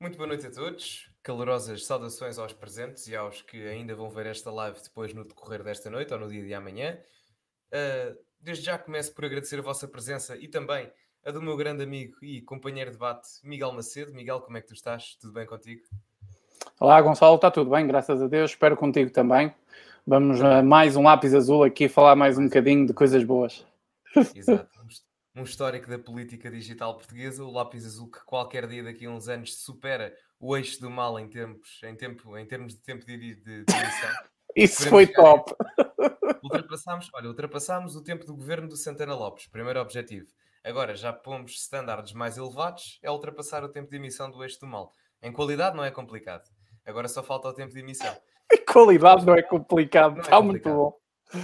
Muito boa noite a todos, calorosas saudações aos presentes e aos que ainda vão ver esta live depois no decorrer desta noite ou no dia de amanhã. Uh, desde já começo por agradecer a vossa presença e também a do meu grande amigo e companheiro de debate, Miguel Macedo. Miguel, como é que tu estás? Tudo bem contigo? Olá, Gonçalo, está tudo bem, graças a Deus. Espero contigo também. Vamos a mais um lápis azul aqui falar mais um bocadinho de coisas boas. Exato um histórico da política digital portuguesa, o lápis azul que qualquer dia daqui a uns anos supera o eixo do mal em, tempos, em, tempo, em termos de tempo de, de. Isso foi top! Ultrapassámos, olha, ultrapassámos o tempo do governo do Santana Lopes, primeiro objetivo. Agora já pomos estándares mais elevados, é ultrapassar o tempo de emissão do eixo do mal. Em qualidade não é complicado. Agora só falta o tempo de emissão. Em qualidade não é complicado, não está é muito bom.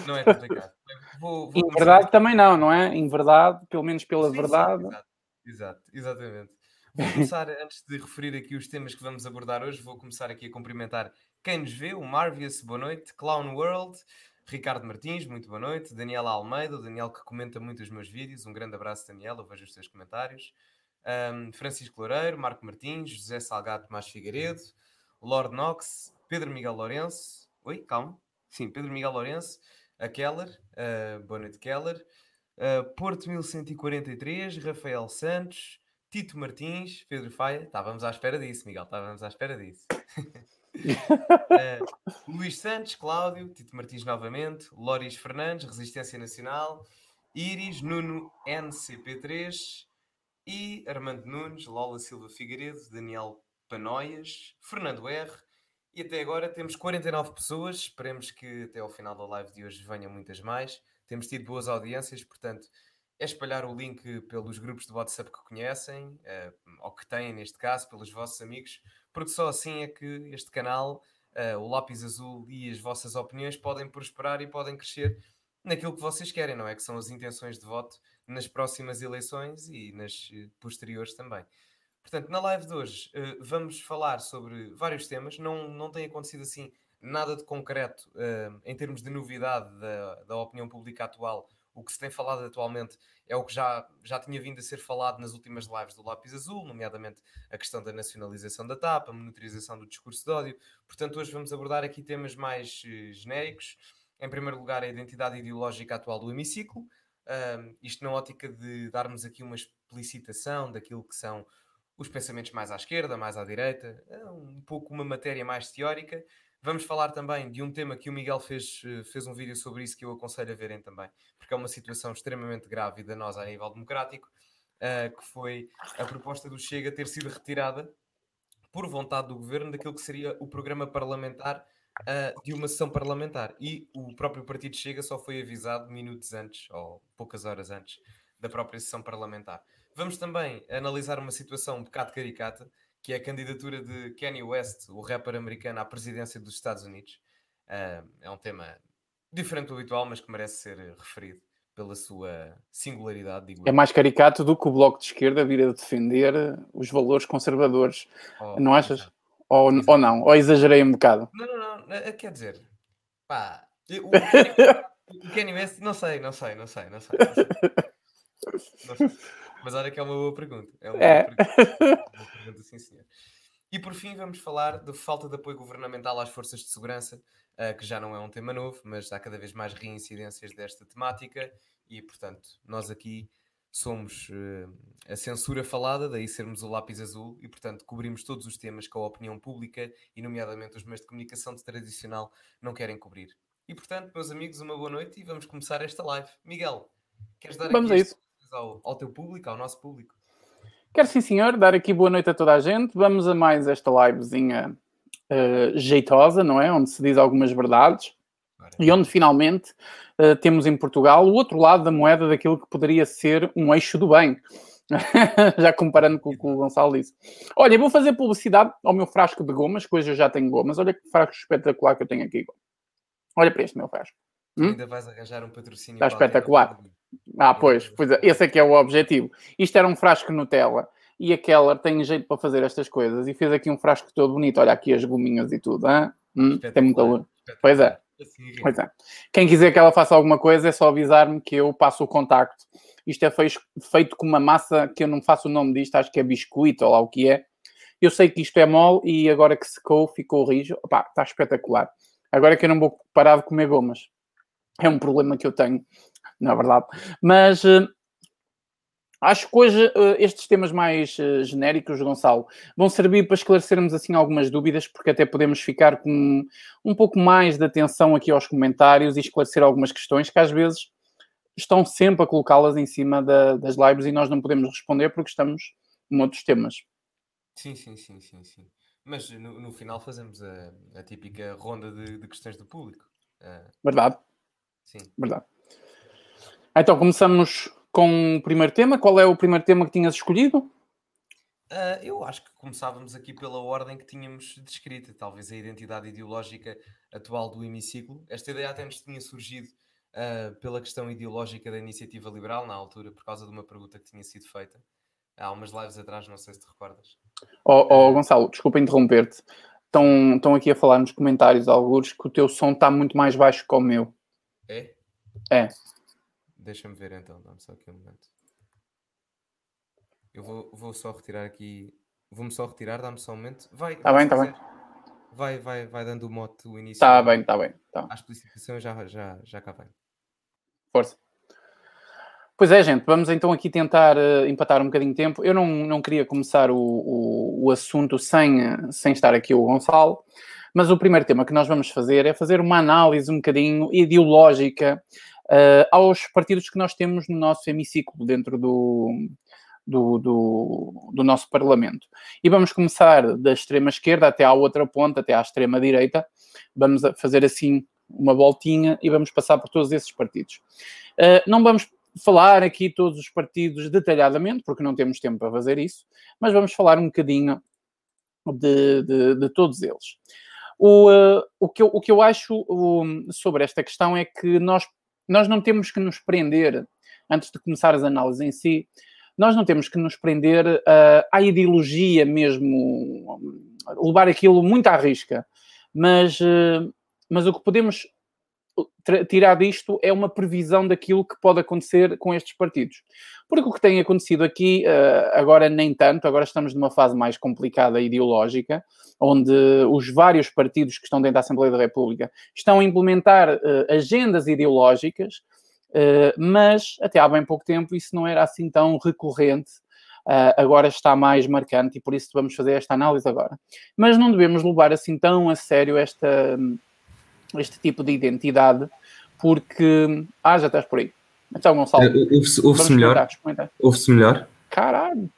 Não é complicado. Vou, vou em verdade também não, não é? Em verdade, pelo menos pela sim, verdade. Sim, exato, exato, exatamente. Vou começar, antes de referir aqui os temas que vamos abordar hoje, vou começar aqui a cumprimentar quem nos vê, o Marvius, boa noite, Clown World, Ricardo Martins, muito boa noite, Daniela Almeida, o Daniel que comenta muito os meus vídeos, um grande abraço, Daniela, eu vejo os teus comentários. Um, Francisco Loureiro, Marco Martins, José Salgado Tomás Figueiredo, Lord Knox, Pedro Miguel Lourenço, oi, calma, sim, Pedro Miguel Lourenço, a Keller, uh, boa noite Keller, uh, Porto 1143, Rafael Santos, Tito Martins, Pedro Faia, estávamos à espera disso, Miguel, estávamos à espera disso. uh, Luís Santos, Cláudio, Tito Martins novamente, Loris Fernandes, Resistência Nacional, Iris, Nuno NCP3 e Armando Nunes, Lola Silva Figueiredo, Daniel Panoias, Fernando R, e até agora temos 49 pessoas. Esperemos que até ao final da live de hoje venham muitas mais. Temos tido boas audiências, portanto, é espalhar o link pelos grupos de WhatsApp que conhecem, uh, ou que têm neste caso, pelos vossos amigos, porque só assim é que este canal, uh, o Lápis Azul e as vossas opiniões podem prosperar e podem crescer naquilo que vocês querem, não é? Que são as intenções de voto nas próximas eleições e nas eh, posteriores também. Portanto, na live de hoje uh, vamos falar sobre vários temas. Não, não tem acontecido assim nada de concreto uh, em termos de novidade da, da opinião pública atual. O que se tem falado atualmente é o que já, já tinha vindo a ser falado nas últimas lives do Lápis Azul, nomeadamente a questão da nacionalização da TAP, a monitorização do discurso de ódio. Portanto, hoje vamos abordar aqui temas mais uh, genéricos. Em primeiro lugar, a identidade ideológica atual do hemiciclo. Isto na ótica de darmos aqui uma explicitação daquilo que são os pensamentos mais à esquerda, mais à direita, é um pouco uma matéria mais teórica. Vamos falar também de um tema que o Miguel fez, eh, fez um vídeo sobre isso que eu aconselho a verem também, porque é uma situação extremamente grave da nós a nível democrático, uh, que foi a proposta do Chega ter sido retirada por vontade do governo daquilo que seria o programa parlamentar uh, de uma sessão parlamentar. E o próprio partido Chega só foi avisado minutos antes, ou poucas horas antes, da própria sessão parlamentar. Vamos também analisar uma situação um bocado caricata, que é a candidatura de Kanye West, o rapper americano, à presidência dos Estados Unidos. Uh, é um tema diferente do habitual, mas que merece ser referido pela sua singularidade. é mais caricato do que o Bloco de Esquerda vir a defender os valores conservadores. Oh, não achas? Ou, ou não? Ou exagerei um bocado? Não, não, não. Eh, quer dizer, pá, o Kanye, o Kanye West, não sei, não sei, não sei, não sei. Não sei. Não sei. Mas olha que é uma boa pergunta. É uma é. boa pergunta. Uma pergunta, sim, senhor. E por fim, vamos falar da falta de apoio governamental às forças de segurança, uh, que já não é um tema novo, mas há cada vez mais reincidências desta temática e, portanto, nós aqui somos uh, a censura falada, daí sermos o lápis azul e, portanto, cobrimos todos os temas que a opinião pública e, nomeadamente, os meios de comunicação de tradicional não querem cobrir. E, portanto, meus amigos, uma boa noite e vamos começar esta live. Miguel, queres dar vamos aqui a isso ao, ao teu público, ao nosso público. Quero sim, senhor, dar aqui boa noite a toda a gente. Vamos a mais esta livezinha uh, jeitosa, não é? Onde se diz algumas verdades e onde finalmente uh, temos em Portugal o outro lado da moeda daquilo que poderia ser um eixo do bem. já comparando com o que o Gonçalo disse. Olha, vou fazer publicidade ao meu frasco de gomas, que hoje eu já tenho gomas. Olha que frasco espetacular que eu tenho aqui. Olha para este meu frasco. Hum? Ainda vais arranjar um patrocínio. Está espetacular. Ah, pois, pois é, esse é que é o objetivo. Isto era um frasco Nutella e a Keller tem jeito para fazer estas coisas e fez aqui um frasco todo bonito. Olha aqui as gominhas e tudo. Hum? Tem muita luz. Pois é. Assim, pois é. Quem quiser que ela faça alguma coisa é só avisar-me que eu passo o contacto. Isto é feito com uma massa que eu não faço o nome disto, acho que é biscoito ou lá o que é. Eu sei que isto é mole e agora que secou, ficou rijo. Opá, está espetacular. Agora é que eu não vou parar de comer gomas. É um problema que eu tenho, na verdade. Mas uh, acho que hoje uh, estes temas mais uh, genéricos, Gonçalo, vão servir para esclarecermos assim algumas dúvidas, porque até podemos ficar com um pouco mais de atenção aqui aos comentários e esclarecer algumas questões que às vezes estão sempre a colocá-las em cima da, das lives e nós não podemos responder porque estamos em outros temas. Sim, sim, sim, sim, sim. Mas no, no final fazemos a, a típica ronda de, de, questões do público. Uh, Verdade. Sim. Verdade. Então começamos com o primeiro tema. Qual é o primeiro tema que tinhas escolhido? Uh, eu acho que começávamos aqui pela ordem que tínhamos descrita, talvez a identidade ideológica atual do hemiciclo. Esta ideia até nos tinha surgido uh, pela questão ideológica da iniciativa liberal, na altura, por causa de uma pergunta que tinha sido feita há umas lives atrás, não sei se te recordas. Oh, oh Gonçalo, desculpa interromper-te. Estão, estão aqui a falar nos comentários, alguns, que o teu som está muito mais baixo que o meu. É? É. Deixa-me ver então, dá-me só aqui um momento. Eu vou, vou só retirar aqui. Vou-me só retirar, dá-me só um momento. Vai. Está bem, está bem. Vai, vai, vai dando o mote o início. Está bem, está bem. Tá. A explicação já, já, já cá vem. Força. Pois é, gente, vamos então aqui tentar uh, empatar um bocadinho de tempo. Eu não, não queria começar o, o, o, assunto sem, sem estar aqui o Gonçalo, mas o primeiro tema que nós vamos fazer é fazer uma análise um bocadinho ideológica uh, aos partidos que nós temos no nosso hemiciclo dentro do, do, do, do, nosso Parlamento. E vamos começar da extrema esquerda até à outra ponta, até à extrema direita. Vamos fazer assim uma voltinha e vamos passar por todos esses partidos. Uh, não vamos falar aqui todos os partidos detalhadamente, porque não temos tempo para fazer isso, mas vamos falar um bocadinho de, de, de todos eles. O, uh, o, que eu, o que eu acho sobre esta questão é que nós, nós não temos que nos prender, antes de começar as análises em si, nós não temos que nos prender uh, à ideologia mesmo, levar aquilo muito à risca, mas, uh, mas o que podemos tirar disto é uma previsão daquilo que pode acontecer com estes partidos. Porque o que tem acontecido aqui, uh, agora nem tanto, agora estamos numa fase mais complicada ideológica, onde os vários partidos que estão dentro da Assembleia da República estão a implementar uh, agendas ideológicas, uh, mas até há bem pouco tempo isso não era assim tão recorrente. agora está mais marcante e por isso vamos fazer esta análise agora. Mas não devemos levar assim tão a sério esta este tipo de identidade, porque. Ah, já estás por aí. Então, Gonçalo. Eh, ouve-se melhor? Ouve-se melhor? Caralho,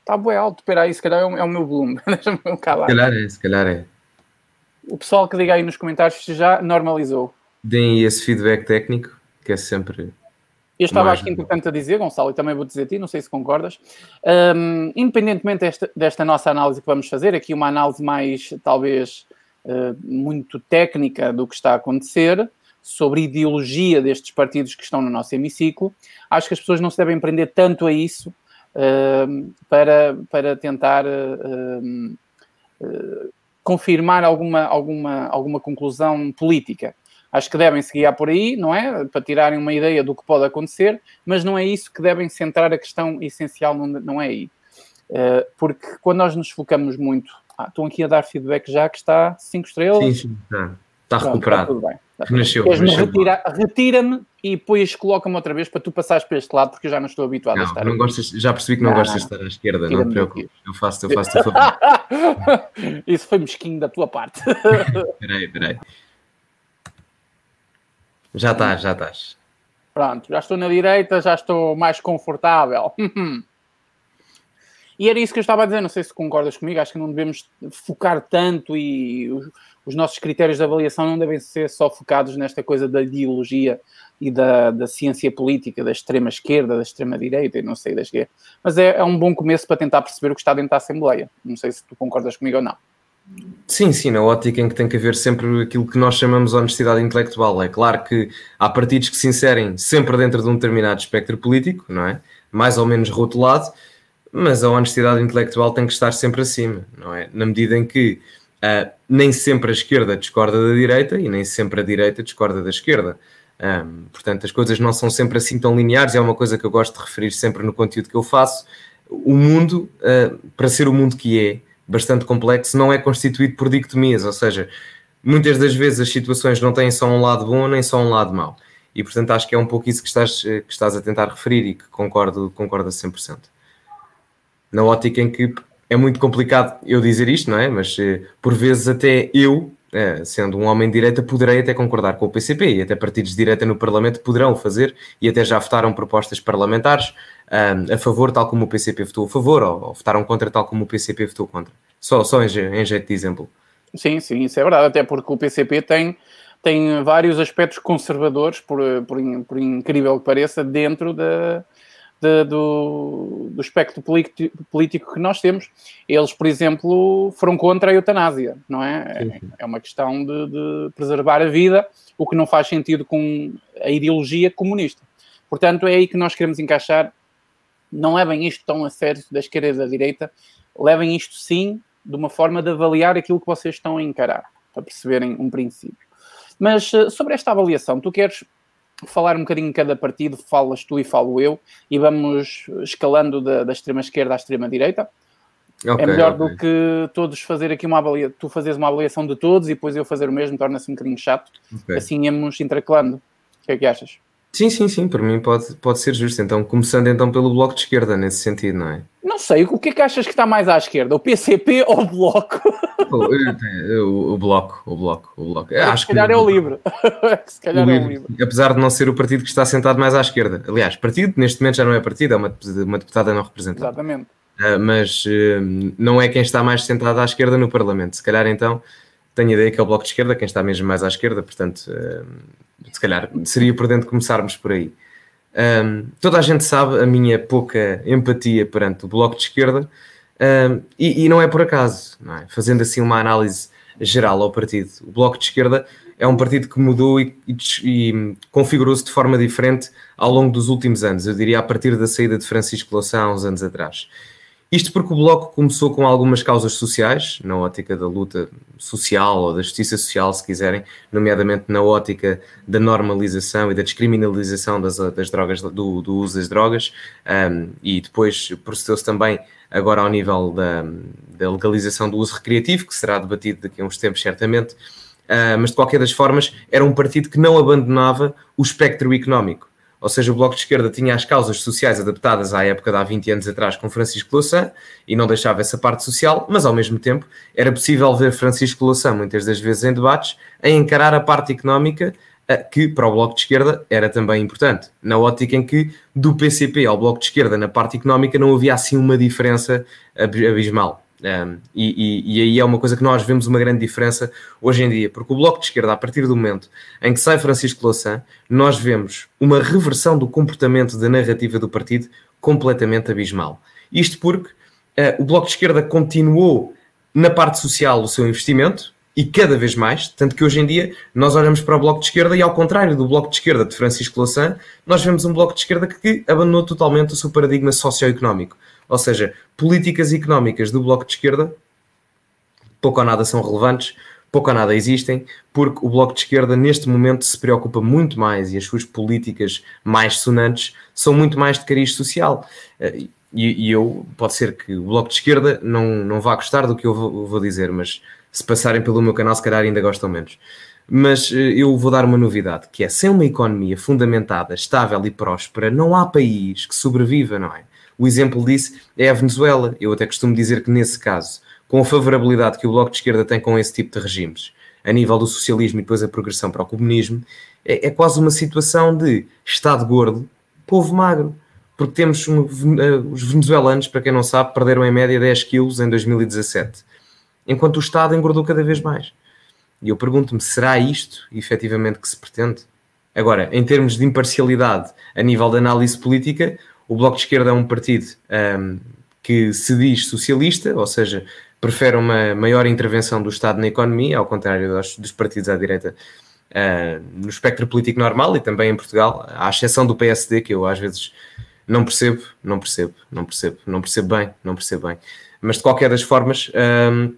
está bem alto. Espera aí, se calhar é o, é o meu volume. Deixa-me calar. Se calhar é, se calhar é. O pessoal que diga aí nos comentários já normalizou. Deem esse feedback técnico, que é sempre. Eu estava aqui importante a dizer, Gonçalo, e também vou dizer a ti, não sei se concordas. Um, independentemente desta, desta nossa análise que vamos fazer, aqui uma análise mais, talvez, muito técnica do que está a acontecer, sobre ideologia destes partidos que estão no nosso hemiciclo. Acho que as pessoas não se devem prender tanto a isso uh, para, para tentar uh, confirmar alguma, alguma, alguma conclusão política. Acho que devem se guiar por aí, não é? Para tirarem uma ideia do que pode acontecer, mas não é isso que devem centrar a questão essencial, não, não é aí. porque quando nós nos focamos muito, ah, estão aqui a dar feedback já que está 5 estrelas. Sim, sim, está, está recuperado. Está tudo bem. Renasceu. Retira-me e depois coloca-me outra vez para tu passares para este lado, porque eu já não estou habituado não, a estar. Não gostas, já percebi que não, não gostas de estar à esquerda, não te preocupes. Eu faço, eu faço favor. Isso foi mesquinho da tua parte. Espera aí, espera aí. Já estás, já estás. Pronto, já estou na direita, já estou mais confortável. E era isso que eu estava a dizer, não sei se concordas comigo, acho que não devemos focar tanto e os, os nossos critérios de avaliação não devem ser só focados nesta coisa da ideologia e da, da ciência política, da extrema esquerda, da extrema direita e não sei das que Mas é, é um bom começo para tentar perceber o que está dentro da Assembleia. Não sei se tu concordas comigo ou não. Sim, sim, na ótica em que tem que haver sempre aquilo que nós chamamos de honestidade intelectual. É claro que há partidos que se inserem sempre dentro de um determinado espectro político, não é? Mais ou menos rotulado, mas a honestidade intelectual tem que estar sempre acima, não é? Na medida em que uh, nem sempre a esquerda discorda da direita e nem sempre a direita discorda da esquerda. Um, portanto, as coisas não são sempre assim tão lineares, é uma coisa que eu gosto de referir sempre no conteúdo que eu faço. O mundo, uh, para ser o mundo que é, bastante complexo, não é constituído por dicotomias, ou seja, muitas das vezes as situações não têm só um lado bom nem só um lado mau. E portanto acho que é um pouco isso que estás, que estás a tentar referir e que concordo, concordo a 100%. Na ótica em que é muito complicado eu dizer isto, não é? Mas eh, por vezes até eu, eh, sendo um homem de direita, poderei até concordar com o PCP e até partidos de direita no Parlamento poderão fazer e até já votaram propostas parlamentares um, a favor, tal como o PCP votou a favor, ou, votaram contra, tal como o PCP votou contra. Só, só em, em jeito de exemplo. Sim, sim, isso é verdade, até porque o PCP tem, tem vários aspectos conservadores, por, por, por incrível que pareça, dentro da, de, do, do espectro político que nós temos. Eles, por exemplo, foram contra a eutanásia, não é? É uma questão de, de, preservar a vida, o que não faz sentido com a ideologia comunista. Portanto, é aí que nós queremos encaixar não levem isto tão a sério da esquerda e da direita, levem isto sim de uma forma de avaliar aquilo que vocês estão a encarar, para perceberem um princípio. Mas eh, sobre esta avaliação, tu queres falar um bocadinho em cada partido, falas tu e falo eu, e vamos escalando da, da extrema esquerda à extrema direita. Okay, é melhor okay. do que todos fazer aqui uma avaliação, tu fazes uma avaliação de todos e depois eu fazer o mesmo, torna-se um bocadinho chato. Okay. Assim íamos intercalando. O que é que achas? Sim, sim, sim, para mim pode, pode ser justo. Então, começando então pelo Bloco de Esquerda, nesse sentido, não é? Não sei, o que é que achas que está mais à esquerda? O PCP ou o Bloco? O, o, o Bloco, o Bloco, o Bloco. É, acho se calhar que, é o Livre. se calhar o é o Livre. Apesar de não ser o partido que está sentado mais à esquerda. Aliás, partido, neste momento já não é partido, é uma, uma deputada não representada. Exatamente. Uh, mas uh, não é quem está mais sentado à esquerda no Parlamento. Se calhar então tenho a ideia que é o Bloco de Esquerda, quem está mesmo mais à esquerda, portanto, uh, se calhar seria prudente começarmos por aí. Um, toda a gente sabe a minha pouca empatia perante o Bloco de Esquerda, um, e, e, não é por acaso, é? fazendo assim uma análise geral ao partido. O Bloco de Esquerda é um partido que mudou e, e, e configurou-se de forma diferente ao longo dos últimos anos, eu diria a partir da saída de Francisco Louçã há uns anos atrás. Isto porque o Bloco começou com algumas causas sociais, na ótica da luta social ou da justiça social, se quiserem, nomeadamente na ótica da normalização e da descriminalização das, das drogas, do, do uso das drogas, um, e depois procedeu-se também agora ao nível da, da, legalização do uso recreativo, que será debatido daqui a uns tempos, certamente. Uh, mas de qualquer das formas, era um partido que não abandonava o espectro económico. Ou seja, o Bloco de Esquerda tinha as causas sociais adaptadas à época de há 20 anos atrás com Francisco Louçã e não deixava essa parte social, mas ao mesmo tempo era possível ver Francisco Louçã, muitas das vezes em debates, a encarar a parte económica eh, que para o Bloco de Esquerda era também importante, na ótica em que do PCP ao Bloco de Esquerda na parte económica não havia assim uma diferença abismal. Um, e, e, e, aí é uma coisa que nós vemos uma grande diferença hoje em dia, porque o Bloco de Esquerda, a partir do momento em que sai Francisco Louçã, nós vemos uma reversão do comportamento da narrativa do partido completamente abismal. Isto porque uh, o Bloco de Esquerda continuou na parte social o seu investimento e cada vez mais, tanto que hoje em dia nós olhamos para o Bloco de Esquerda e ao contrário do Bloco de Esquerda de Francisco Louçã, nós vemos um Bloco de Esquerda que abandonou totalmente o seu paradigma socioeconómico ou seja, políticas económicas do Bloco de Esquerda pouco ou nada são relevantes, pouco ou nada existem, porque o Bloco de Esquerda neste momento se preocupa muito mais e as suas políticas mais sonantes são muito mais de cariz social. Eh, e, e, eu, pode ser que o Bloco de Esquerda não, não vá gostar do que eu vou, vou dizer, mas se passarem pelo meu canal, se calhar ainda gostam menos. Mas eh, eu vou dar uma novidade, que é sem uma economia fundamentada, estável e próspera, não há país que sobreviva, não é? O exemplo disso é a Venezuela. Eu até costumo dizer que, nesse caso, com a favorabilidade que o Bloco de Esquerda tem com esse tipo de regimes, a nível do socialismo e depois a progressão para o comunismo, é, é quase uma situação de Estado gordo, povo magro. Porque temos um, uh, os venezuelanos, para quem não sabe, perderam em média 10 quilos em 2017, enquanto o Estado engordou cada vez mais. E eu pergunto-me, será isto efetivamente que se pretende? Agora, em termos de imparcialidade a nível de análise política, o Bloco de Esquerda é um partido um, que se diz socialista, ou seja, prefere uma maior intervenção do Estado na economia, ao contrário dos, dos partidos à direita uh, no espectro político normal e também em Portugal, à exceção do PSD, que eu às vezes não percebo, não percebo, não percebo, não percebo bem, não percebo bem. Mas de qualquer das formas, um,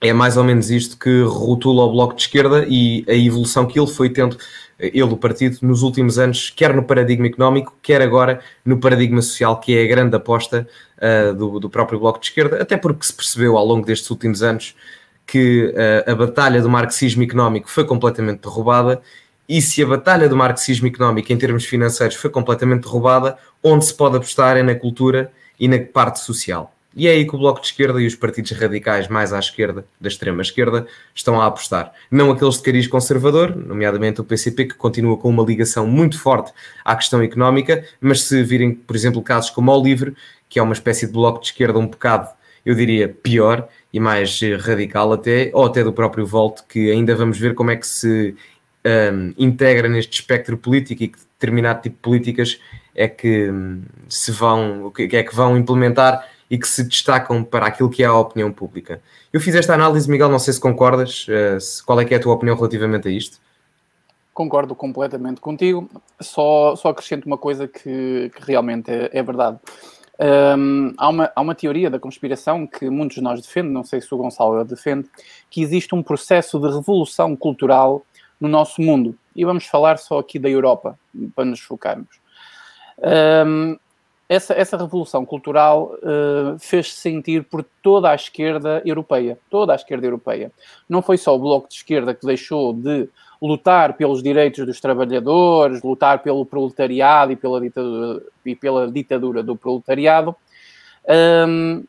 é mais ou menos isto que rotula o Bloco de Esquerda e a evolução que ele foi tendo, ele, o partido, nos últimos anos, quer no paradigma económico, quer agora no paradigma social, que é a grande aposta uh, do, do, próprio Bloco de Esquerda, até porque se percebeu ao longo destes últimos anos que uh, a batalha do marxismo económico foi completamente derrubada e se a batalha do marxismo económico em termos financeiros foi completamente derrubada, onde se pode apostar é na cultura e na parte social. E é aí que o Bloco de Esquerda e os partidos radicais mais à esquerda, da extrema esquerda, estão a apostar. Não aqueles de cariz conservador, nomeadamente o PCP, que continua com uma ligação muito forte à questão económica, mas se virem, por exemplo, casos como o Livre, que é uma espécie de Bloco de Esquerda um bocado, eu diria, pior e mais eh, radical até, ou até do próprio Volt, que ainda vamos ver como é que se um, integra neste espectro político e que determinado tipo de políticas é que um, se vão, que é que vão implementar e que se destacam para aquilo que é a opinião pública. Eu fiz esta análise, Miguel, não sei se concordas, uh, qual é que é a tua opinião relativamente a isto? Concordo completamente contigo, só, só acrescento uma coisa que, que realmente é, é verdade. Um, há, uma, há uma teoria da conspiração que muitos de nós defendem, não sei se o Gonçalo defende, que existe um processo de revolução cultural no nosso mundo. E vamos falar só aqui da Europa, para nos focarmos. Um, essa, essa revolução cultural uh, fez-se sentir por toda a esquerda europeia. Toda a esquerda europeia. Não foi só o Bloco de Esquerda que deixou de lutar pelos direitos dos trabalhadores, lutar pelo proletariado e pela ditadura, e pela ditadura do proletariado, um,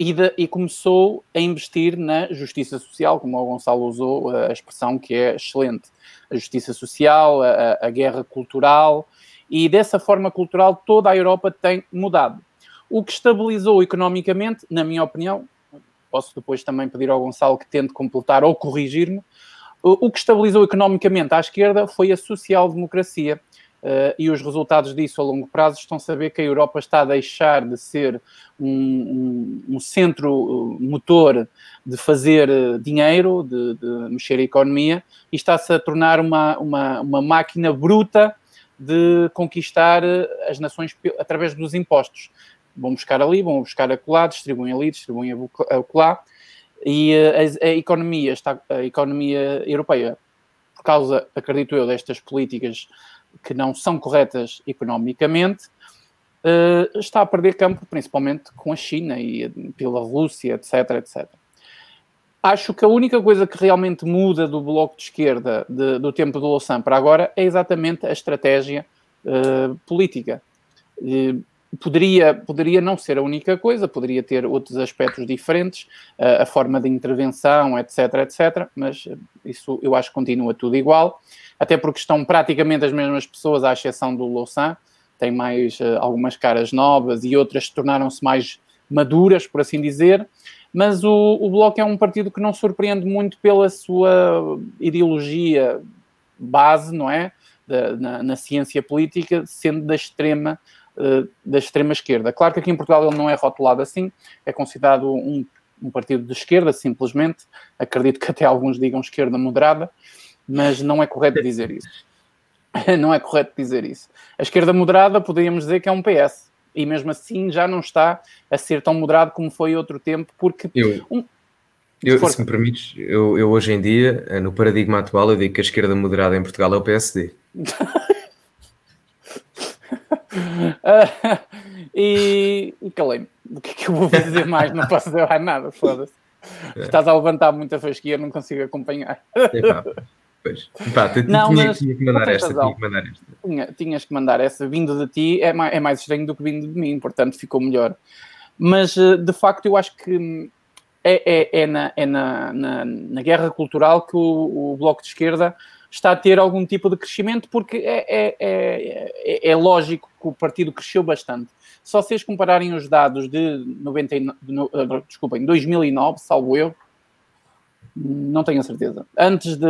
e, de, e, começou a investir na justiça social, como o Gonçalo usou a expressão que é excelente. A justiça social, a, a guerra cultural, e dessa forma cultural toda a Europa tem mudado. O que estabilizou economicamente, na minha opinião, posso depois também pedir ao Gonçalo que tente completar ou corrigir-me, o que estabilizou economicamente à esquerda foi a social-democracia. Uh, e os resultados disso a longo prazo estão a saber que a Europa está a deixar de ser um, um, um centro eh, motor de fazer eh, dinheiro, de, de, mexer a economia, e está-se a tornar uma, uma, uma máquina bruta de conquistar eh, as nações através dos impostos. Vão buscar ali, vão buscar acolá, distribuem ali, distribuem acolá, e eh, a, a, economia está, a economia europeia, por causa, acredito eu, destas políticas que não são corretas economicamente, uh, está a perder campo, principalmente com a China e pela Rússia, etc, etc. Acho que a única coisa que realmente muda do bloco de esquerda de, do tempo do Louçã para agora é exatamente a estratégia uh, política. Uh, poderia, poderia não ser a única coisa, poderia ter outros aspectos diferentes, uh, a forma de intervenção, etc, etc, mas isso eu acho que continua tudo igual, até porque estão praticamente as mesmas pessoas, à exceção do Louçã, tem mais algumas caras novas e outras tornaram-se mais maduras, por assim dizer, mas o, o Bloco é um partido que não surpreende muito pela sua ideologia base, não é? Da, na, na, ciência política, sendo da extrema, uh, da extrema esquerda. Claro que aqui em Portugal ele não é rotulado assim, é considerado um, um partido de esquerda, simplesmente. Acredito que até alguns digam esquerda moderada, mas não é correto dizer isso. não é correto dizer isso. A esquerda moderada poderíamos dizer que é um PS e mesmo assim já não está a ser tão moderado como foi outro tempo, porque... Eu, um... eu se me permites, eu, eu, hoje em dia, no paradigma atual, eu digo que a esquerda moderada em Portugal é o PSD. uh, e, e calei-me. O que é que eu vou dizer mais? Não posso dizer mais nada, foda-se. É. Estás a levantar muita fasquia, não consigo acompanhar. Pois. Pá, não, tinha, mas, tinha, que mandar esta, tinha que mandar esta. Tinha, tinhas que mandar essa. Vindo de ti é mais, é mais estranho do que vindo de mim, portanto ficou melhor. Mas eh, de facto eu acho que é, é, é, na, é na, na, na, guerra cultural que o, o, Bloco de Esquerda está a ter algum tipo de crescimento, porque é, é, é, é lógico que o partido cresceu bastante. Só vocês compararem os dados de, 90, de, uh, desculpem, 2009, salvo eu, não tenho a certeza. Antes de,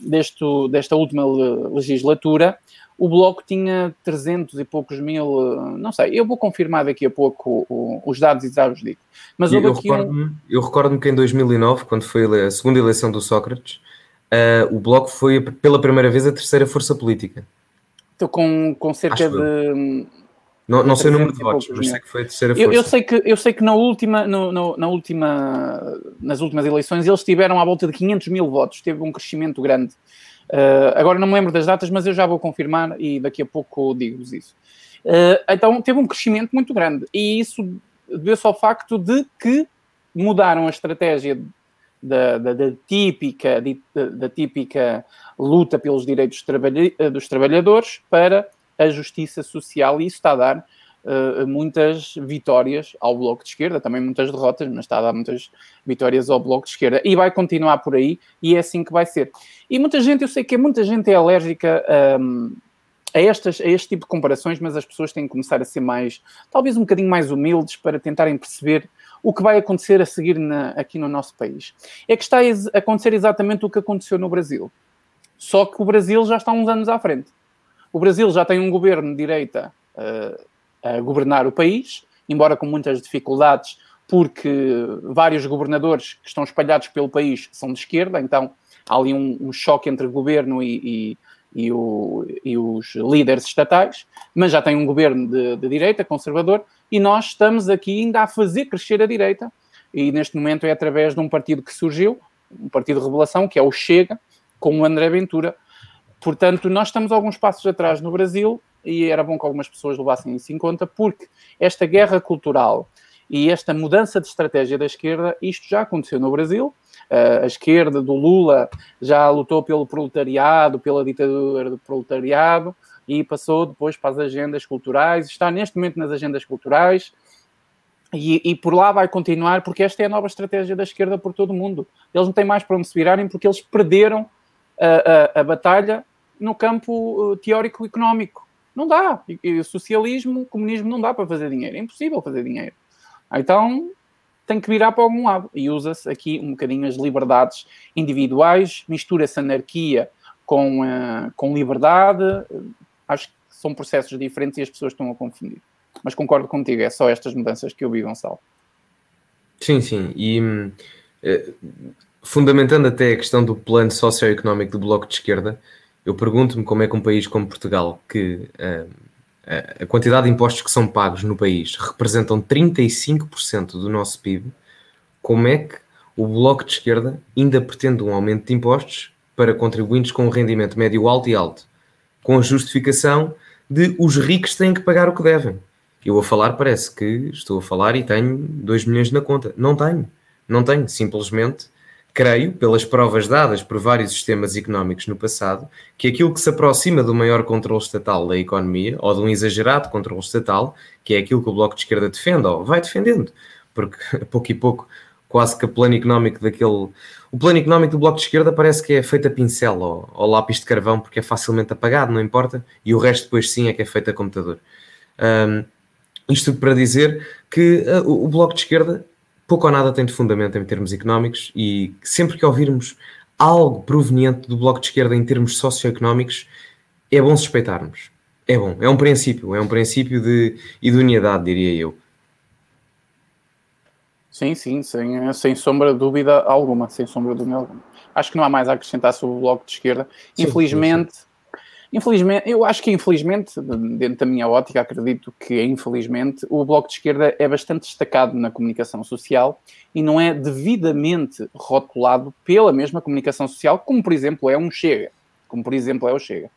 deste, desta última legislatura, o Bloco tinha 300 e poucos mil, não sei, eu vou confirmar daqui a pouco os dados e já vos digo. Mas eu recordo-me um... recordo que em 2009, quando foi a segunda eleição do Sócrates, uh, o Bloco foi pela primeira vez a terceira força política. Então, com, com cerca de... Não, não sei o número de votos, mas sei que foi a terceira força. Eu, eu, sei que, eu sei que na última, no, no, na última, nas últimas eleições eles tiveram à volta de 500 mil votos, teve um crescimento grande. Uh, agora não me lembro das datas, mas eu já vou confirmar e daqui a pouco digo-vos isso. Uh, então teve um crescimento muito grande e isso deu-se ao facto de que mudaram a estratégia da, da, da típica, da, da, típica luta pelos direitos dos trabalhadores para a justiça social e isso está a dar uh, muitas vitórias ao Bloco de Esquerda, também muitas derrotas, mas está a dar muitas vitórias ao Bloco de Esquerda e vai continuar por aí e é assim que vai ser. E muita gente, eu sei que muita gente é alérgica um, a, estas, a este tipo de comparações, mas as pessoas têm que começar a ser mais, talvez um bocadinho mais humildes para tentarem perceber o que vai acontecer a seguir na, aqui no nosso país. É que está a acontecer exatamente o que aconteceu no Brasil. Só que o Brasil já está uns anos à frente. O Brasil já tem um governo de direita uh, a governar o país, embora com muitas dificuldades, porque vários governadores que estão espalhados pelo país são de esquerda, então há ali um, um choque entre governo e, e, e, o, e, os líderes estatais, mas já tem um governo de, de direita, conservador, e nós estamos aqui ainda a fazer crescer a direita, e neste momento é através de um partido que surgiu, um partido de revelação, que é o Chega, com o André Ventura. Portanto, nós estamos alguns passos atrás no Brasil e era bom que algumas pessoas levassem isso em conta, porque esta guerra cultural e esta mudança de estratégia da esquerda, isto já aconteceu no Brasil. a esquerda do Lula já lutou pelo proletariado, pela ditadura do proletariado, e passou depois para as agendas culturais, está neste momento nas agendas culturais. E, e, por lá vai continuar, porque esta é a nova estratégia da esquerda por todo o mundo. Eles não têm mais para onde se virarem, porque eles perderam a, a, a batalha no campo uh, teórico-económico. Não dá. E, socialismo, comunismo não dá para fazer dinheiro. É impossível fazer dinheiro. Então tem que virar para algum lado. E usa-se aqui um bocadinho as liberdades individuais, mistura-se anarquia com, uh, com liberdade. Acho que são processos diferentes e as pessoas estão a confundir. Mas concordo contigo, é só estas mudanças que eu vi, Gonçalo. Sim, sim. E fundamentando até a questão do plano socioeconómico do Bloco de Esquerda, eu pergunto-me como é que um país como Portugal, que uh, a quantidade de impostos que são pagos no país representam 35% do nosso PIB, como é que o Bloco de Esquerda ainda pretende um aumento de impostos para contribuintes com um rendimento médio alto e alto, com a justificação de os ricos têm que pagar o que devem. Eu a falar parece que estou a falar e tenho 2 milhões na conta. Não tenho, não tenho, simplesmente creio, pelas provas dadas por vários sistemas económicos no passado, que aquilo que se aproxima do maior controle estatal da economia, ou de um exagerado controle estatal, que é aquilo que o Bloco de Esquerda defende, ou vai defendendo, porque pouco e pouco, quase que o plano económico daquele. O plano económico do Bloco de Esquerda parece que é feito a pincel ou, ou lápis de carvão, porque é facilmente apagado, não importa, e o resto depois sim é que é feito a computador. Um, isto para dizer que uh, o Bloco de Esquerda pouco ou nada tem de fundamento em termos económicos e sempre que ouvirmos algo proveniente do Bloco de Esquerda em termos socioeconómicos, é bom suspeitarmos. É bom, é um princípio, é um princípio de idoneidade, diria eu. Sim, sim, sem, sem sombra de dúvida alguma, sem sombra de dúvida alguma. Acho que não há mais a acrescentar sobre o Bloco de Esquerda. Sim, Infelizmente, sim, Infelizmente, eu acho que infelizmente, dentro da minha ótica, acredito que infelizmente o Bloco de Esquerda é bastante destacado na comunicação social e não é devidamente rotulado pela mesma comunicação social, como por exemplo é um Chega. Como por exemplo é o Chega.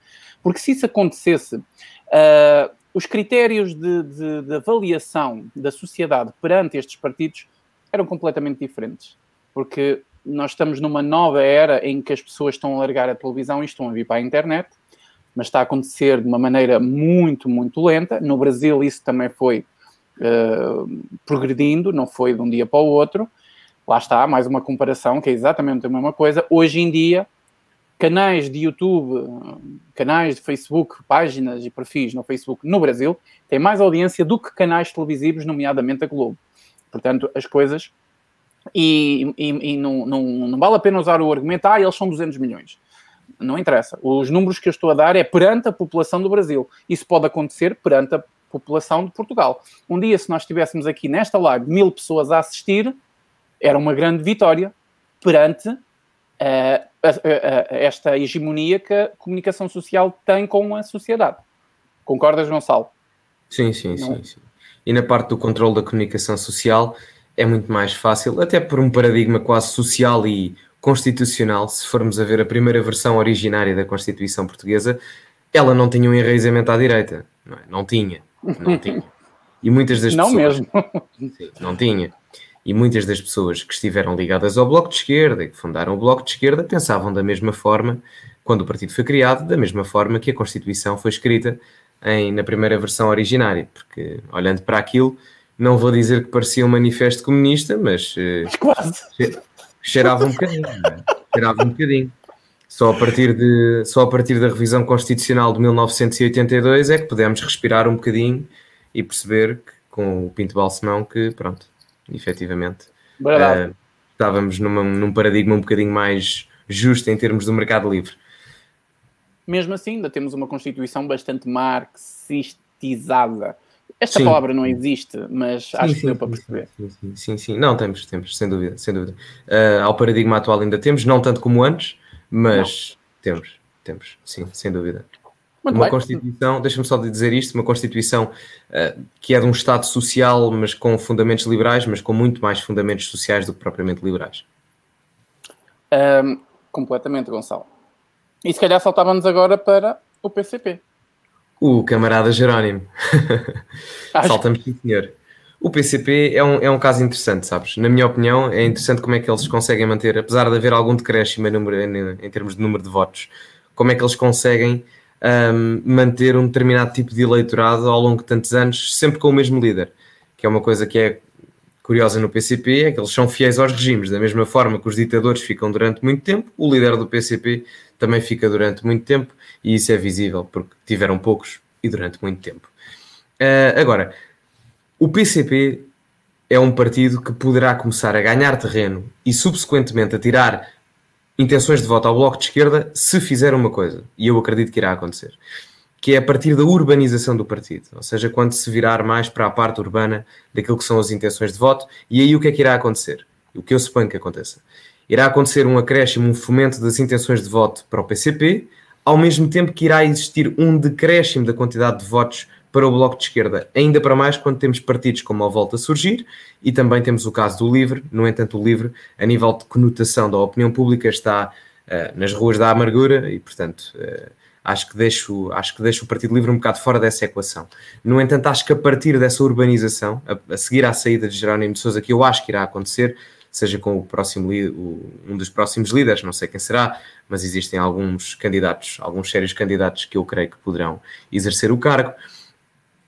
Porque se isso acontecesse, uh, os critérios de, de, de avaliação da sociedade perante estes partidos eram completamente diferentes. Porque nós estamos numa nova era em que as pessoas estão a largar a televisão e estão a vir para a internet mas está a acontecer de uma maneira muito, muito lenta. No Brasil, isso também foi uh, progredindo, não foi de um dia para o outro. Lá está, mais uma comparação que é exatamente a mesma coisa. Hoje em dia, canais de YouTube, canais de Facebook, páginas e perfis no Facebook no Brasil têm mais audiência do que canais televisivos, nomeadamente a Globo. Portanto, as coisas. E, e, e não, não, não, vale a pena usar o argumento, ah, eles são 200 milhões. Não interessa. Os números que eu estou a dar é perante a população do Brasil. Isso pode acontecer perante a população de Portugal. Um dia, se nós estivéssemos aqui nesta live mil pessoas a assistir, era uma grande vitória perante uh, a, a, a, esta hegemonia que a comunicação social tem com a sociedade. Concordas, Gonçalo? Sim, sim, sim, sim. E na parte do controle da comunicação social é muito mais fácil, até por um paradigma quase social e constitucional, se formos a ver a primeira versão originária da Constituição Portuguesa, ela não tinha um enraizamento à direita. Não, é? não tinha. Não tinha. E muitas das não pessoas. Mesmo. Sim, não tinha. E muitas das pessoas que estiveram ligadas ao Bloco de Esquerda e que fundaram o Bloco de Esquerda pensavam da mesma forma, quando o partido foi criado, da mesma forma que a Constituição foi escrita em, na primeira versão originária. Porque, olhando para aquilo, não vou dizer que parecia um manifesto comunista, mas. Uh, quase. Cheirava um bocadinho. É? Cheirava um bocadinho. Só a, partir de, só a partir da revisão constitucional de 1982 é que pudemos respirar um bocadinho e perceber que, com o Pinto Balsemão que, pronto, efetivamente, uh, estávamos numa, num paradigma um bocadinho mais justo em termos do mercado livre. Mesmo assim, ainda temos uma Constituição bastante marxistizada. Esta sim. palavra não existe, mas sim, acho que deu para perceber. Sim, sim, sim, sim, Não, temos, temos, sem dúvida, sem dúvida. Uh, ao paradigma atual ainda temos, não tanto como antes, mas não. temos, temos, sim, sem dúvida. Muito uma bem. Constituição, deixa-me só dizer isto, uma Constituição uh, que é de um Estado social, mas com fundamentos liberais, mas com muito mais fundamentos sociais do que propriamente liberais. Um, completamente, Gonçalo. E se calhar saltávamos agora para o PCP. O camarada Jerónimo. Saltamos, sim, senhor. O PCP é um, é um caso interessante, sabes? Na minha opinião, é interessante como é que eles conseguem manter, apesar de haver algum decréscimo em, número, em, em termos de número de votos, como é que eles conseguem um, manter um determinado tipo de eleitorado ao longo de tantos anos, sempre com o mesmo líder, que é uma coisa que é curiosa no PCP, é que eles são fiéis aos regimes, da mesma forma que os ditadores ficam durante muito tempo, o líder do PCP também fica durante muito tempo, e isso é visível, porque tiveram poucos e durante muito tempo. Uh, agora, o PCP é um partido que poderá começar a ganhar terreno e subsequentemente a tirar intenções de voto ao Bloco de Esquerda se fizer uma coisa, e eu acredito que irá acontecer, que é a partir da urbanização do partido, ou seja, quando se virar mais para a parte urbana daquilo que são as intenções de voto, e aí o que é que irá acontecer? O que eu suponho que aconteça? Irá acontecer um acréscimo, um fomento das intenções de voto para o PCP, ao mesmo tempo que irá existir um decréscimo da quantidade de votos para o Bloco de Esquerda, ainda para mais quando temos partidos como a Volta a surgir e também temos o caso do LIVRE. No entanto, o LIVRE, a nível de conotação da opinião pública, está uh, nas ruas da amargura e, portanto, uh, acho, que deixo, acho que deixo o Partido Livre um bocado fora dessa equação. No entanto, acho que a partir dessa urbanização, a, a seguir à saída de Jerónimo de Souza, que eu acho que irá acontecer, seja com o próximo o, um dos próximos líderes, não sei quem será, mas existem alguns candidatos, alguns sérios candidatos que eu creio que poderão exercer o cargo.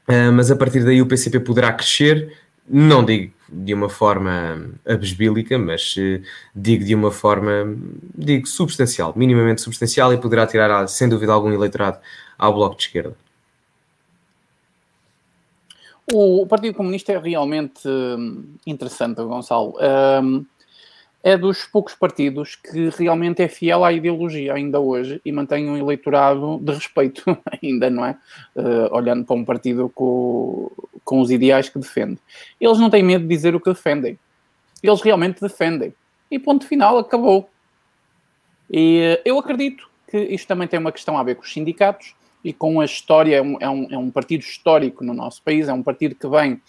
Uh, mas a partir daí o PCP poderá crescer, não digo de uma forma abesbílica, mas uh, digo de uma forma, digo, substancial, minimamente substancial e poderá tirar, sem dúvida, algum eleitorado ao Bloco de Esquerda. O Partido Comunista é realmente hum, interessante, Gonçalo. Um, é dos poucos partidos que realmente é fiel à ideologia ainda hoje e mantém um eleitorado de respeito, ainda, não é? Uh, olhando para um partido com, com os ideais que defende. Eles não têm medo de dizer o que defendem. Eles realmente defendem. E ponto final, acabou. E uh, eu acredito que isto também tem uma questão a ver com os sindicatos e com a história, é um, é um, é um partido histórico no nosso país, é um partido que vem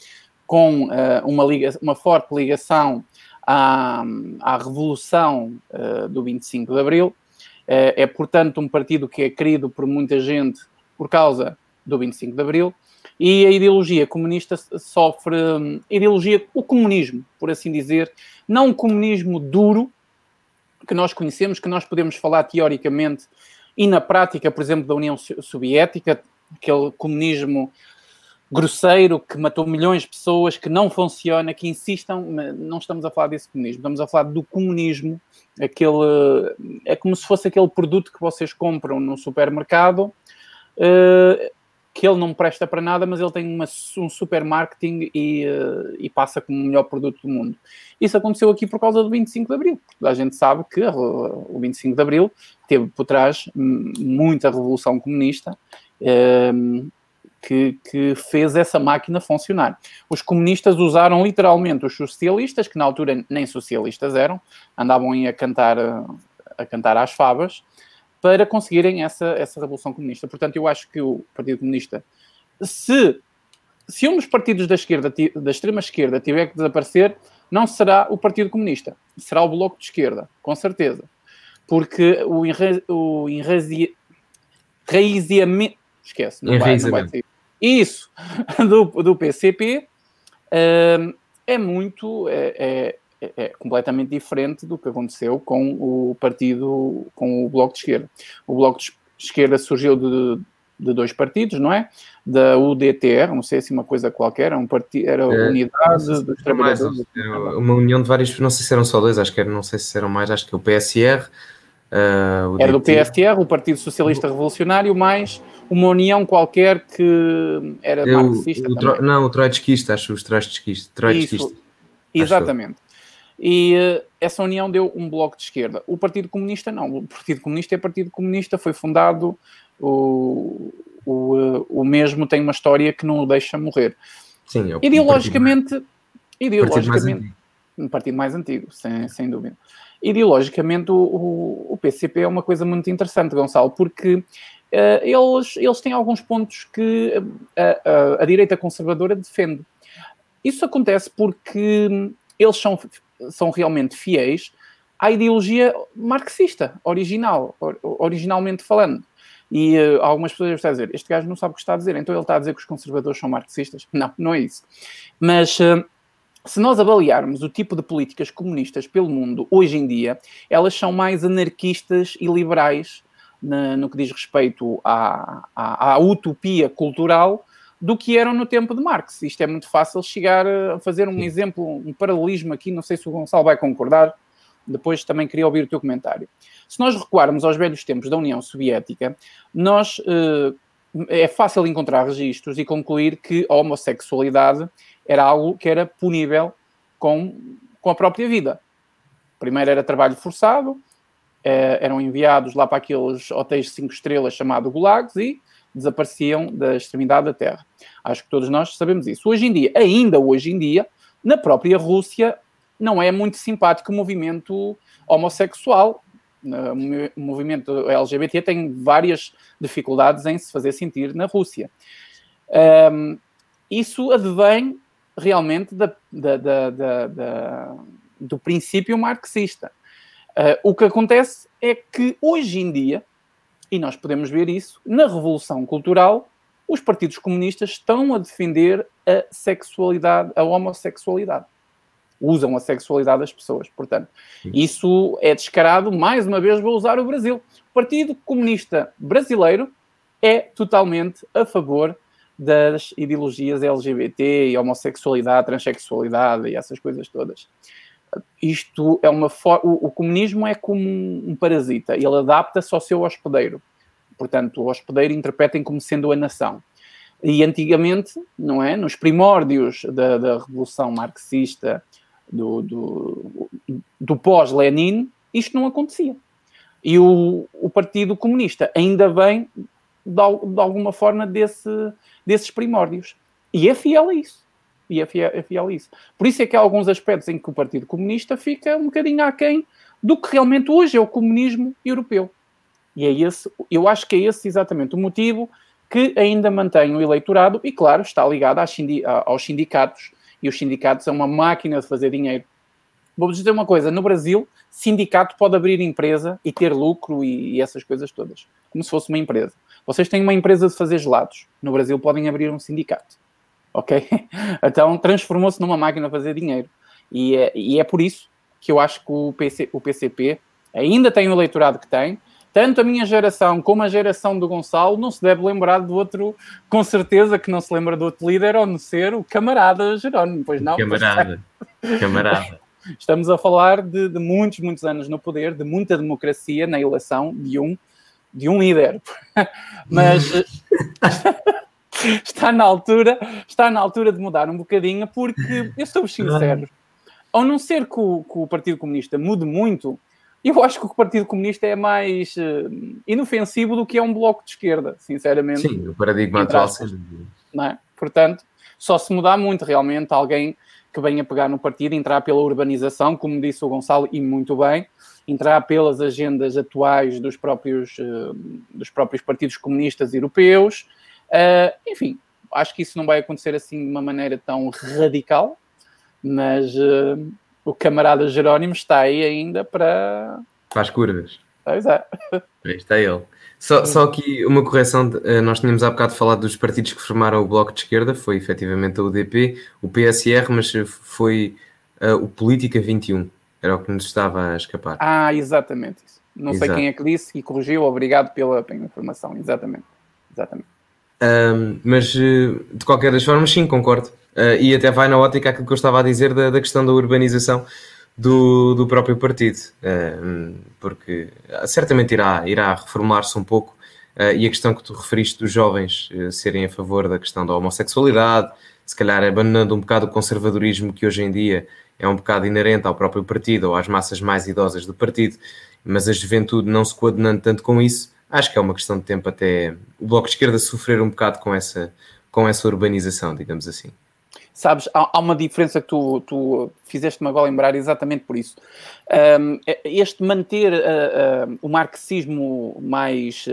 com uh, uma, liga, uma forte ligação à, à Revolução uh, do 25 de Abril. Uh, é, portanto, um partido que é querido por muita gente por causa do 25 de Abril. E a ideologia comunista sofre. Um, ideologia, o comunismo, por assim dizer, não um comunismo duro que nós conhecemos, que nós podemos falar teoricamente e na prática, por exemplo, da União Soviética, aquele comunismo grosseiro que matou milhões de pessoas, que não funciona, que insistam, não estamos a falar desse comunismo, estamos a falar do comunismo, aquele, é como se fosse aquele produto que vocês compram no supermercado, uh, que ele não presta para nada, mas ele tem uma, um super marketing e, uh, e, passa como o melhor produto do mundo. Isso aconteceu aqui por causa do 25 de Abril, a gente sabe que o 25 de Abril teve por trás muita revolução comunista, uh, que, que, fez essa máquina funcionar. Os comunistas usaram literalmente os socialistas, que na altura nem socialistas eram, andavam a cantar, a cantar às favas, para conseguirem essa, essa revolução comunista. Portanto, eu acho que o Partido Comunista, se se um dos partidos da esquerda, da extrema esquerda, tiver que desaparecer, não será o Partido Comunista, será o Bloco de Esquerda, com certeza. Porque o, enra, o enraiziamento. Esquece, não vai, não vai Isso, do, do PCP uh, é muito. É, é, é, completamente diferente do que aconteceu com o partido, com o Bloco de Esquerda. O Bloco de Esquerda surgiu de, de dois partidos, não é? Da UDTR, não sei se uma coisa qualquer, era, um partido, era a é, Unidade dos Trabalhadores. Mais, uma união de vários, não sei se eram só dois, acho que era, não sei se eram mais, acho que é o PSR. Uh, o era do PSR, o Partido Socialista Revolucionário, mais uma união qualquer que era Eu, marxista. O, o, não, o trotskista, acho os trotskistas. Exatamente. E uh, essa união deu um bloco de esquerda. O Partido Comunista não. O Partido Comunista é Partido Comunista, foi fundado o, o, o mesmo tem uma história que não o deixa morrer. Sim, é o ideologicamente, partido ideologicamente um partido mais antigo, sem, sem dúvida. Ideologicamente, o, o, PCP é uma coisa muito interessante, Gonçalo, porque eles, eles têm alguns pontos que a, a, a direita conservadora defende. Isso acontece porque eles são, são realmente fiéis à ideologia marxista, original, originalmente falando. E uh, algumas pessoas estão a dizer: este gajo não sabe o que está a dizer, então ele está a dizer que os conservadores são marxistas. Não, não é isso. Mas. Uh, se nós avaliarmos o tipo de políticas comunistas pelo mundo hoje em dia, elas são mais anarquistas e liberais na, no que diz respeito à, à, à, utopia cultural do que eram no tempo de Marx. Isto é muito fácil chegar a fazer um exemplo, um paralelismo aqui, não sei se o Gonçalo vai concordar, depois também queria ouvir o teu comentário. Se nós recuarmos aos velhos tempos da União Soviética, nós eh, é fácil encontrar registros e concluir que a homossexualidade era algo que era punível com, com a própria vida. Primeiro era trabalho forçado, eram enviados lá para aqueles hotéis de cinco estrelas chamados gulags e desapareciam da extremidade da Terra. Acho que todos nós sabemos isso. Hoje em dia, ainda hoje em dia, na própria Rússia, não é muito simpático o movimento homossexual. O movimento LGBT tem várias dificuldades em se fazer sentir na Rússia. Um, isso advém realmente da, da, da, do princípio marxista. Uh, o que acontece é que hoje em dia, e nós podemos ver isso, na Revolução Cultural, os partidos comunistas estão a defender a sexualidade, a homossexualidade usam a sexualidade das pessoas. Portanto, isso é descarado. Mais uma vez, vou usar o Brasil. O Partido Comunista Brasileiro é totalmente a favor das ideologias LGBT e homossexualidade, transexualidade e essas coisas todas. Isto é uma o, o comunismo é como um, um parasita, ele adapta-se ao seu hospedeiro. Portanto, o hospedeiro interpretem como sendo a nação. E antigamente, não é? Nos primórdios da, da Revolução Marxista do, do, do pós-Lenin, isto não acontecia. E o, o Partido Comunista ainda vem, de, de, alguma forma, desse, desses primórdios. E é fiel a isso. E é fiel, é fiel a isso. Por isso é que há alguns aspectos em que o Partido Comunista fica um bocadinho aquém do que realmente hoje é o comunismo europeu. E é esse, eu acho que é esse exatamente o motivo que ainda mantém o eleitorado e, claro, está ligado aos sindicatos e os sindicatos são uma máquina de fazer dinheiro. Vou-vos dizer uma coisa: no Brasil, sindicato pode abrir empresa e ter lucro e, essas coisas todas, como se fosse uma empresa. Vocês têm uma empresa de fazer gelados, no Brasil podem abrir um sindicato, ok? Então transformou-se numa máquina de fazer dinheiro. E é, e é por isso que eu acho que o, PC, o PCP ainda tem o eleitorado que tem, tanto a minha geração como a geração do Gonçalo não se deve lembrar do outro, com certeza que não se lembra do outro líder, ou não ser o camarada Jerónimo, pois não? Camarada, camarada. Estamos a falar de, de, muitos, muitos anos no poder, de muita democracia na eleição de um, de um líder. Mas está na altura, está na altura de mudar um bocadinho, porque eu sou sincero, ao não ser que o, que o Partido Comunista mude muito eu acho que o Partido Comunista é mais uh, inofensivo do que é um bloco de esquerda, sinceramente. Sim, o paradigma atual. Não é? Portanto, só se mudar muito realmente alguém que venha pegar no partido, entrar pela urbanização, como disse o Gonçalo, e muito bem, entrar pelas agendas atuais dos próprios, uh, dos próprios partidos comunistas europeus. Uh, enfim, acho que isso não vai acontecer assim de uma maneira tão radical, mas uh, o camarada Jerónimo está aí ainda para. Faz curvas. Pois é. Aí está ele. Só, só aqui uma correção, eh, nós tínhamos há bocado falado dos partidos que formaram o Bloco de Esquerda, foi efetivamente a UDP, o PSR, mas foi uh, o Política 21, era o que nos estava a escapar. Ah, exatamente isso. Não Exato. sei quem é que disse e corrigiu, obrigado pela, pela informação, exatamente. exatamente. Um, mas de qualquer das formas, sim, concordo. Uh, e até vai na ótica aquilo que eu estava a dizer da, da questão da urbanização do, do próprio partido, uh, porque certamente irá, irá reformular-se um pouco. Uh, e a questão que tu referiste dos jovens serem a favor da questão da homossexualidade, se calhar abandonando um bocado o conservadorismo que hoje em dia é um bocado inerente ao próprio partido ou às massas mais idosas do partido, mas a juventude não se coadunando tanto com isso, acho que é uma questão de tempo até o Bloco de Esquerda sofrer um bocado com essa, com essa urbanização, digamos assim. Sabes, há, uma diferença que tu, tu fizeste-me agora lembrar exatamente por isso. Um, este manter uh, uh, o marxismo mais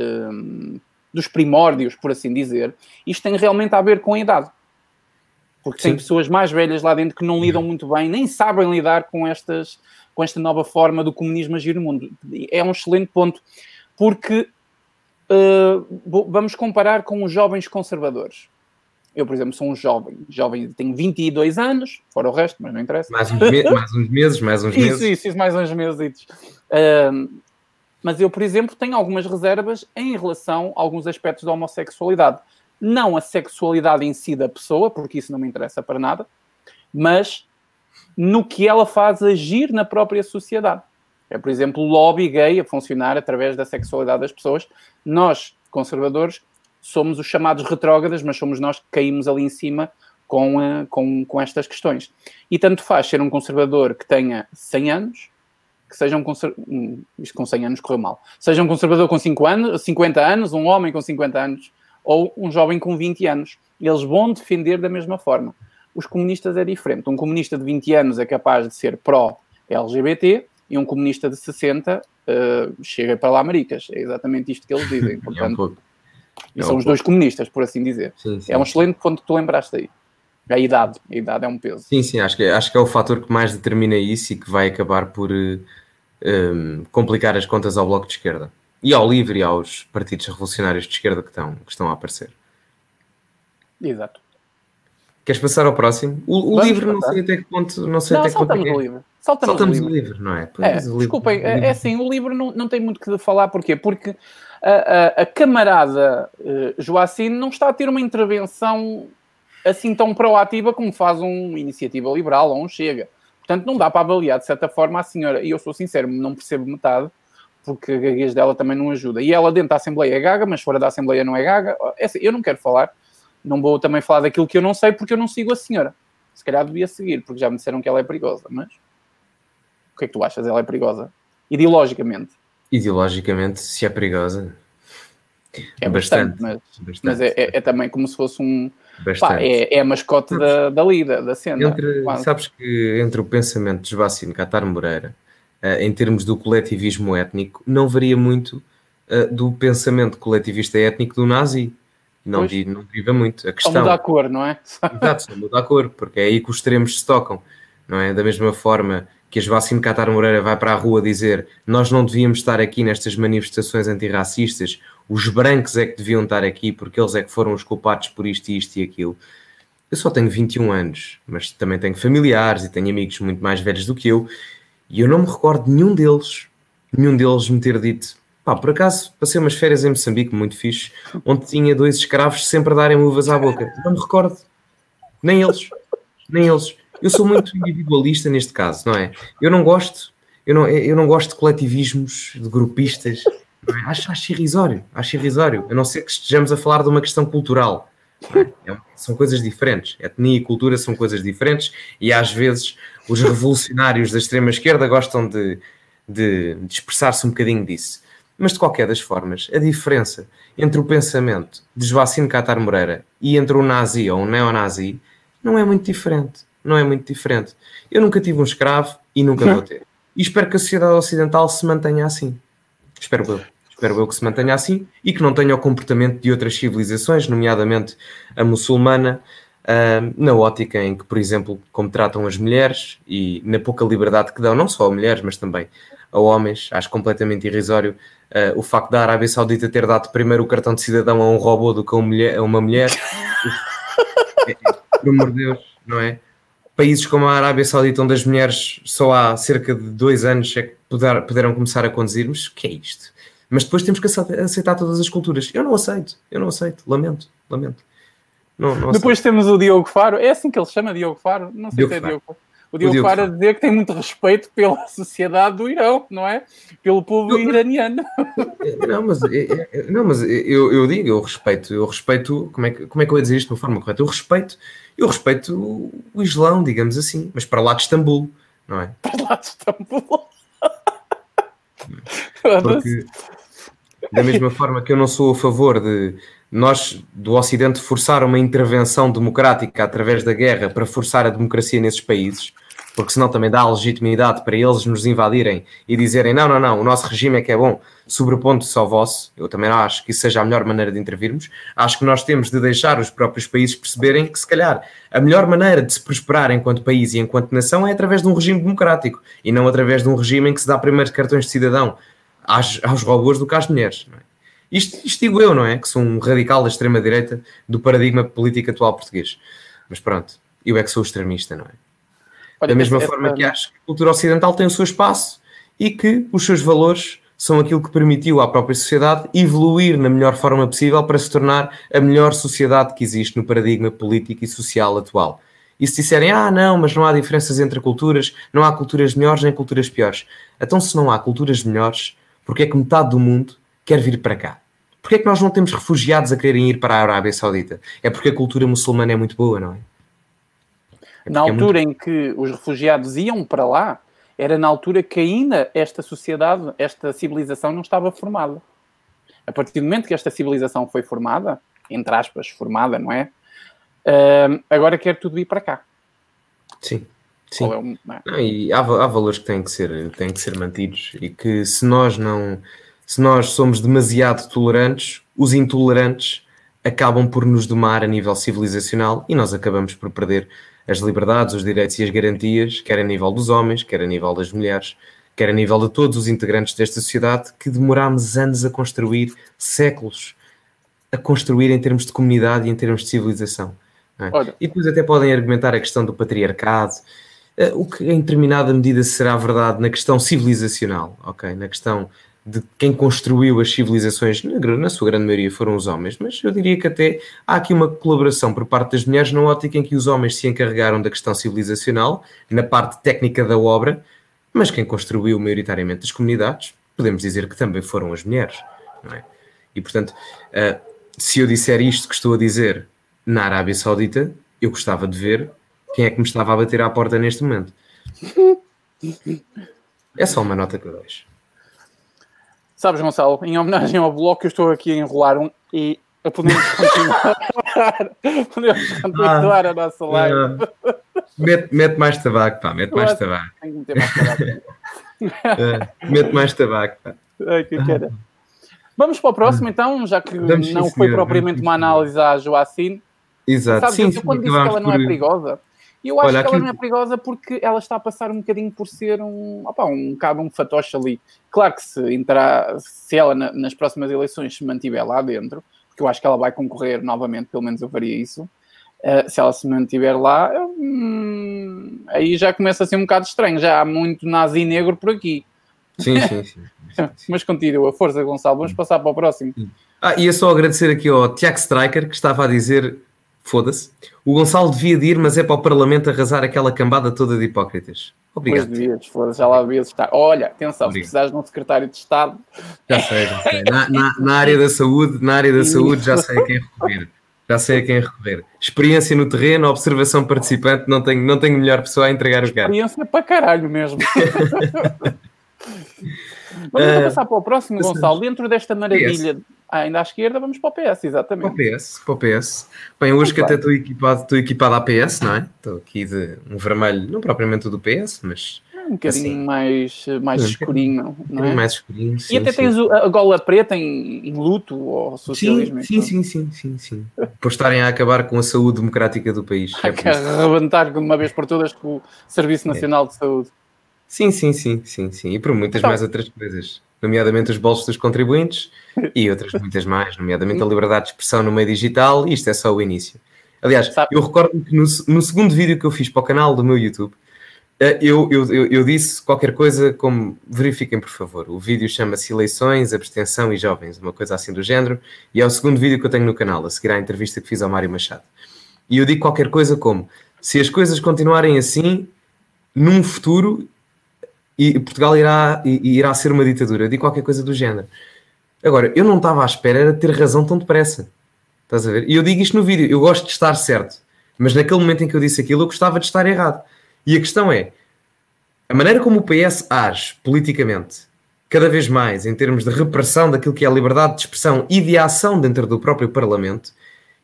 dos primórdios, por assim dizer, isto tem realmente a ver com a idade. Porque Sim. tem pessoas mais velhas lá dentro que não lidam muito bem, nem sabem lidar com, estas, com esta nova forma do comunismo agir no mundo. É um excelente ponto, porque vamos comparar com os jovens conservadores eu, por exemplo, sou um jovem, jovem, tenho 22 anos, fora o resto, mas não interessa. Mais uns, me mais uns meses, mais uns meses. Isso, isso, isso mais uns meses. Uh, mas eu, por exemplo, tenho algumas reservas em relação a alguns aspectos da homossexualidade. Não a sexualidade em si da pessoa, porque isso não me interessa para nada, mas no que ela faz agir na própria sociedade. É, por exemplo, o lobby gay a funcionar através da sexualidade das pessoas. Nós, conservadores, somos os chamados retrógradas, mas somos nós que caímos ali em cima com, uh, com, com estas questões. E tanto faz ser um conservador que tenha 100 anos, que seja um conservador. Isto com 100 anos correu mal. Seja um conservador com 5 anos, 50 anos, um homem com 50 anos, ou um jovem com 20 anos. Eles vão defender da mesma forma. Os comunistas é diferente. Um comunista de 20 anos é capaz de ser pró-LGBT e um comunista de 60 uh, eh, chega para lá maricas. É exatamente isto que eles dizem. Portanto, e é são um os dois comunistas, por assim dizer. Sim, sim, é um excelente ponto que tu lembraste aí. A idade, a idade é um peso. Sim, sim, acho que, acho que é o fator que mais determina isso e que vai acabar por um, eh, complicar as contas ao Bloco de Esquerda. E ao LIVRE e aos partidos revolucionários de esquerda que estão, que estão a aparecer. Exato. Queres passar ao próximo? O, o livro não sei até que ponto. Não, sei não, até que ponto é. o livro. Saltamos, saltamos o, livro. o livro, não é? é desculpem, é, é assim, o livro não, não tem muito que falar, porquê? Porque a, a, a camarada uh, Joacine não está a ter uma intervenção assim tão proativa como faz um Iniciativa Liberal ou um Chega. Portanto, não dá para avaliar de certa forma a senhora, e eu sou sincero, não percebo metade, porque a gaguez dela também não ajuda. E ela dentro da Assembleia é gaga, mas fora da Assembleia não é gaga. É assim, eu não quero falar, não vou também falar daquilo que eu não sei, porque eu não sigo a senhora. Se calhar devia seguir, porque já me disseram que ela é perigosa, mas o que é que tu achas? Ela é perigosa? Ideologicamente ideologicamente, se é perigosa. É bastante, bastante mas, bastante. mas é, é, é, também como se fosse um. Pá, é, é a mascote da, da lida, da cena. Entre, sabes que entre o pensamento de Joacine Catar Moreira, uh, em termos do coletivismo étnico, não varia muito uh, do pensamento coletivista étnico do nazi. Não, di, não deriva muito. A questão, só muda a cor, não é? Exato, só muda a cor, porque é aí que os extremos se tocam. Não é? Da mesma forma que a Joacine Catar Moreira vai para a rua dizer nós não devíamos estar aqui nestas manifestações antirracistas, os brancos é que deviam estar aqui porque eles é que foram os culpados por isto, isto e aquilo. Eu só tenho 21 anos, mas também tenho familiares e tenho amigos muito mais velhos do que eu e eu não me recordo de nenhum deles, nenhum deles me ter dito pá, por acaso passei umas férias em Moçambique muito fixe, onde tinha dois escravos sempre a darem uvas à boca. Não me recordo. Nem eles. Nem eles eu sou muito individualista neste caso, não é? Eu não gosto, eu não, eu não gosto de coletivismos, de grupistas. É? Acho, acho irrisório, acho irrisório. A não ser que estejamos a falar de uma questão cultural. É? É, são coisas diferentes. Etnia e cultura são coisas diferentes e às vezes os revolucionários da extrema-esquerda gostam de, de, de expressar-se um bocadinho disso. Mas de qualquer das formas, a diferença entre o pensamento de Joacine Catar Moreira e entre um nazi ou um neonazi não é muito diferente não é muito diferente. Eu nunca tive um escravo e nunca vou ter. E espero que a sociedade ocidental se mantenha assim. Espero eu. espero eu que se mantenha assim, e que não tenha o comportamento de outras civilizações, nomeadamente a muçulmana, uh, na ótica em que, por exemplo, como tratam as mulheres e na pouca liberdade que dão, não só a mulheres, mas também a homens, acho completamente irrisório uh, o facto da Arábia Saudita ter dado primeiro o cartão de cidadão a um robô do que a, mulher, a uma mulher. é, é, por amor de Deus, não é? Países como a Arábia Saudita, onde as mulheres só há cerca de dois anos é que puder, puderam começar a conduzir-nos, que é isto? Mas depois temos que aceitar todas as culturas. Eu não aceito, eu não aceito, lamento, lamento. Não, não depois temos o Diogo Faro, é assim que ele chama Diogo Faro? Não sei Diogo se é Faro. Diogo Faro o Diogo, Diogo Faro a dizer que tem muito respeito pela sociedade do Irão, não é? Pelo povo eu, iraniano. Não, mas, não, mas eu, eu digo, eu respeito, eu respeito, como é, que, como é que eu ia dizer isto de uma forma correta? Eu respeito, eu respeito o Islão, digamos assim, mas para lá de Istambul, não é? Para lá de Istambul. Porque, da mesma forma que eu não sou a favor de nós do Ocidente forçar uma intervenção democrática através da guerra para forçar a democracia nesses países, porque senão também dá legitimidade para eles nos invadirem e dizerem não, não, não, o nosso regime é que é bom, sobrepondo-se ao vosso. Eu também não acho que isso seja a melhor maneira de intervirmos. Acho que nós temos de deixar os próprios países perceberem que, se calhar, a melhor maneira de se prosperar enquanto país e enquanto nação é através de um regime democrático e não através de um regime em que se dá primeiro cartões de cidadão aos, robôs do que às mulheres. É? Isto, isto digo eu, não é? Que sou um radical da extrema-direita do paradigma político atual português. Mas pronto, eu é que sou extremista, não é? Olha, da mesma forma que acho que a cultura ocidental tem o seu espaço e que os seus valores são aquilo que permitiu à própria sociedade evoluir na melhor forma possível para se tornar a melhor sociedade que existe no paradigma político e social atual. E se disserem, ah, não, mas não há diferenças entre culturas, não há culturas melhores nem culturas piores. Então, se não há culturas melhores, porque é que metade do mundo quer vir para cá? Porquê é que nós não temos refugiados a quererem ir para a Arábia Saudita? É porque a cultura muçulmana é muito boa, não é? É na altura é muito... em que os refugiados iam para lá, era na altura que ainda esta sociedade, esta civilização não estava formada. A partir do momento que esta civilização foi formada, entre aspas, formada, não é? Uh, agora quer tudo ir para cá. Sim. Sim. É um, é? Não, e há, há valores que têm que, ser, têm que ser mantidos e que se nós não se nós somos demasiado tolerantes, os intolerantes acabam por nos domar a nível civilizacional e nós acabamos por perder as liberdades, os direitos e as garantias, quer a nível dos homens, quer a nível das mulheres, quer a nível de todos os integrantes desta sociedade, que demorámos anos a construir, séculos a construir em termos de comunidade e em termos de civilização. É? E depois até podem argumentar a questão do patriarcado, eh, o que em determinada medida será verdade na questão civilizacional, ok? Na questão de quem construiu as civilizações, na, sua grande maioria foram os homens, mas eu diria que até há aqui uma colaboração por parte das mulheres na ótica em que os homens se encarregaram da questão civilizacional, na parte técnica da obra, mas quem construiu maioritariamente as comunidades, podemos dizer que também foram as mulheres, é? E portanto, uh, se eu disser isto que estou a dizer na Arábia Saudita, eu gostava de ver quem é que me estava a bater à porta neste momento. É só uma nota que eu deixo. Sabes, Gonçalo, em homenagem ao bloco, eu estou aqui a enrolar um e podemos continuar, podemos continuar ah, a nossa live. Uh, mete, mete, mais tabaco, pá, mete mais tabaco. Tenho que meter mais tabaco. uh, mete mais tabaco, pá. Ai, que cara. Vamos para o próximo, então, já que Vamos não foi propriamente uma análise à Joacine. Exato. Sabes, sim, eu, sim, quando disse que ela não é perigosa, e eu acho Olha, que ela não é perigosa porque ela está a passar um bocadinho por ser um, opa, um cabo, um fatoche ali. Claro que se entrar, se ela na, nas próximas eleições se mantiver lá dentro, porque eu acho que ela vai concorrer novamente, pelo menos eu faria isso. Uh, se ela se mantiver lá, hum, aí já começa a ser um bocado estranho. Já há muito nazi negro por aqui. Sim, sim, sim. Mas continua, força Gonçalo, vamos passar para o próximo. Ah, ia só agradecer aqui ao Tiago Striker que estava a dizer Foda-se. O Gonçalo devia de ir, mas é para o Parlamento arrasar aquela cambada toda de hipócritas. Obrigado. Pois devias, foda-se, já lá devias estar. Olha, atenção, Obrigado. se precisares de um secretário de Estado. Já sei, já sei. Na, na, na área da saúde, na área da saúde já sei a quem recorrer. Já sei a quem recorrer. Experiência no terreno, observação participante, não tenho, não tenho melhor pessoa a entregar os gatos. Experiência para caralho mesmo. Vamos uh, passar para o próximo, Gonçalo. Dentro desta maravilha ah, ainda à esquerda, vamos para o PS, exatamente. Para o PS, para o PS. Bem, hoje Muito que bem. até estou equipado, estou equipado à PS, não é? Estou aqui de um vermelho, não propriamente do PS, mas um bocadinho assim, mais, mais um escurinho, não é? Mais escurinho, sim, E até sim. tens a gola preta em, em luto ou socialismo. Sim, sim, sim, sim, sim, Por estarem a acabar com a saúde democrática do país. É que arrebentar de uma vez por todas com o Serviço é. Nacional é. de Saúde. Sim, sim, sim, sim, sim. E por muitas então, mais outras coisas. Nomeadamente os bolsos dos contribuintes e outras muitas mais, nomeadamente a liberdade de expressão no meio digital, e isto é só o início. Aliás, Sabe? eu recordo que no, no segundo vídeo que eu fiz para o canal do meu YouTube, eh, eu, eu, eu, eu, disse qualquer coisa como verifiquem por favor. O vídeo chama-se Eleições, Abstenção e Jovens, uma coisa assim do género, e é o segundo vídeo que eu tenho no canal, a seguir à entrevista que fiz ao Mário Machado. E eu digo qualquer coisa como: se as coisas continuarem assim, num futuro, e Portugal irá, irá ser uma ditadura. Digo qualquer coisa do género. Agora, eu não estava à espera de ter razão tão depressa. Estás a ver? E eu digo isto no vídeo: eu gosto de estar certo, mas naquele momento em que eu disse aquilo, eu gostava de estar errado. E a questão é: a maneira como o PS age politicamente, cada vez mais em termos de repressão daquilo que é a liberdade de expressão e de ação dentro do próprio Parlamento,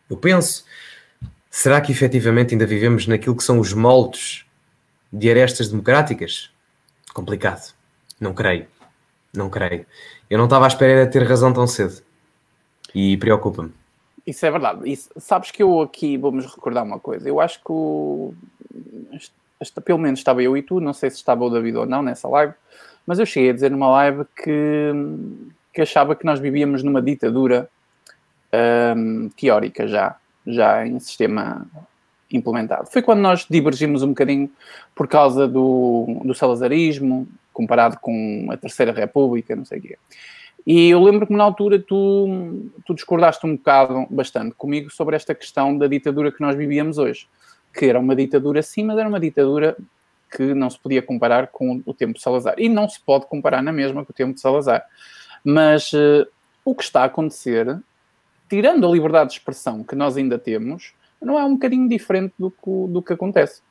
eu penso, será que efetivamente ainda vivemos naquilo que são os moldes de arestas democráticas? Complicado. Não creio. Não creio. Eu não estava à espera de ter razão tão cedo. E preocupa-me. Isso é verdade. Isso, sabes que eu aqui vamos recordar uma coisa. Eu acho que o, esta, pelo menos estava eu e tu, não sei se estava o David ou não nessa live, mas eu cheguei a dizer numa live que, que achava que nós vivíamos numa ditadura um, teórica já, já em sistema implementado. Foi quando nós divergimos um bocadinho por causa do, do salazarismo, comparado com a Terceira República, não sei o quê. E eu lembro que na altura tu, tu discordaste um bocado, bastante comigo, sobre esta questão da ditadura que nós vivíamos hoje que era uma ditadura sim, mas era uma ditadura que não se podia comparar com o tempo de Salazar. E não se pode comparar na mesma com o tempo de Salazar. Mas uh, o que está a acontecer, tirando a liberdade de expressão que nós ainda temos, não é um bocadinho diferente do que, do que acontece.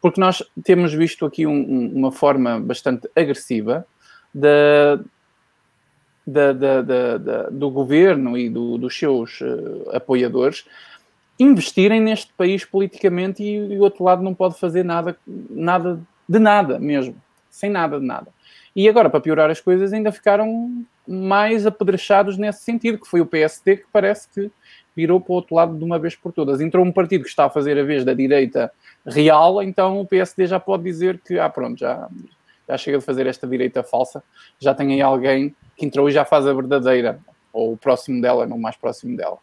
Porque nós temos visto aqui um, um, uma forma bastante agressiva da do governo e do, dos seus uh, apoiadores investirem neste país politicamente e, e o outro lado não pode fazer nada, nada de nada mesmo, sem nada de nada. E agora, para piorar as coisas, ainda ficaram mais apedrechados nesse sentido, que foi o PSD que parece que virou para o outro lado de uma vez por todas. Entrou um partido que está a fazer a vez da direita real, então o PSD já pode dizer que, ah, pronto, já, já chega de fazer esta direita falsa, já tem aí alguém que entrou e já faz a verdadeira, ou o próximo dela, não o mais próximo dela.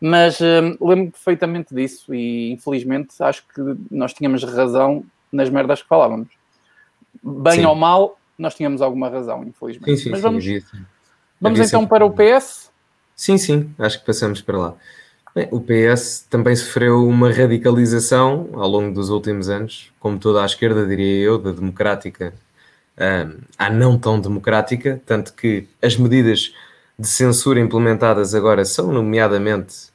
Mas hum, lembro perfeitamente disso e infelizmente acho que nós tínhamos razão nas merdas que falávamos. Bem sim. ou mal, nós tínhamos alguma razão, infelizmente. Sim, sim, Mas vamos, vamos então para o PS? Sim, sim, acho que passamos para lá. Bem, o PS também sofreu uma radicalização ao longo dos últimos anos, como toda a esquerda, diria eu, da democrática hum, à não tão democrática, tanto que as medidas de censura implementadas agora são, nomeadamente,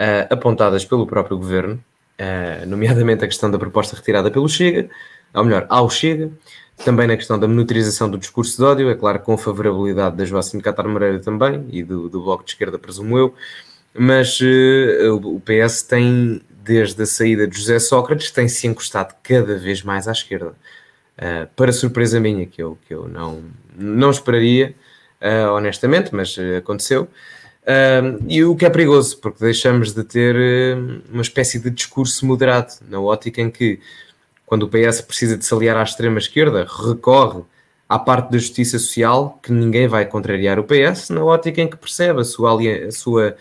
uh, apontadas pelo próprio governo, uh, nomeadamente a questão da proposta retirada pelo Chega, ou melhor, ao Chega, também na questão da monitorização do discurso de ódio, é claro, com favorabilidade da Joacine Catar Moreira também e do, do Bloco de Esquerda, presumo eu, mas uh, o PS tem, desde a saída de José Sócrates, tem se encostado cada vez mais à esquerda. Uh, para surpresa minha, que eu, que eu não, não esperaria, uh, honestamente, mas aconteceu. Uh, e o que é perigoso, porque deixamos de ter uma espécie de discurso moderado, na ótica em que, quando o PS precisa de se aliar à extrema-esquerda, recorre à parte da justiça social, que ninguém vai contrariar o PS, na ótica em que percebe a sua, a sua,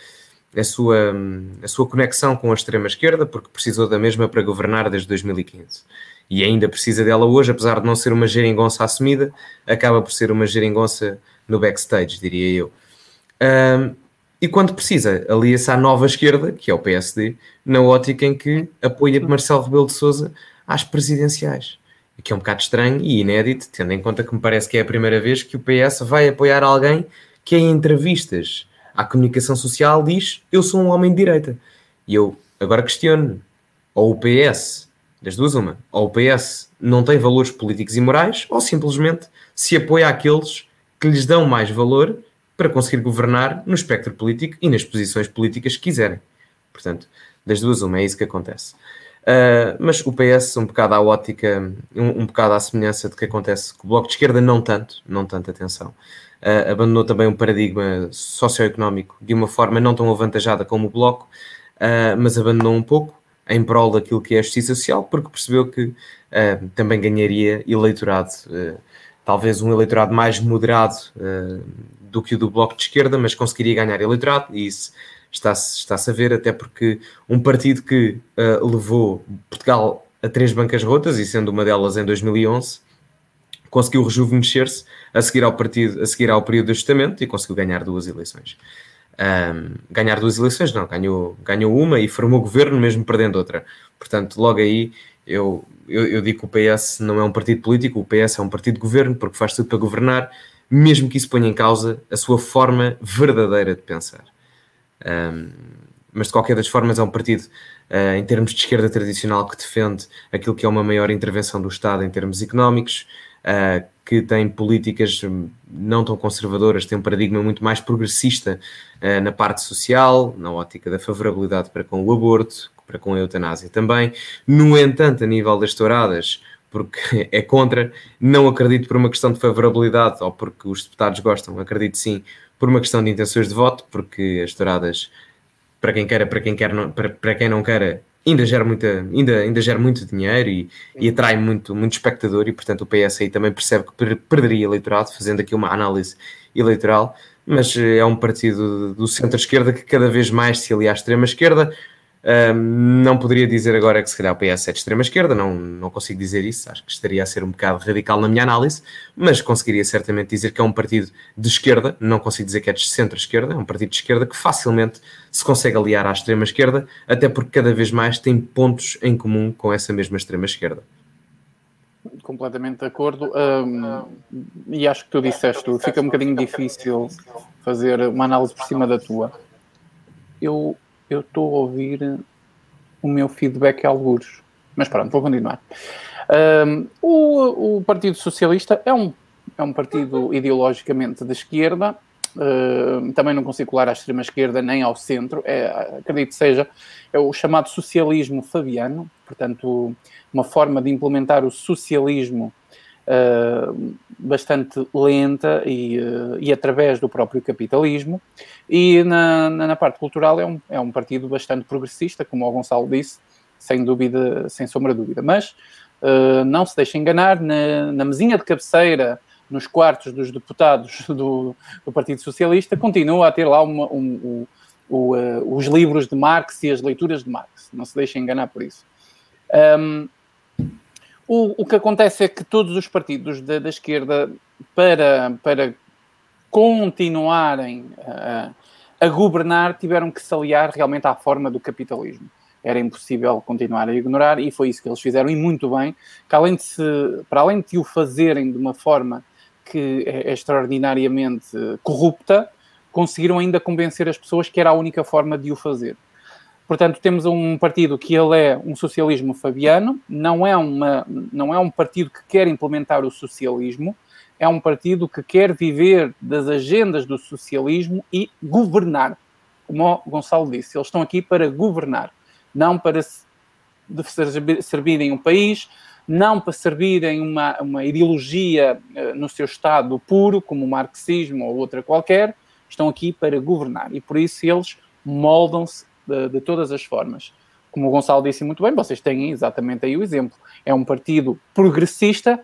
a sua, a sua conexão com a extrema-esquerda, porque precisou da mesma para governar desde 2015 e ainda precisa dela hoje, apesar de não ser uma geringonça assumida, acaba por ser uma geringonça no backstage, diria eu. Um, e quando precisa, alia-se à nova esquerda, que é o PSD, na ótica em que apoia Marcelo Rebelo de Sousa às presidenciais. O que é um bocado estranho e inédito, tendo em conta que me parece que é a primeira vez que o PS vai apoiar alguém que em entrevistas à comunicação social diz eu sou um homem de direita. E eu agora questiono, ou o PS, das duas uma, ou o PS não tem valores políticos e morais, ou simplesmente se apoia àqueles que lhes dão mais valor para conseguir governar no espectro político e nas posições políticas que quiserem. Portanto, das duas, uma, é isso que acontece. Uh, mas o PS, um bocado à ótica, um, um bocado à semelhança de que acontece com o Bloco de Esquerda, não tanto, não tanto, atenção. Uh, abandonou também um paradigma socioeconómico de uma forma não tão avantajada como o Bloco, uh, mas abandonou um pouco em prol daquilo que é a justiça social, porque percebeu que também ganharia eleitorado, talvez um eleitorado mais moderado do que o do Bloco de Esquerda, mas conseguiria ganhar eleitorado, e isso está-se está a ver, até porque um partido que uh, levou Portugal a três bancas rotas, e sendo uma delas em 2011, conseguiu rejuvenescer-se a seguir ao partido, a seguir ao período de ajustamento e conseguiu ganhar duas eleições. Um, ganhar duas eleições, não, ganhou, ganhou uma e formou governo mesmo perdendo outra. Portanto, logo aí eu, eu, eu, digo que o PS não é um partido político, o PS é um partido de governo porque faz tudo para governar, mesmo que isso ponha em causa a sua forma verdadeira de pensar. Um, mas de qualquer das formas é um partido uh, em termos de esquerda tradicional que defende aquilo que é uma maior intervenção do Estado em termos económicos, uh, que tem políticas não tão conservadoras, tem um paradigma muito mais progressista uh, na parte social, na ótica da favorabilidade para com o aborto, para com a eutanásia também. No entanto, a nível das touradas, porque é contra, não acredito por uma questão de favorabilidade ou porque os deputados gostam, acredito sim por uma questão de intenções de voto, porque as touradas, para quem quer, para quem quer, não, para, para quem não quer, ainda gera, muita, ainda, ainda gera muito dinheiro e, e atrai muito, muito espectador e, portanto, o PS aí também percebe que perderia eleitorado, fazendo aqui uma análise eleitoral, mas eh, é um partido do centro-esquerda que cada vez mais se alia à extrema-esquerda, não poderia dizer agora que se calhar o PS é de extrema esquerda, não, não consigo dizer isso, acho que estaria a ser um bocado radical na minha análise, mas conseguiria certamente dizer que é um partido de esquerda, não consigo dizer que é de centro-esquerda, é um partido de esquerda que facilmente se consegue aliar à extrema esquerda, até porque cada vez mais tem pontos em comum com essa mesma extrema esquerda. Completamente de acordo, um, e acho que tu disseste, fica um bocadinho difícil fazer uma análise por cima da tua. Eu eu estou a ouvir o meu feedback a alguns. Mas pronto, vou continuar. Um, o, o, Partido Socialista é um, é um partido ideologicamente de esquerda, uh, também não consigo colar à extrema-esquerda nem ao centro, é, acredito que seja é o chamado socialismo fabiano, portanto, uma forma de implementar o socialismo uh, bastante lenta e, uh, e, através do próprio capitalismo. E na, na, na, parte cultural é um, é um partido bastante progressista, como o Gonçalo disse, sem dúvida, sem sombra de dúvida. Mas uh, não se deixe enganar, na, na mesinha de cabeceira nos quartos dos deputados do, do, Partido Socialista, continua a ter lá uma, um, um, um, uh, os livros de Marx e as leituras de Marx. Não se deixe enganar por isso. Um, o, o que acontece é que todos os partidos da, da esquerda, para, para continuarem a, a governar, tiveram que se aliar realmente à forma do capitalismo era impossível continuar a ignorar e foi isso que eles fizeram e muito bem, que além de se, para além de o fazerem de uma forma que é, é extraordinariamente corrupta, conseguiram ainda convencer as pessoas que era a única forma de o fazer. Portanto, temos um partido que ele é um socialismo fabiano, não é, uma, não é um partido que quer implementar o socialismo, é um partido que quer viver das agendas do socialismo e governar. Como o Gonçalo disse, eles estão aqui para governar, não para servirem um país, não para servirem uma, uma ideologia uh, no seu estado puro, como o marxismo ou outra qualquer, estão aqui para governar. E por isso eles moldam-se de, de todas as formas. Como o Gonçalo disse muito bem, vocês têm exatamente aí o exemplo. É um partido progressista,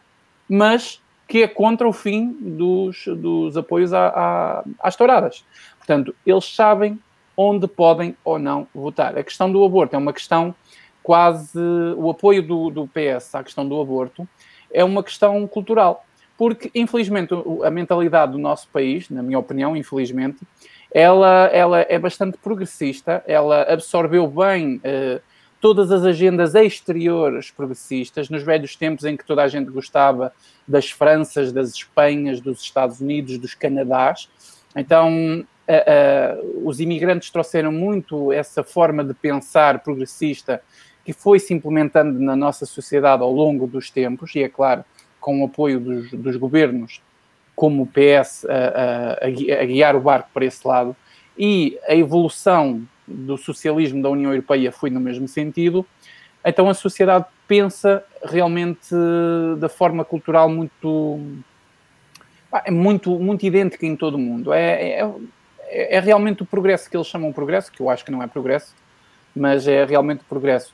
mas que é contra o fim dos, dos apoios a, a, às touradas. Portanto, eles sabem onde podem ou não votar. A questão do aborto é uma questão quase. O apoio do, do PS à questão do aborto é uma questão cultural. Porque, infelizmente, a mentalidade do nosso país, na minha opinião, infelizmente, ela, ela é bastante progressista, ela absorveu bem uh, todas as agendas exteriores progressistas, nos velhos tempos em que toda a gente gostava das Franças, das Espanhas, dos Estados Unidos, dos Canadás. Então, uh, uh, os imigrantes trouxeram muito essa forma de pensar progressista que foi se implementando na nossa sociedade ao longo dos tempos, e é claro, com o apoio dos, dos governos como o PS a, a, a, guiar o barco para esse lado, e a evolução do socialismo da União Europeia foi no mesmo sentido, então a sociedade pensa realmente da forma cultural muito é muito, muito idêntica em todo o mundo. É, é, é, realmente o progresso que eles chamam de progresso, que eu acho que não é progresso, mas é realmente progresso.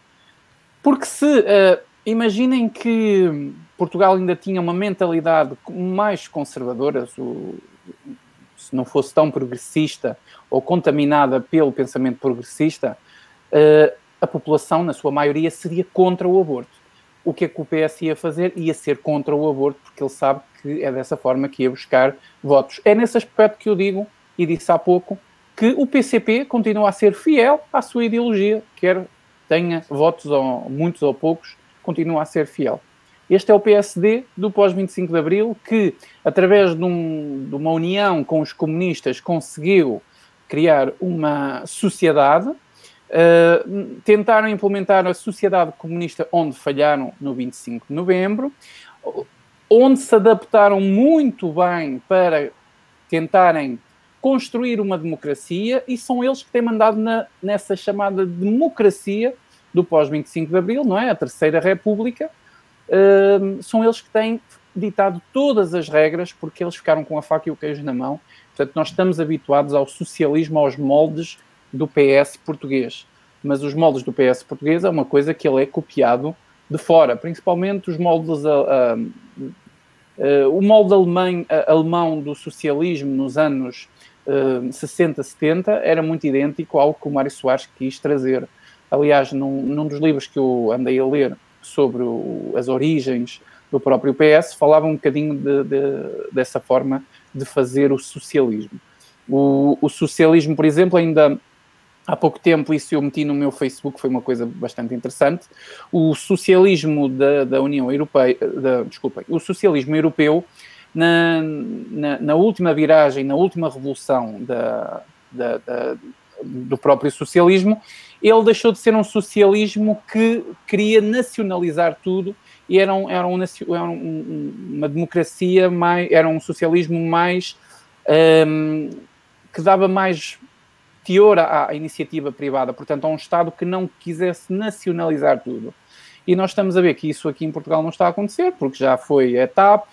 Porque se uh, imaginem que Portugal ainda tinha uma mentalidade mais conservadora, se não fosse tão progressista ou contaminada pelo pensamento progressista, uh, a população, na sua maioria, seria contra o aborto. O que é que o PS ia fazer? Ia ser contra o aborto, porque ele sabe que é dessa forma que ia buscar votos. É nesse aspecto que eu digo, e disse há pouco, que o PCP continua a ser fiel à sua ideologia, quer tenha votos ou muitos ou poucos, continua a ser fiel. Este é o PSD do pós-25 de Abril, que, através de, um, de, uma união com os comunistas, conseguiu criar uma sociedade. Uh, tentaram implementar a sociedade comunista onde falharam no 25 de novembro, onde se adaptaram muito bem para tentarem construir uma democracia e são eles que têm mandado na, nessa chamada democracia do pós-25 de Abril, não é? A Terceira República. Uh, são eles que têm ditado todas as regras porque eles ficaram com a faca e o queijo na mão. Portanto, nós estamos habituados ao socialismo, aos moldes do PS português. Mas os moldes do PS português é uma coisa que ele é copiado de fora, principalmente os moldes. Uh, uh, o molde alemão, alemão do socialismo nos anos 60, 70 era muito idêntico ao que o Mário Soares quis trazer. Aliás, num, num dos livros que eu andei a ler sobre o, as origens do próprio PS, falava um bocadinho de, de, dessa forma de fazer o socialismo. O, o, socialismo, por exemplo, ainda há pouco tempo, isso eu meti no meu Facebook, foi uma coisa bastante interessante. O socialismo da, da União Europeia, da, desculpa, o socialismo europeu na, na, na, última viragem, na última revolução da, da, da, do próprio socialismo, ele deixou de ser um socialismo que queria nacionalizar tudo e era, um, era, um, era um, uma democracia mais, era um socialismo mais um, que dava mais teor à, à, iniciativa privada, portanto, a um Estado que não quisesse nacionalizar tudo. E nós estamos a ver que isso aqui em Portugal não está a acontecer, porque já foi a TAP,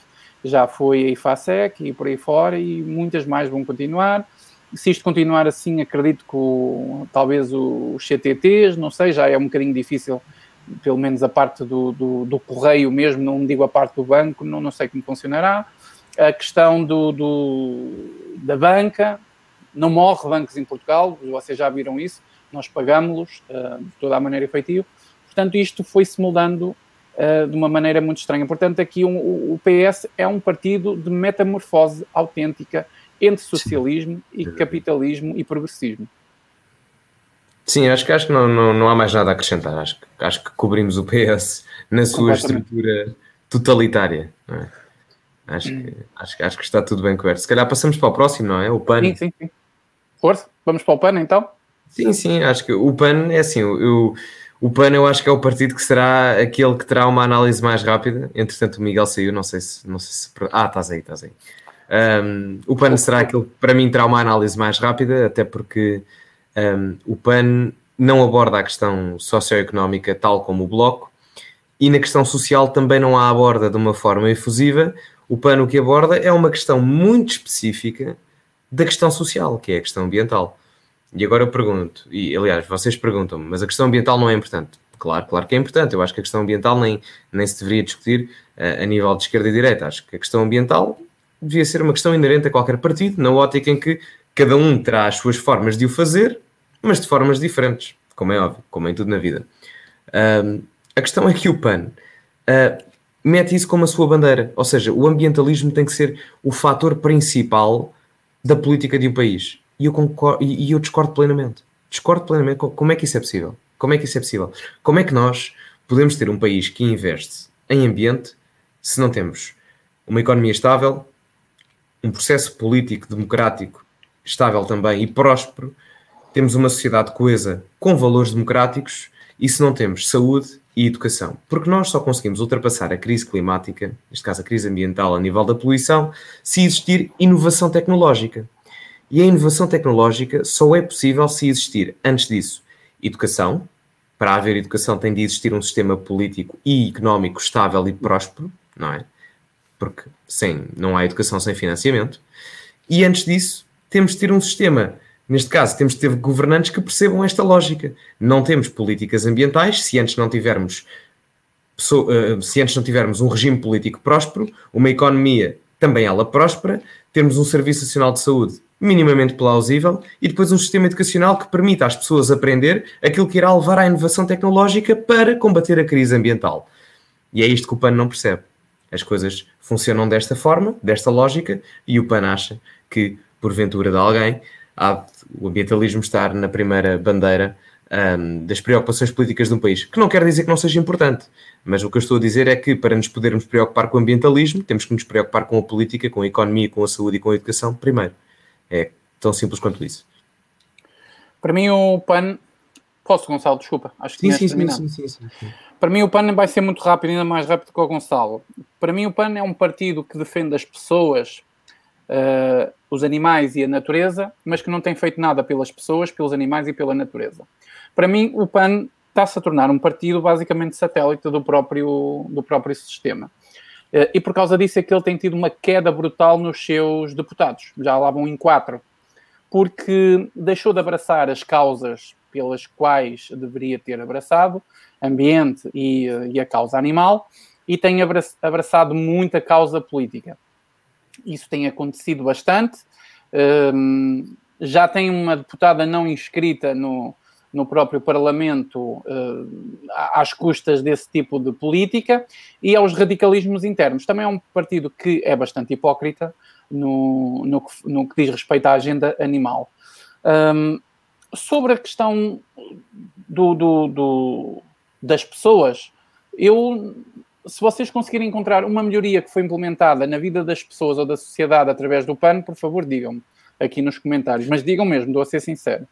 já foi a IFASEC e por aí fora, e muitas mais vão continuar. Se isto continuar assim, acredito que o, talvez os CTTs, não sei, já é um bocadinho difícil, pelo menos a parte do, do, do correio mesmo, não digo a parte do banco, não, não sei como funcionará. A questão do, do, da banca, não morre bancos em Portugal, vocês já viram isso, nós pagamos-los uh, de toda a maneira efetiva. Portanto, isto foi-se mudando uh, de uma maneira muito estranha. Portanto, aqui um, o PS é um partido de metamorfose autêntica entre socialismo e capitalismo e progressismo. Sim, acho que, acho que não, não, não há mais nada a acrescentar. Acho que, acho que cobrimos o PS na sua estrutura totalitária. É? Acho, que, acho, acho que está tudo bem coberto. Se calhar passamos para o próximo, não é? O PAN. Sim, sim, sim. Força, vamos para o PAN então? Sim, sim, acho que o PAN é assim, eu, o PAN eu acho que é o partido que será aquele que terá uma análise mais rápida. Entretanto, o Miguel saiu, não sei se. Não sei se ah, estás aí, estás aí. Um, o PAN será aquele que para mim terá uma análise mais rápida, até porque um, o PAN não aborda a questão socioeconómica tal como o Bloco, e na questão social também não a aborda de uma forma efusiva. O PAN o que aborda é uma questão muito específica da questão social, que é a questão ambiental. E agora eu pergunto, e aliás, vocês perguntam-me, mas a questão ambiental não é importante? Claro, claro que é importante. Eu acho que a questão ambiental nem, nem se deveria discutir uh, a nível de esquerda e direita. Acho que a questão ambiental devia ser uma questão inerente a qualquer partido, na ótica em que cada um terá as suas formas de o fazer, mas de formas diferentes, como é óbvio, como em tudo na vida. A questão é que o PAN uh, mete isso como a sua bandeira, ou seja, o ambientalismo tem que ser o fator principal da política de um país. E eu, concordo, e eu discordo plenamente. Discordo plenamente. Como é que isso é possível? Como é que isso é possível? Como é que nós podemos ter um país que investe em ambiente se não temos uma economia estável, um processo político democrático estável também e próspero, temos uma sociedade coesa com valores democráticos e se não temos saúde e educação. Porque nós só conseguimos ultrapassar a crise climática, neste caso a crise ambiental a nível da poluição, se existir inovação tecnológica. E a inovação tecnológica só é possível se existir, antes disso, educação, para haver educação tem de existir um sistema político e económico estável e próspero, não é? Porque sem, não há educação sem financiamento. E antes disso, temos de ter um sistema. Neste caso, temos de ter governantes que percebam esta lógica. Não temos políticas ambientais se antes não tivermos eh, se antes não tivermos um regime político próspero, uma economia também ela próspera, termos um Serviço Nacional de Saúde minimamente plausível e depois um sistema educacional que permita às pessoas aprender aquilo que irá levar à inovação tecnológica para combater a crise ambiental. E é isto que o PAN não percebe. As coisas funcionam desta forma, desta lógica, e o PAN acha que, porventura de alguém, há o ambientalismo estar na primeira bandeira um, das preocupações políticas de um país, que não quer dizer que não seja importante, mas o que eu estou a dizer é que para nos podermos preocupar com o ambientalismo, temos que nos preocupar com a política, com a economia, com a saúde e com a educação primeiro. É tão simples quanto isso. Para mim, o PAN. Posso, Gonçalo? Desculpa. Acho que sim, sim, sim, sim, sim. Para mim, o PAN vai ser muito rápido, ainda mais rápido que o Gonçalo. Para mim, o PAN é um partido que defende as pessoas, uh, os animais e a natureza, mas que não tem feito nada pelas pessoas, pelos animais e pela natureza. Para mim, o PAN está-se a tornar um partido basicamente satélite do próprio, do próprio sistema. Uh, e por causa disso é que ele tem tido uma queda brutal nos seus deputados. Já lá vão em quatro. Porque deixou de abraçar as causas pelas quais deveria ter abraçado, ambiente e, eh, e a causa animal, e tem abraçado muita causa política. Isso tem acontecido bastante. Um, já tem uma deputada não inscrita no, no próprio Parlamento uh, às custas desse tipo de política e aos radicalismos internos. Também é um partido que é bastante hipócrita no, no, que, no que diz respeito à agenda animal. Um, sobre a questão do, do, do, das pessoas, eu se vocês conseguirem encontrar uma melhoria que foi implementada na vida das pessoas ou da sociedade através do PAN, por favor, digam-me aqui nos comentários. Mas digam mesmo, estou a ser sincero.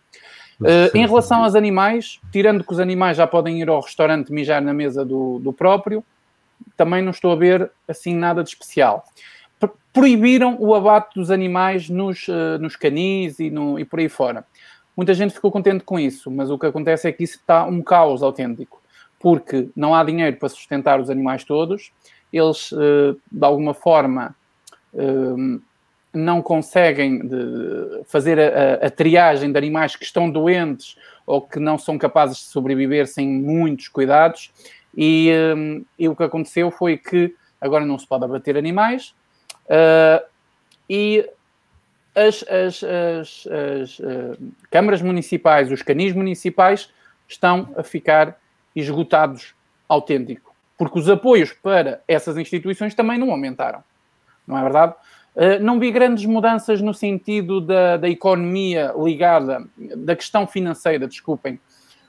Uh, em relação aos animais, tirando que os animais já podem ir ao restaurante mijar na mesa do, do próprio, também não estou a ver assim nada de especial. Proibiram o abate dos animais nos, uh, nos canis e, no, e por aí fora. Muita gente ficou contente com isso, mas o que acontece é que isso está um caos autêntico porque não há dinheiro para sustentar os animais todos, eles, eh, de alguma forma, eh, não conseguem fazer a, a, triagem de animais que estão doentes ou que não são capazes de sobreviver sem muitos cuidados. E, eh, e o que aconteceu foi que agora não se pode abater animais e as, as, as, as câmaras municipais, os canis municipais estão a ficar esgotados autêntico, porque os apoios para essas instituições também não aumentaram, não é verdade? Uh, não vi grandes mudanças no sentido da, da economia ligada, da questão financeira, desculpem,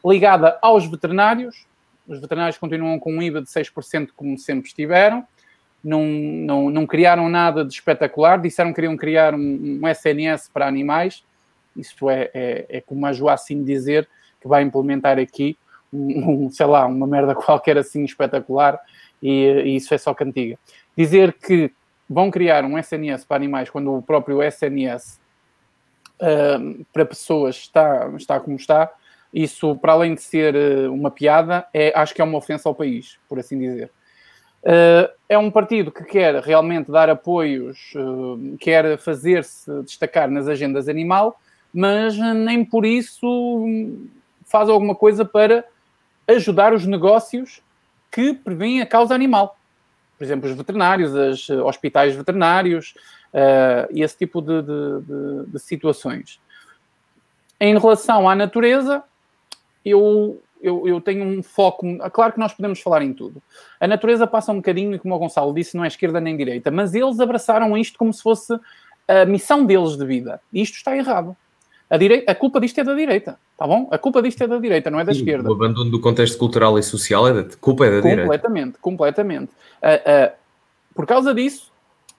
ligada aos veterinários. Os veterinários continuam com um IVA de 6% como sempre estiveram. Não, não, não criaram nada de espetacular. Disseram que queriam criar um, um SNS para animais. Isso é, é, é como a Joacim dizer que vai implementar aqui um, sei lá, uma merda qualquer assim espetacular e, e, isso é só cantiga. Dizer que vão criar um SNS para animais quando o próprio SNS uh, para pessoas está, está como está, isso, para além de ser uh, uma piada, é, acho que é uma ofensa ao país, por assim dizer. Uh, é um partido que quer realmente dar apoios, uh, quer fazer-se destacar nas agendas animal, mas nem por isso faz alguma coisa para ajudar os negócios que prevêem a causa animal. Por exemplo, os veterinários, os eh, hospitais veterinários e esse tipo de, de, de, de, situações. Em relação à natureza, eu, eu, eu, tenho um foco. Claro que nós podemos falar em tudo. A natureza passa um bocadinho, como o Gonçalo disse, não é esquerda nem direita, mas eles abraçaram isto como se fosse a missão deles de vida. E isto está errado. A, direita, a culpa disto é da direita, tá bom? A culpa disto é da direita, não é da Sim, esquerda. O abandono do contexto cultural e social é da culpa é da completamente, direita. Completamente, completamente. Uh, uh, por causa disso,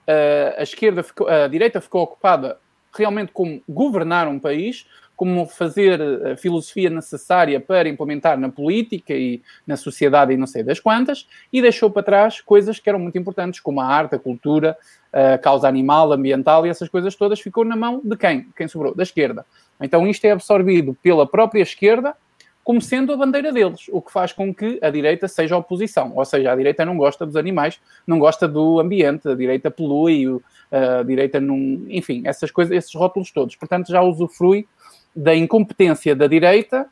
uh, a esquerda, ficou, a direita ficou ocupada realmente como governar um país, como fazer a filosofia necessária para implementar na política e na sociedade e não sei das quantas, e deixou para trás coisas que eram muito importantes, como a arte, a cultura, a causa animal, ambiental e essas coisas todas, ficou na mão de quem? Quem sobrou? Da esquerda. Então isto é absorvido pela própria esquerda como sendo a bandeira deles, o que faz com que a direita seja a oposição. Ou seja, a direita não gosta dos animais, não gosta do ambiente, a direita polui, a direita não. Enfim, essas coisas, esses rótulos todos. Portanto, já usufrui da incompetência da direita,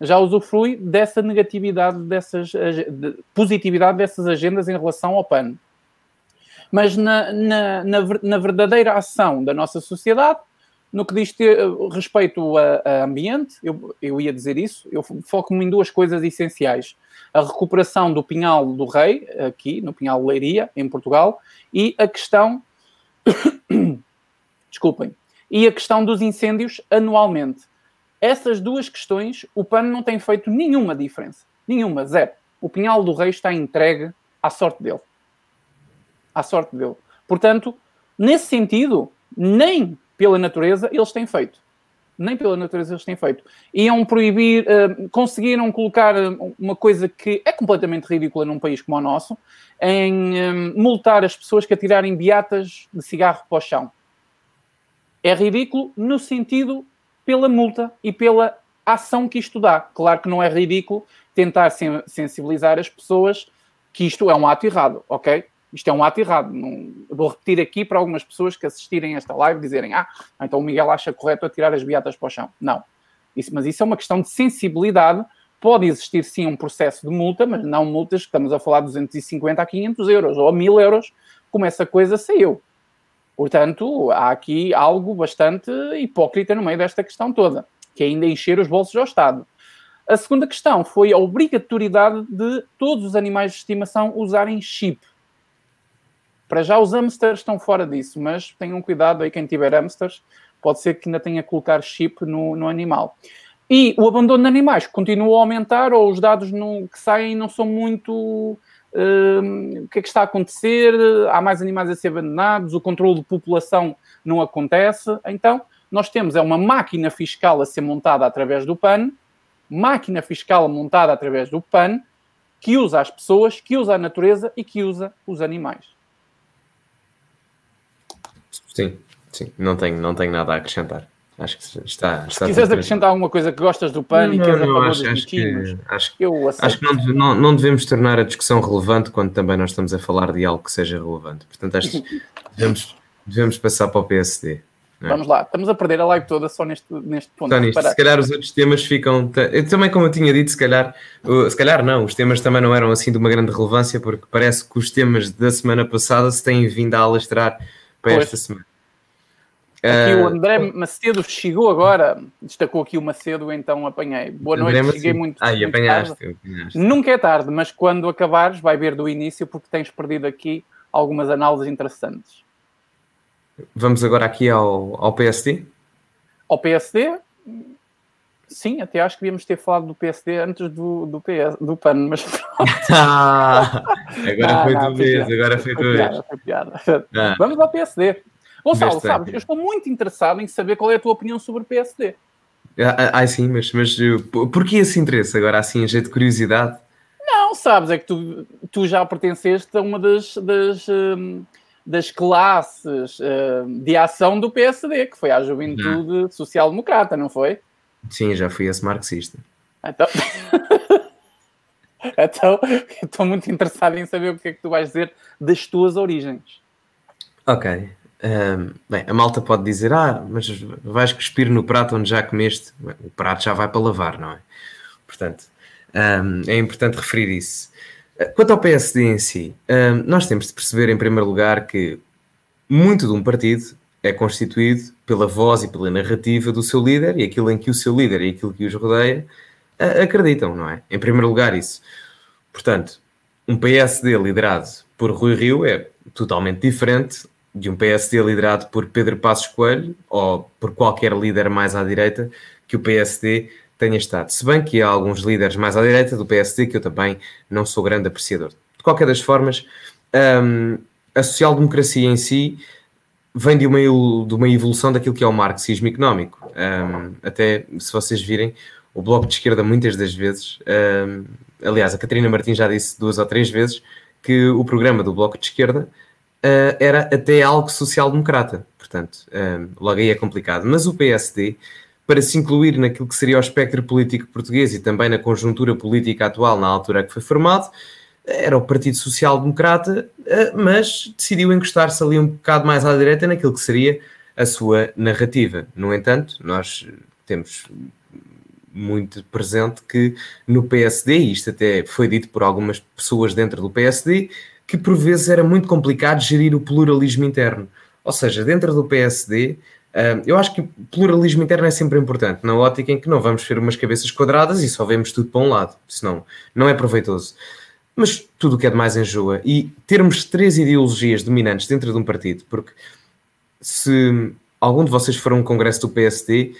já usufrui dessa negatividade, dessas, de positividade dessas agendas em relação ao PAN. Mas na, na, na, na verdadeira ação da nossa sociedade, no que diz ter, respeito a, a ambiente, eu, eu, ia dizer isso, eu foco-me em duas coisas essenciais. A recuperação do Pinhal do Rei, aqui no Pinhal Leiria, em Portugal, e a questão. Desculpem. E a questão dos incêndios anualmente. Essas duas questões, o PAN não tem feito nenhuma diferença. Nenhuma, zero. O Pinhal do Rei está entregue à sorte dele. À sorte dele. Portanto, nesse sentido, nem pela natureza eles têm feito. Nem pela natureza eles têm feito. Iam proibir, uh, conseguiram colocar eh, uma coisa que é completamente ridícula num país como o nosso, em um, multar as pessoas que atirarem beatas de cigarro para o chão. É ridículo no sentido pela multa e pela ação que isto dá. Claro que não é ridículo tentar sensibilizar as pessoas que isto é um ato errado, ok? Isto é um ato errado. Não, vou repetir aqui para algumas pessoas que assistirem a esta live dizerem: Ah, então o Miguel acha correto atirar as beatas para o chão. Não. Isso, mas isso é uma questão de sensibilidade. Pode existir sim um processo de multa, mas não multas que estamos a falar de 250 a 500 euros ou a 1000 euros, como essa coisa saiu. Portanto, há aqui algo bastante hipócrita no meio desta questão toda, que é ainda encher os bolsos ao Estado. A segunda questão foi a obrigatoriedade de todos os animais de estimação usarem chip. Para já os hamsters estão fora disso, mas tenham cuidado aí quem tiver hamsters, pode ser que ainda tenha que colocar chip no, no animal. E o abandono de animais continua a aumentar, ou os dados que saem não são muito. Uh, o que é que está a acontecer? Há mais animais a ser abandonados, o controle de população não acontece. Então, nós temos é uma máquina fiscal a ser montada através do PAN, máquina fiscal montada através do PAN, que usa as pessoas, que usa a natureza e que usa os animais. Sim, sim, não tenho, não tenho nada a acrescentar. Acho que está. está Se quiseres acrescentar alguma coisa que gostas do PAN e queres a favor acho, dos acho que, acho, eu aceito. Acho que não, não, não, devemos tornar a discussão relevante quando também nós estamos a falar de algo que seja relevante. Portanto, acho que devemos, devemos passar para o PSD. É? Vamos lá, estamos a perder a live toda só neste, neste ponto. Só nisto. Se calhar os outros temas ficam. Eu, também, como eu tinha dito, se calhar, se calhar não, os temas também não eram assim de uma grande relevância, porque parece que os temas da semana passada se têm vindo a alastrar para pois. esta semana. Aqui uh, o André Macedo chegou agora, destacou aqui o Macedo, então apanhei. Boa noite, André cheguei muito, ah, muito apanhaste, tarde. apanhaste. Nunca é tarde, mas quando acabares vai ver do início porque tens perdido aqui algumas análises interessantes. Vamos agora aqui ao, ao PSD? Ao PSD? Sim, até acho que devíamos ter falado do PSD antes do, do, PS, do PAN, mas ah, agora foi do vez, agora foi do vez. Ah. Vamos ao PSD. Gonçalo, sabes, eu estou muito interessado em saber qual é a tua opinião sobre o PSD. Ah, ah sim, mas, mas porquê esse interesse agora, assim, a jeito de curiosidade? Não, sabes, é que tu, tu já pertenceste a uma das, das, hum, das classes hum, de ação do PSD, que foi a Juventude Social-Democrata, não foi? Sim, já fui esse marxista. Então... então, estou muito interessado em saber o que é que tu vais dizer das tuas origens. Ok. Um, bem, a malta pode dizer, ah, mas vais cuspir no prato onde já comeste. O prato já vai para lavar, não é? Portanto, um, é importante referir isso. Quanto ao PSD em si, um, nós temos de perceber, em primeiro lugar, que muito de um partido é constituído pela voz e pela narrativa do seu líder e aquilo em que o seu líder e aquilo que os rodeia acreditam, não é? Em primeiro lugar, isso. Portanto, um PSD liderado por Rui Rio é totalmente diferente de um PSD liderado por Pedro Passos Coelho ou por qualquer líder mais à direita que o PSD tenha estado. Se bem que há alguns líderes mais à direita do PSD que eu também não sou grande apreciador. De qualquer das formas, um, a social-democracia em si vem de uma, de uma evolução daquilo que é o marxismo económico. Um, até se vocês virem, o Bloco de Esquerda muitas das vezes, um, aliás, a Catarina Martins já disse duas ou três vezes que o programa do Bloco de Esquerda uh, era até algo social-democrata. Portanto, um, logo aí é complicado. Mas o PSD para se incluir naquilo que seria o espectro político português e também na conjuntura política atual na altura que foi formado, era o Partido Social Democrata, eh, mas decidiu encostar-se ali um bocado mais à direita naquilo que seria a sua narrativa. No entanto, nós temos muito presente que no PSD, e isto até foi dito por algumas pessoas dentro do PSD, que por vezes era muito complicado gerir o pluralismo interno. Ou seja, dentro do PSD, eh, eu acho que pluralismo interno é sempre importante, na ótica em que não vamos ter umas cabeças quadradas e só vemos tudo para um lado, senão não é proveitoso mas tudo o que é demais enjoa. E termos três ideologias dominantes dentro de um partido, porque se algum de vocês for a um congresso do PSD,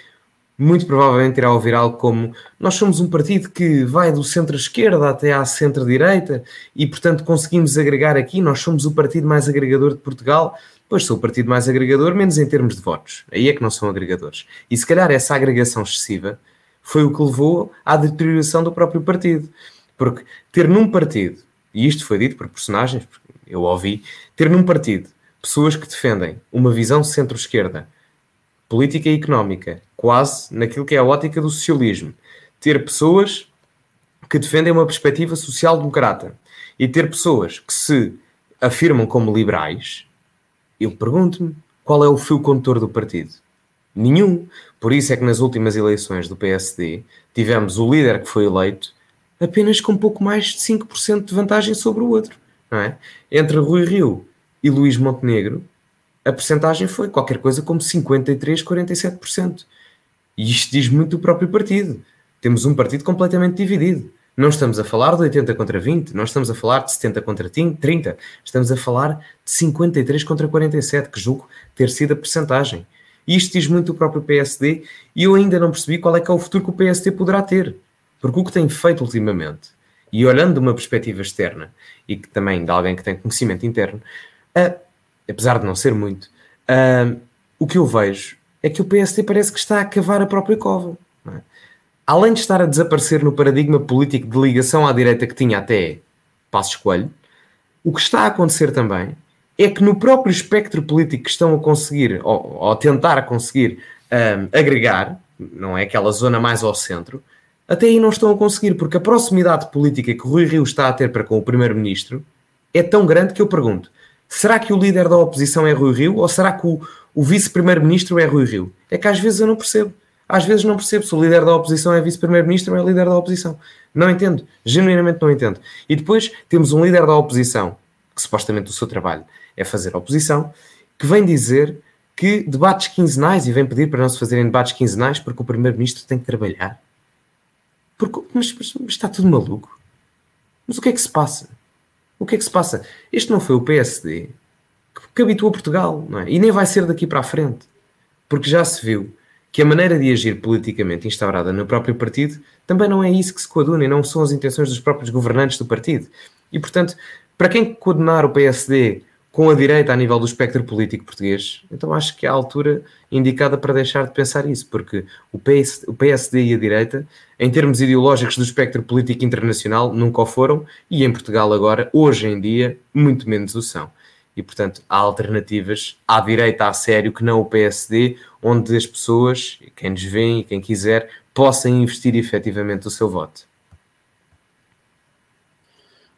muito provavelmente irá ouvir algo como nós somos um partido que vai do centro-esquerda até à centro-direita e, portanto, conseguimos agregar aqui, nós somos o partido mais agregador de Portugal. Pois sou o partido mais agregador, menos em termos de votos. Aí é que não são agregadores. E se calhar essa agregação excessiva foi o que levou à deterioração do próprio partido. Porque ter num partido, e isto foi dito por personagens, eu ouvi, ter num partido pessoas que defendem uma visão centro-esquerda, política e económica, quase naquilo que é a ótica do socialismo, ter pessoas que defendem uma perspectiva social-democrata e ter pessoas que se afirmam como liberais, eu pergunto-me qual é o fio condutor do partido? Nenhum. Por isso é que nas últimas eleições do PSD tivemos o líder que foi eleito apenas com pouco mais de 5% de vantagem sobre o outro. Não é? Entre Rui Rio e Luís Montenegro, a percentagem foi qualquer coisa como 53, 47%. E isto diz muito do próprio partido. Temos um partido completamente dividido. Não estamos a falar de 80 contra 20, não estamos a falar de 70 contra 30, estamos a falar de 53 contra 47, que julgo ter sido a percentagem. E isto diz muito do próprio PSD e eu ainda não percebi qual é que é o futuro que o PSD poderá ter. Porque o que tem feito ultimamente, e olhando de uma perspectiva externa, e que também de alguém que tem conhecimento interno, uh, apesar de não ser muito, uh, o que eu vejo é que o PST parece que está a cavar a própria cova. É? Além de estar a desaparecer no paradigma político de ligação à direita que tinha até Passos Coelho, o que está a acontecer também é que no próprio espectro político que estão a conseguir, ou, ou tentar conseguir um, agregar, não é aquela zona mais ao centro, até aí não estão a conseguir, porque a proximidade política que Rui Rio está a ter para com o Primeiro-Ministro é tão grande que eu pergunto: será que o líder da oposição é Rui Rio ou será que o, o vice-primeiro-ministro é Rui Rio? É que às vezes eu não percebo. Às vezes não percebo se o líder da oposição é vice-primeiro-ministro ou é líder da oposição. Não entendo. Genuinamente não entendo. E depois temos um líder da oposição, que supostamente o seu trabalho é fazer oposição, que vem dizer que debates quinzenais e vem pedir para não se fazerem debates quinzenais porque o primeiro-ministro tem que trabalhar. Porque, mas, mas, mas, está tudo maluco. Mas o que é que se passa? O que é que se passa? Este não foi o PSD que, que habituou Portugal, não é? E nem vai ser daqui para a frente. Porque já se viu que a maneira de agir politicamente instaurada no próprio partido também não é isso que se coaduna e não são as intenções dos próprios governantes do partido. E, portanto, para quem coadunar o PSD com a direita a nível do espectro político português, então acho que é a altura indicada para deixar de pensar isso, porque o, PS, o PSD e a direita, em termos ideológicos do espectro político internacional, nunca o foram, e em Portugal agora, hoje em dia, muito menos o são. E, portanto, há alternativas à direita a sério que não o PSD, onde as pessoas, quem nos vê e quem quiser, possam investir efetivamente o seu voto.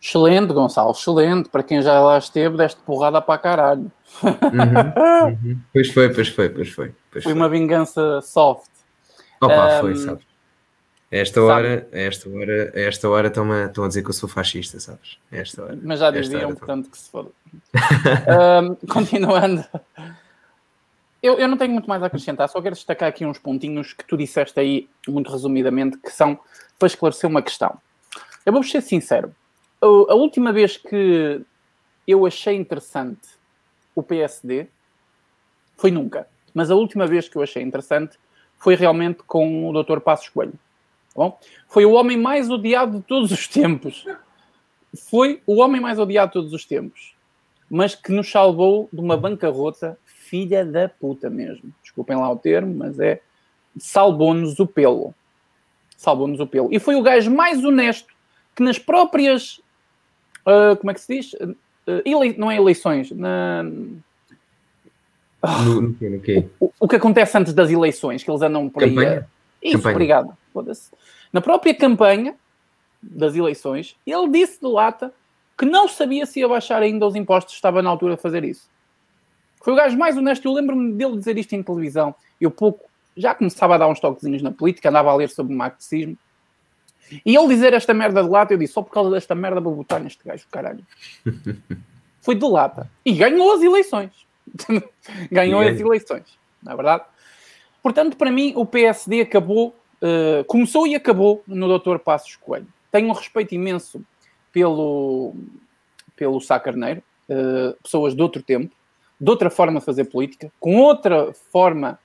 Excelente, Gonçalo, excelente. Para quem já lá esteve, deste porrada para caralho. Uhum, uhum. Pois foi, pois foi, pois foi. Pois foi, uma vingança soft. Opa, um, foi, sabe? Esta hora, esta hora, esta hora estão a, estão a dizer que eu sou fascista, sabes? Esta hora. Mas já diziam, portanto, que se foda. um, continuando. Eu, eu não tenho muito mais a acrescentar, só quero destacar aqui uns pontinhos que tu disseste aí, muito resumidamente, que são para esclarecer uma questão. Eu vou ser sincero, a última vez que eu achei interessante o PSD foi nunca. Mas a última vez que eu achei interessante foi realmente com o Dr. Passos Coelho. Tá bom? Foi o homem mais odiado de todos os tempos. Foi o homem mais odiado de todos os tempos. Mas que nos salvou de uma bancarrota filha da puta mesmo. Desculpem lá o termo, mas é salvou-nos o pelo. Salvou-nos o pelo. E foi o gajo mais honesto que nas próprias uh, como é que se diz? Uh, ele... não é eleições, na... No, no? O, o, que acontece antes das eleições, que eles andam por campanha? aí. Isso, campanha. obrigado. Na própria campanha das eleições, ele disse de lata que não sabia se ia baixar ainda os impostos, estava na altura de fazer isso. Foi o gajo mais honesto. Eu lembro-me dele dizer isto em televisão. Eu pouco já começava a dar uns toquezinhos na política, andava a ler sobre o marxismo. E ele dizer esta merda de lata, eu disse, só por causa desta merda vou votar neste gajo, caralho. Foi de lata. E ganhou as eleições. ganhou as eleições, não é verdade? Portanto, para mim, o PSD acabou, uh, começou e acabou no Dr. Passos Coelho. Tenho um respeito imenso pelo, pelo Sá Carneiro, uh, pessoas de outro tempo, de outra forma de fazer política, com outra forma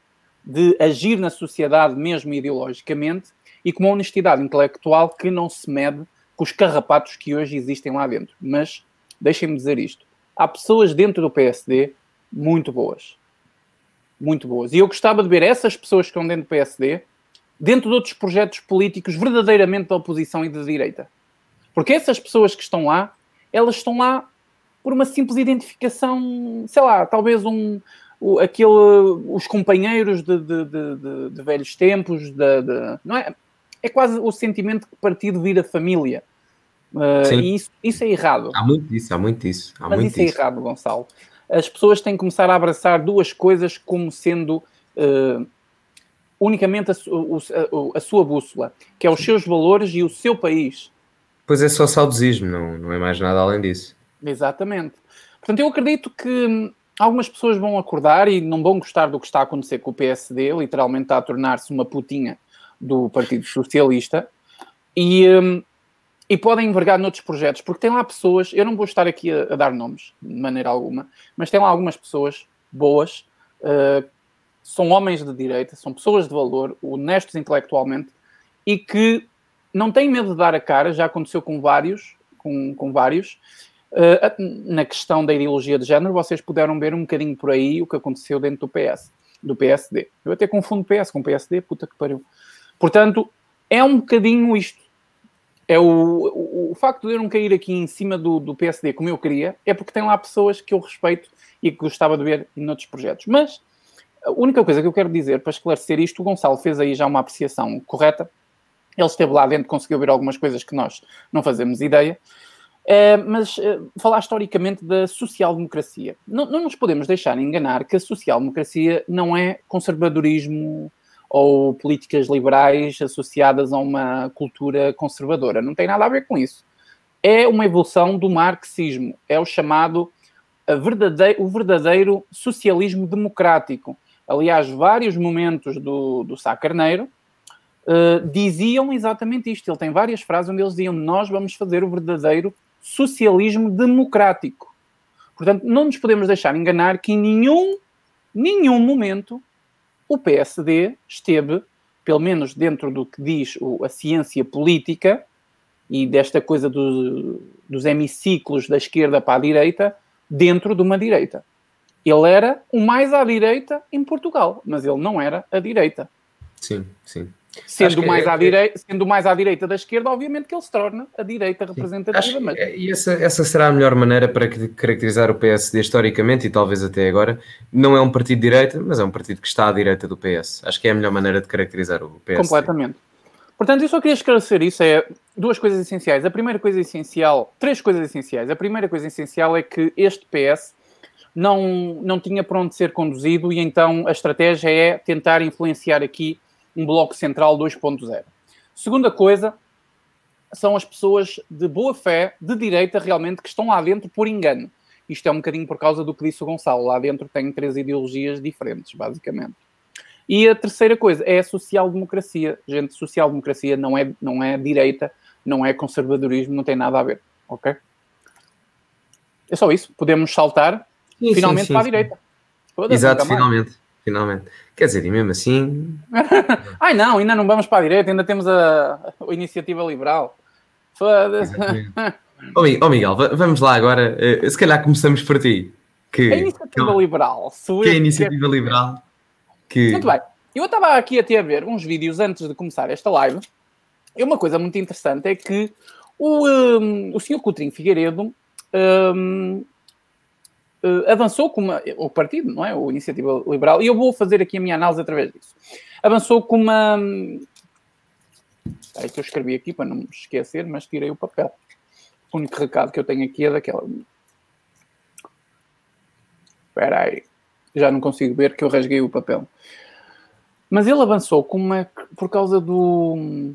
de agir na sociedade, mesmo ideologicamente, e com uma honestidade intelectual que não se mede com os carrapatos que hoje existem lá dentro. Mas deixem-me dizer isto: há pessoas dentro do PSD muito boas. Muito boas. E eu gostava de ver essas pessoas que estão dentro do PSD dentro de outros projetos políticos verdadeiramente da oposição e da direita. Porque essas pessoas que estão lá, elas estão lá por uma simples identificação, sei lá, talvez um, aquele, os companheiros de, de, de, de velhos tempos, não é? É quase o sentimento que partido vira família. Uh, e isso, isso é errado. Há muito disso, há muito disso. Há Mas muito isso é disso. é errado, Gonçalo. As pessoas têm que começar a abraçar duas coisas como sendo uh, unicamente a, a, a, sua bússola, que é os seus valores e o seu país. Pois é só saudosismo, não, não é mais nada além disso. Exatamente. Portanto, eu acredito que algumas pessoas vão acordar e não vão gostar do que está a acontecer com o PSD, literalmente está a tornar-se uma putinha do Partido Socialista, e, um, e podem envergar noutros projetos, porque tem lá pessoas, eu não vou estar aqui a, a dar nomes de maneira alguma, mas tem lá algumas pessoas boas, uh, são homens de direita, são pessoas de valor, honestos intelectualmente, e que não têm medo de dar a cara, já aconteceu com vários, com, com vários, Uh, na questão da ideologia de género, vocês puderam ver um bocadinho por aí o que aconteceu dentro do PS, do PSD. Eu até confundo PS com PSD, puta que pariu. Portanto, é um bocadinho isto. É o, o, o facto de eu não cair aqui em cima do, do PSD como eu queria, é porque tem lá pessoas que eu respeito e que gostava de ver em outros projetos. Mas a única coisa que eu quero dizer para esclarecer isto, o Gonçalo fez aí já uma apreciação correta. Ele esteve lá dentro, conseguiu ver algumas coisas que nós não fazemos ideia. Uh, mas uh, falar historicamente da social-democracia. Não, não, nos podemos deixar enganar que a social-democracia não é conservadorismo ou políticas liberais associadas a uma cultura conservadora. Não tem nada a ver com isso. É uma evolução do marxismo. É o chamado verdadeiro, o verdadeiro socialismo democrático. Aliás, vários momentos do, do Sá Carneiro uh, diziam exatamente isto. Ele tem várias frases onde eles diziam: Nós vamos fazer o verdadeiro socialismo democrático. Portanto, não nos podemos deixar enganar que em nenhum, nenhum momento o PSD esteve, pelo menos dentro do que diz a ciência política e desta coisa do, dos hemiciclos da esquerda para a direita, dentro de uma direita. Ele era o mais à direita em Portugal, mas ele não era a direita. Sim, sim. Sendo mais, é, à direita, sendo mais à direita da esquerda, obviamente que ele se torna a direita representativa. Mas... É, e essa, essa será a melhor maneira para caracterizar o PSD historicamente e talvez até agora. Não é um partido de direita, mas é um partido que está à direita do PS. Acho que é a melhor maneira de caracterizar o PS. Completamente. Portanto, eu só queria esclarecer isso. É duas coisas essenciais. A primeira coisa essencial, três coisas essenciais. A primeira coisa essencial é que este PS não, não tinha para onde ser conduzido e então a estratégia é tentar influenciar aqui um bloco central 2.0. Segunda coisa são as pessoas de boa fé, de direita realmente, que estão lá dentro por engano. Isto é um bocadinho por causa do que disse o Gonçalo. Lá dentro tem três ideologias diferentes, basicamente. E a terceira coisa é a social-democracia. Gente, social-democracia não é, não é direita, não é conservadorismo, não tem nada a ver. Ok? É só isso. Podemos saltar sim, finalmente sim, sim, para a direita. Exato, finalmente finalmente. Quer dizer, e mesmo assim. Ai não, ainda não vamos para a direita, ainda temos a, a iniciativa liberal. Foda-se. Ô oh, Miguel, vamos lá agora. Uh, se calhar começamos por ti. Que, a iniciativa que, liberal. Sou que é a iniciativa que... liberal? Que... Muito bem. Eu estava aqui até a ver uns vídeos antes de começar esta live. E uma coisa muito interessante é que o, um, o senhor Coutrinho Figueiredo um, uh, avançou com uma, o partido, não é? O Iniciativa Liberal, e eu vou fazer aqui a minha análise através disso. Avançou com uma. É que eu escrevi aqui para não me esquecer, mas tirei o papel. O único recado que eu tenho aqui é daquela. Espera aí. Já não consigo ver que eu rasguei o papel. Mas ele avançou com uma, por causa do.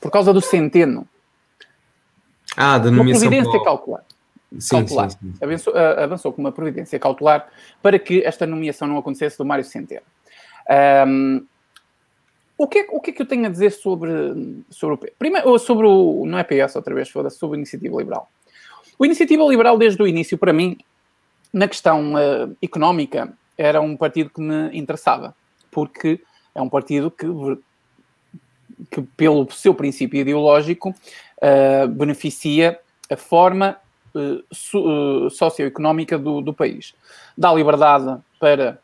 Por causa do centeno. Ah, da nomeação. Uma providência cautelar. Sim, cautelar. Sim, sim. Avançou, uh, avançou, com uma providência cautelar para que esta nomeação não acontecesse do Mário Centeno. Um, o que, é, o que é que eu tenho a dizer sobre, sobre o Primeiro, sobre o. Não é PS, outra vez, foda sobre a Iniciativa Liberal. O Iniciativa Liberal, desde o início, para mim, na questão uh, económica, era um partido que me interessava, porque é um partido que, que pelo seu princípio ideológico, uh, beneficia a forma uh, so, socioeconómica do, do país. Dá liberdade para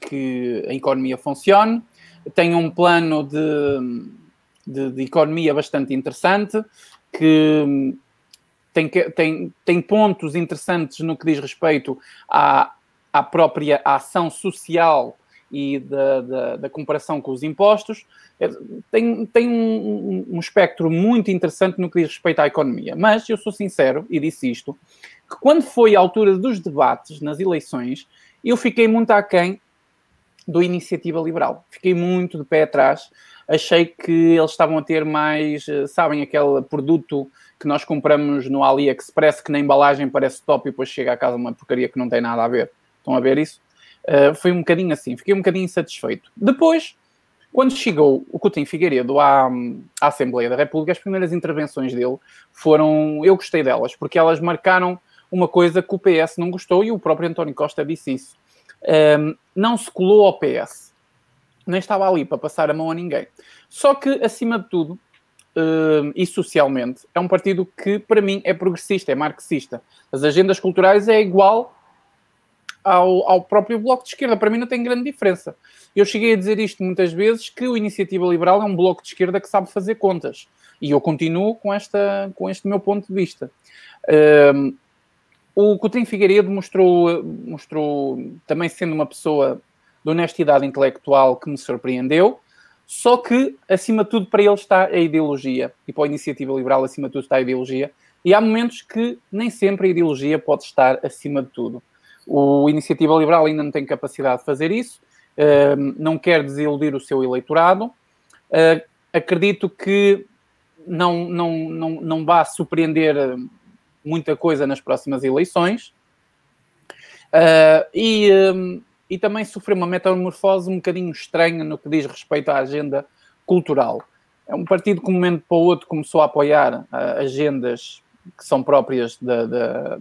que a economia funcione, tem um plano de, de, de economia bastante interessante, que tem, tem, tem pontos interessantes no que diz respeito à, à própria ação social e da, da, da, comparação com os impostos, é, tem, tem um, um, espectro muito interessante no que diz respeito à economia. Mas eu sou sincero, e disse isto, que quando foi a altura dos debates nas eleições, eu fiquei muito aquém do Iniciativa Liberal. Fiquei muito de pé atrás. Achei que eles estavam a ter mais, eh, sabem, aquele produto que nós compramos no AliExpress que na embalagem parece top e depois chega à casa uma porcaria que não tem nada a ver. Estão a ver isso? Uh, foi um bocadinho assim, fiquei um bocadinho insatisfeito. Depois, quando chegou o Coutinho Figueiredo à, à Assembleia da República, as primeiras intervenções dele foram, eu gostei delas, porque elas marcaram uma coisa que o PS não gostou e o próprio António Costa disse isso um, não se colou ao PS. Nem estava ali para passar a mão a ninguém. Só que, acima de tudo, um, e socialmente, é um partido que, para mim, é progressista, é marxista. As agendas culturais é igual ao, ao, próprio Bloco de Esquerda. Para mim não tem grande diferença. Eu cheguei a dizer isto muitas vezes, que o Iniciativa Liberal é um Bloco de Esquerda que sabe fazer contas. E eu continuo com, esta, com este meu ponto de vista. Um, o Coutinho Figueiredo mostrou, mostrou, também sendo uma pessoa de honestidade intelectual que me surpreendeu, só que, acima de tudo, para ele está a ideologia. E para a Iniciativa Liberal, acima de tudo, está a ideologia. E há momentos que nem sempre a ideologia pode estar acima de tudo. O Iniciativa Liberal ainda não tem capacidade de fazer isso, uh, não quer desiludir o seu eleitorado. Uh, acredito que não, não, não, não vá surpreender muita coisa nas próximas eleições. Uh, e, um, e também sofreu uma metamorfose um bocadinho estranha no que diz respeito à agenda cultural. É um partido que, de um momento para o outro, começou a apoiar agendas que são próprias da, da,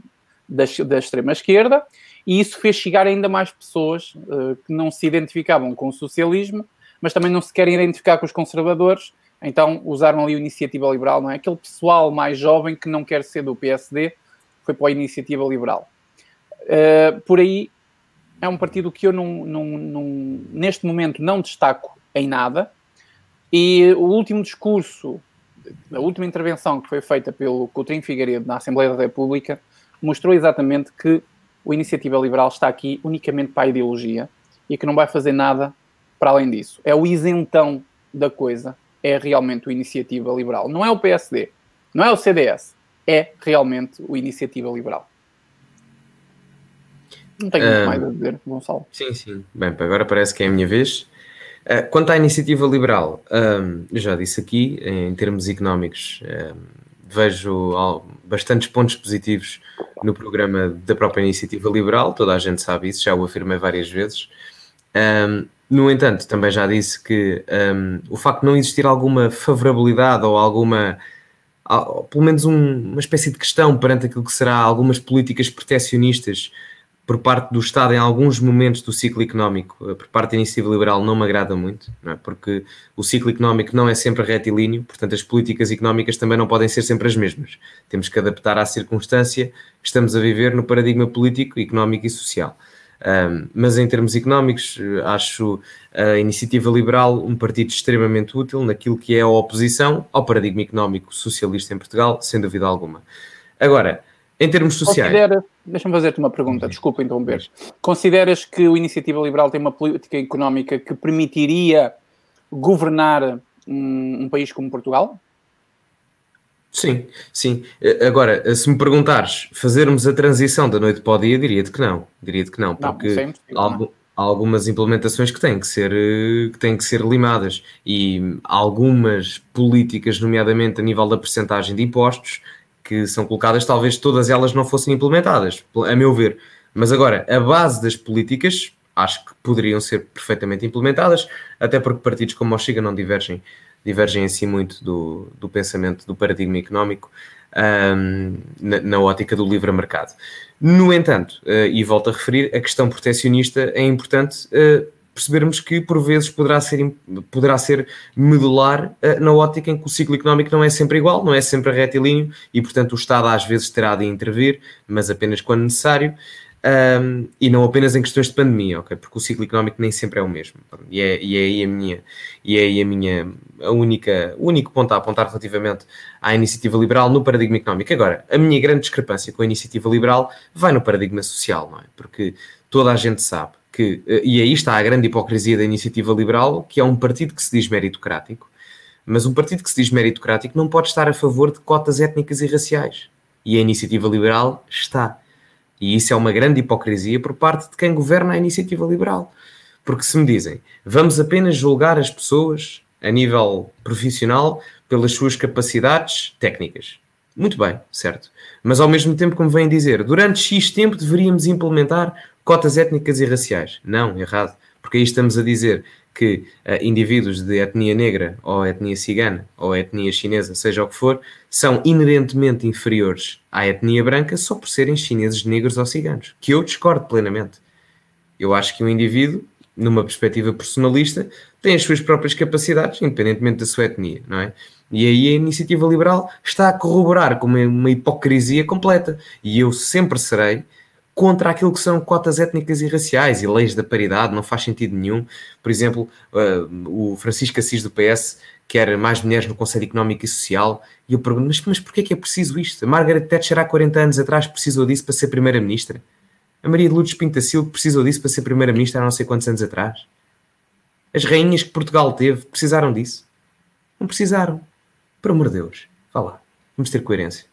da, da extrema-esquerda, e isso fez chegar ainda mais pessoas uh, que não se identificavam com o socialismo, mas também não se querem identificar com os conservadores, então usaram ali a iniciativa liberal, não é? Aquele pessoal mais jovem que não quer ser do PSD foi para a iniciativa liberal. Uh, por aí é um partido que eu não, não, não, neste momento não destaco em nada. E o último discurso, a última intervenção que foi feita pelo Coutinho Figueiredo na Assembleia da República mostrou exatamente que o Iniciativa Liberal está aqui unicamente para a ideologia e que não vai fazer nada para além disso. É o isentão da coisa é realmente o Iniciativa Liberal. Não é o PSD, não é o CDS, é realmente o Iniciativa Liberal. Não tenho muito mais a dizer, Gonçalo. Sim, sim. Bem, agora parece que é a minha vez. Uh, quanto à iniciativa liberal, um, eu já disse aqui, em termos económicos, um, vejo bastantes pontos positivos no programa da própria iniciativa liberal, toda a gente sabe isso, já o afirmei várias vezes. Um, no entanto, também já disse que um, o facto de não existir alguma favorabilidade ou alguma, pelo menos um, uma espécie de questão perante aquilo que será algumas políticas protecionistas por parte do Estado em alguns momentos do ciclo económico, eh, por parte da iniciativa liberal, não me agrada muito, é? porque o ciclo económico não é sempre retilíneo, portanto, as políticas económicas também não podem ser sempre as mesmas. Temos que adaptar à circunstância que estamos a viver no paradigma político, económico e social. Um, mas em termos económicos, acho a iniciativa liberal um partido extremamente útil naquilo que é a oposição ao paradigma económico socialista em Portugal, sem dúvida alguma. Agora, Em termos sociais. Deixa-me fazer-te uma pergunta, desculpa interromper. Consideras que a Iniciativa Liberal tem uma política económica que permitiria governar um, um país como Portugal? Sim, sim. Agora, se me perguntares fazermos a transição da noite para o dia, diria-te que não. Diria-te que não, porque não, algo, há algumas implementações que têm que ser que têm que ser limadas e algumas políticas, nomeadamente a nível da percentagem de impostos, que são colocadas, talvez todas elas não fossem implementadas, a meu ver. Mas agora, a base das políticas, acho que poderiam ser perfeitamente implementadas, até porque partidos como o Chega não divergem divergem assim muito do, do pensamento do paradigma económico um, na, na, ótica do livre mercado. No entanto, uh, e volto a referir, a questão proteccionista é importante uh, percebermos que por vezes poderá ser, poderá ser medular uh, na ótica em que o ciclo económico não é sempre igual, não é sempre retilíneo e, portanto, o Estado às vezes terá de intervir, mas apenas quando necessário um, e não apenas em questões de pandemia? Porque o ciclo económico nem sempre é o mesmo. E é, e é aí a minha, e é aí a minha a única, o único ponto a apontar relativamente à iniciativa liberal no paradigma económico. Agora, a minha grande discrepância com a iniciativa liberal vai no paradigma social, não é? Porque toda a gente sabe que, eh, e aí está a grande hipocrisia da iniciativa liberal, que é um partido que se diz meritocrático, mas um partido que se diz meritocrático não pode estar a favor de cotas étnicas e raciais. E a iniciativa liberal está. E isso é uma grande hipocrisia por parte de quem governa a iniciativa liberal. Porque se me dizem, vamos apenas julgar as pessoas a nível profissional pelas suas capacidades técnicas. Muito bem, certo. Mas ao mesmo tempo, como vêm dizer, durante X tempo deveríamos implementar cotas étnicas e raciais. Não, errado. Porque aí estamos a dizer que uh, indivíduos de etnia negra ou etnia cigana ou etnia chinesa, seja o que for, são inerentemente inferiores à etnia branca só por serem chineses, negros ou ciganos. Que eu discordo plenamente. Eu acho que um indivíduo, numa perspectiva personalista, tem as suas próprias capacidades, independentemente da sua etnia, não é? E aí a iniciativa liberal está a corroborar com uma, uma hipocrisia completa. E eu sempre serei contra aquilo que são cotas étnicas e raciais e leis da paridade, não faz sentido nenhum. Por exemplo, uh, o Francisco Assis do PS quer mais mulheres no Conselho Económico e Social, e eu pergunto, mas, mas porquê é que é preciso isto? A Margaret Thatcher há 40 anos atrás precisou disso para ser Primeira-Ministra. A Maria de Lourdes Pinta Silva precisou disso para ser Primeira-Ministra há não sei quantos anos atrás. As rainhas que Portugal teve precisaram disso? Não precisaram. Por amor de Deus, vá lá. Vamos ter coerência.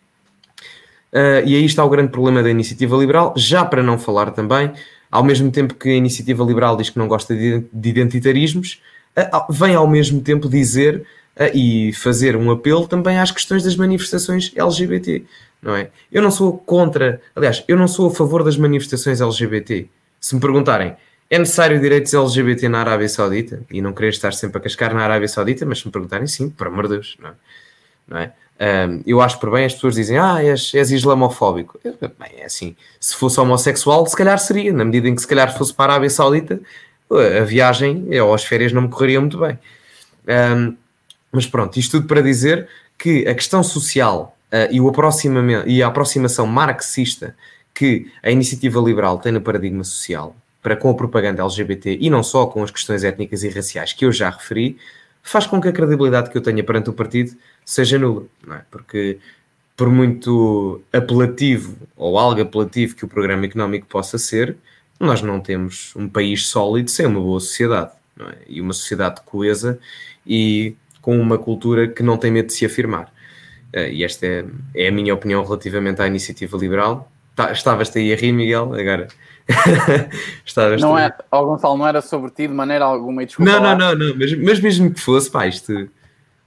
Uh, e aí está o grande problema da iniciativa liberal, já para não falar também, ao mesmo tempo que a iniciativa liberal diz que não gosta de, de identitarismos, uh, vem ao mesmo tempo dizer e fazer um apelo também às questões das manifestações LGBT, não é? Eu não sou contra, aliás, eu não sou a favor das manifestações LGBT. Se me perguntarem, é necessário direitos LGBT na Arábia Saudita? E não querer estar sempre a cascar na Arábia Saudita, mas se me perguntarem, sim, por amor de Deus, não é? Não é? Um, eu acho por bem as pessoas dizem, ah, és, és islamofóbico. bem, é assim, se fosse homossexual, se calhar seria, na medida em que se calhar fosse para a Arábia Saudita, a viagem ou as férias não me correriam muito bem. Um, mas pronto, isto tudo para dizer que a questão social uh, e, o e a aproximação marxista que a iniciativa liberal tem no paradigma social para com a propaganda LGBT e não só com as questões étnicas e raciais que eu já referi, faz com que a credibilidade que eu tenha perante o partido seja nula, não é? Porque por muito apelativo ou algo apelativo que o programa económico possa ser, nós não temos um país sólido sem uma boa sociedade, é? E uma sociedade coesa e com uma cultura que não tem medo de se afirmar. Uh, e esta é, é, a minha opinião relativamente à iniciativa liberal. Tá, Estavas-te aí a rir, Miguel, agora. Estavas não é, oh, Gonçalo, não era sobre ti de maneira alguma. Desculpa não, não, não, não, mas, mas mesmo que fosse, pá, isto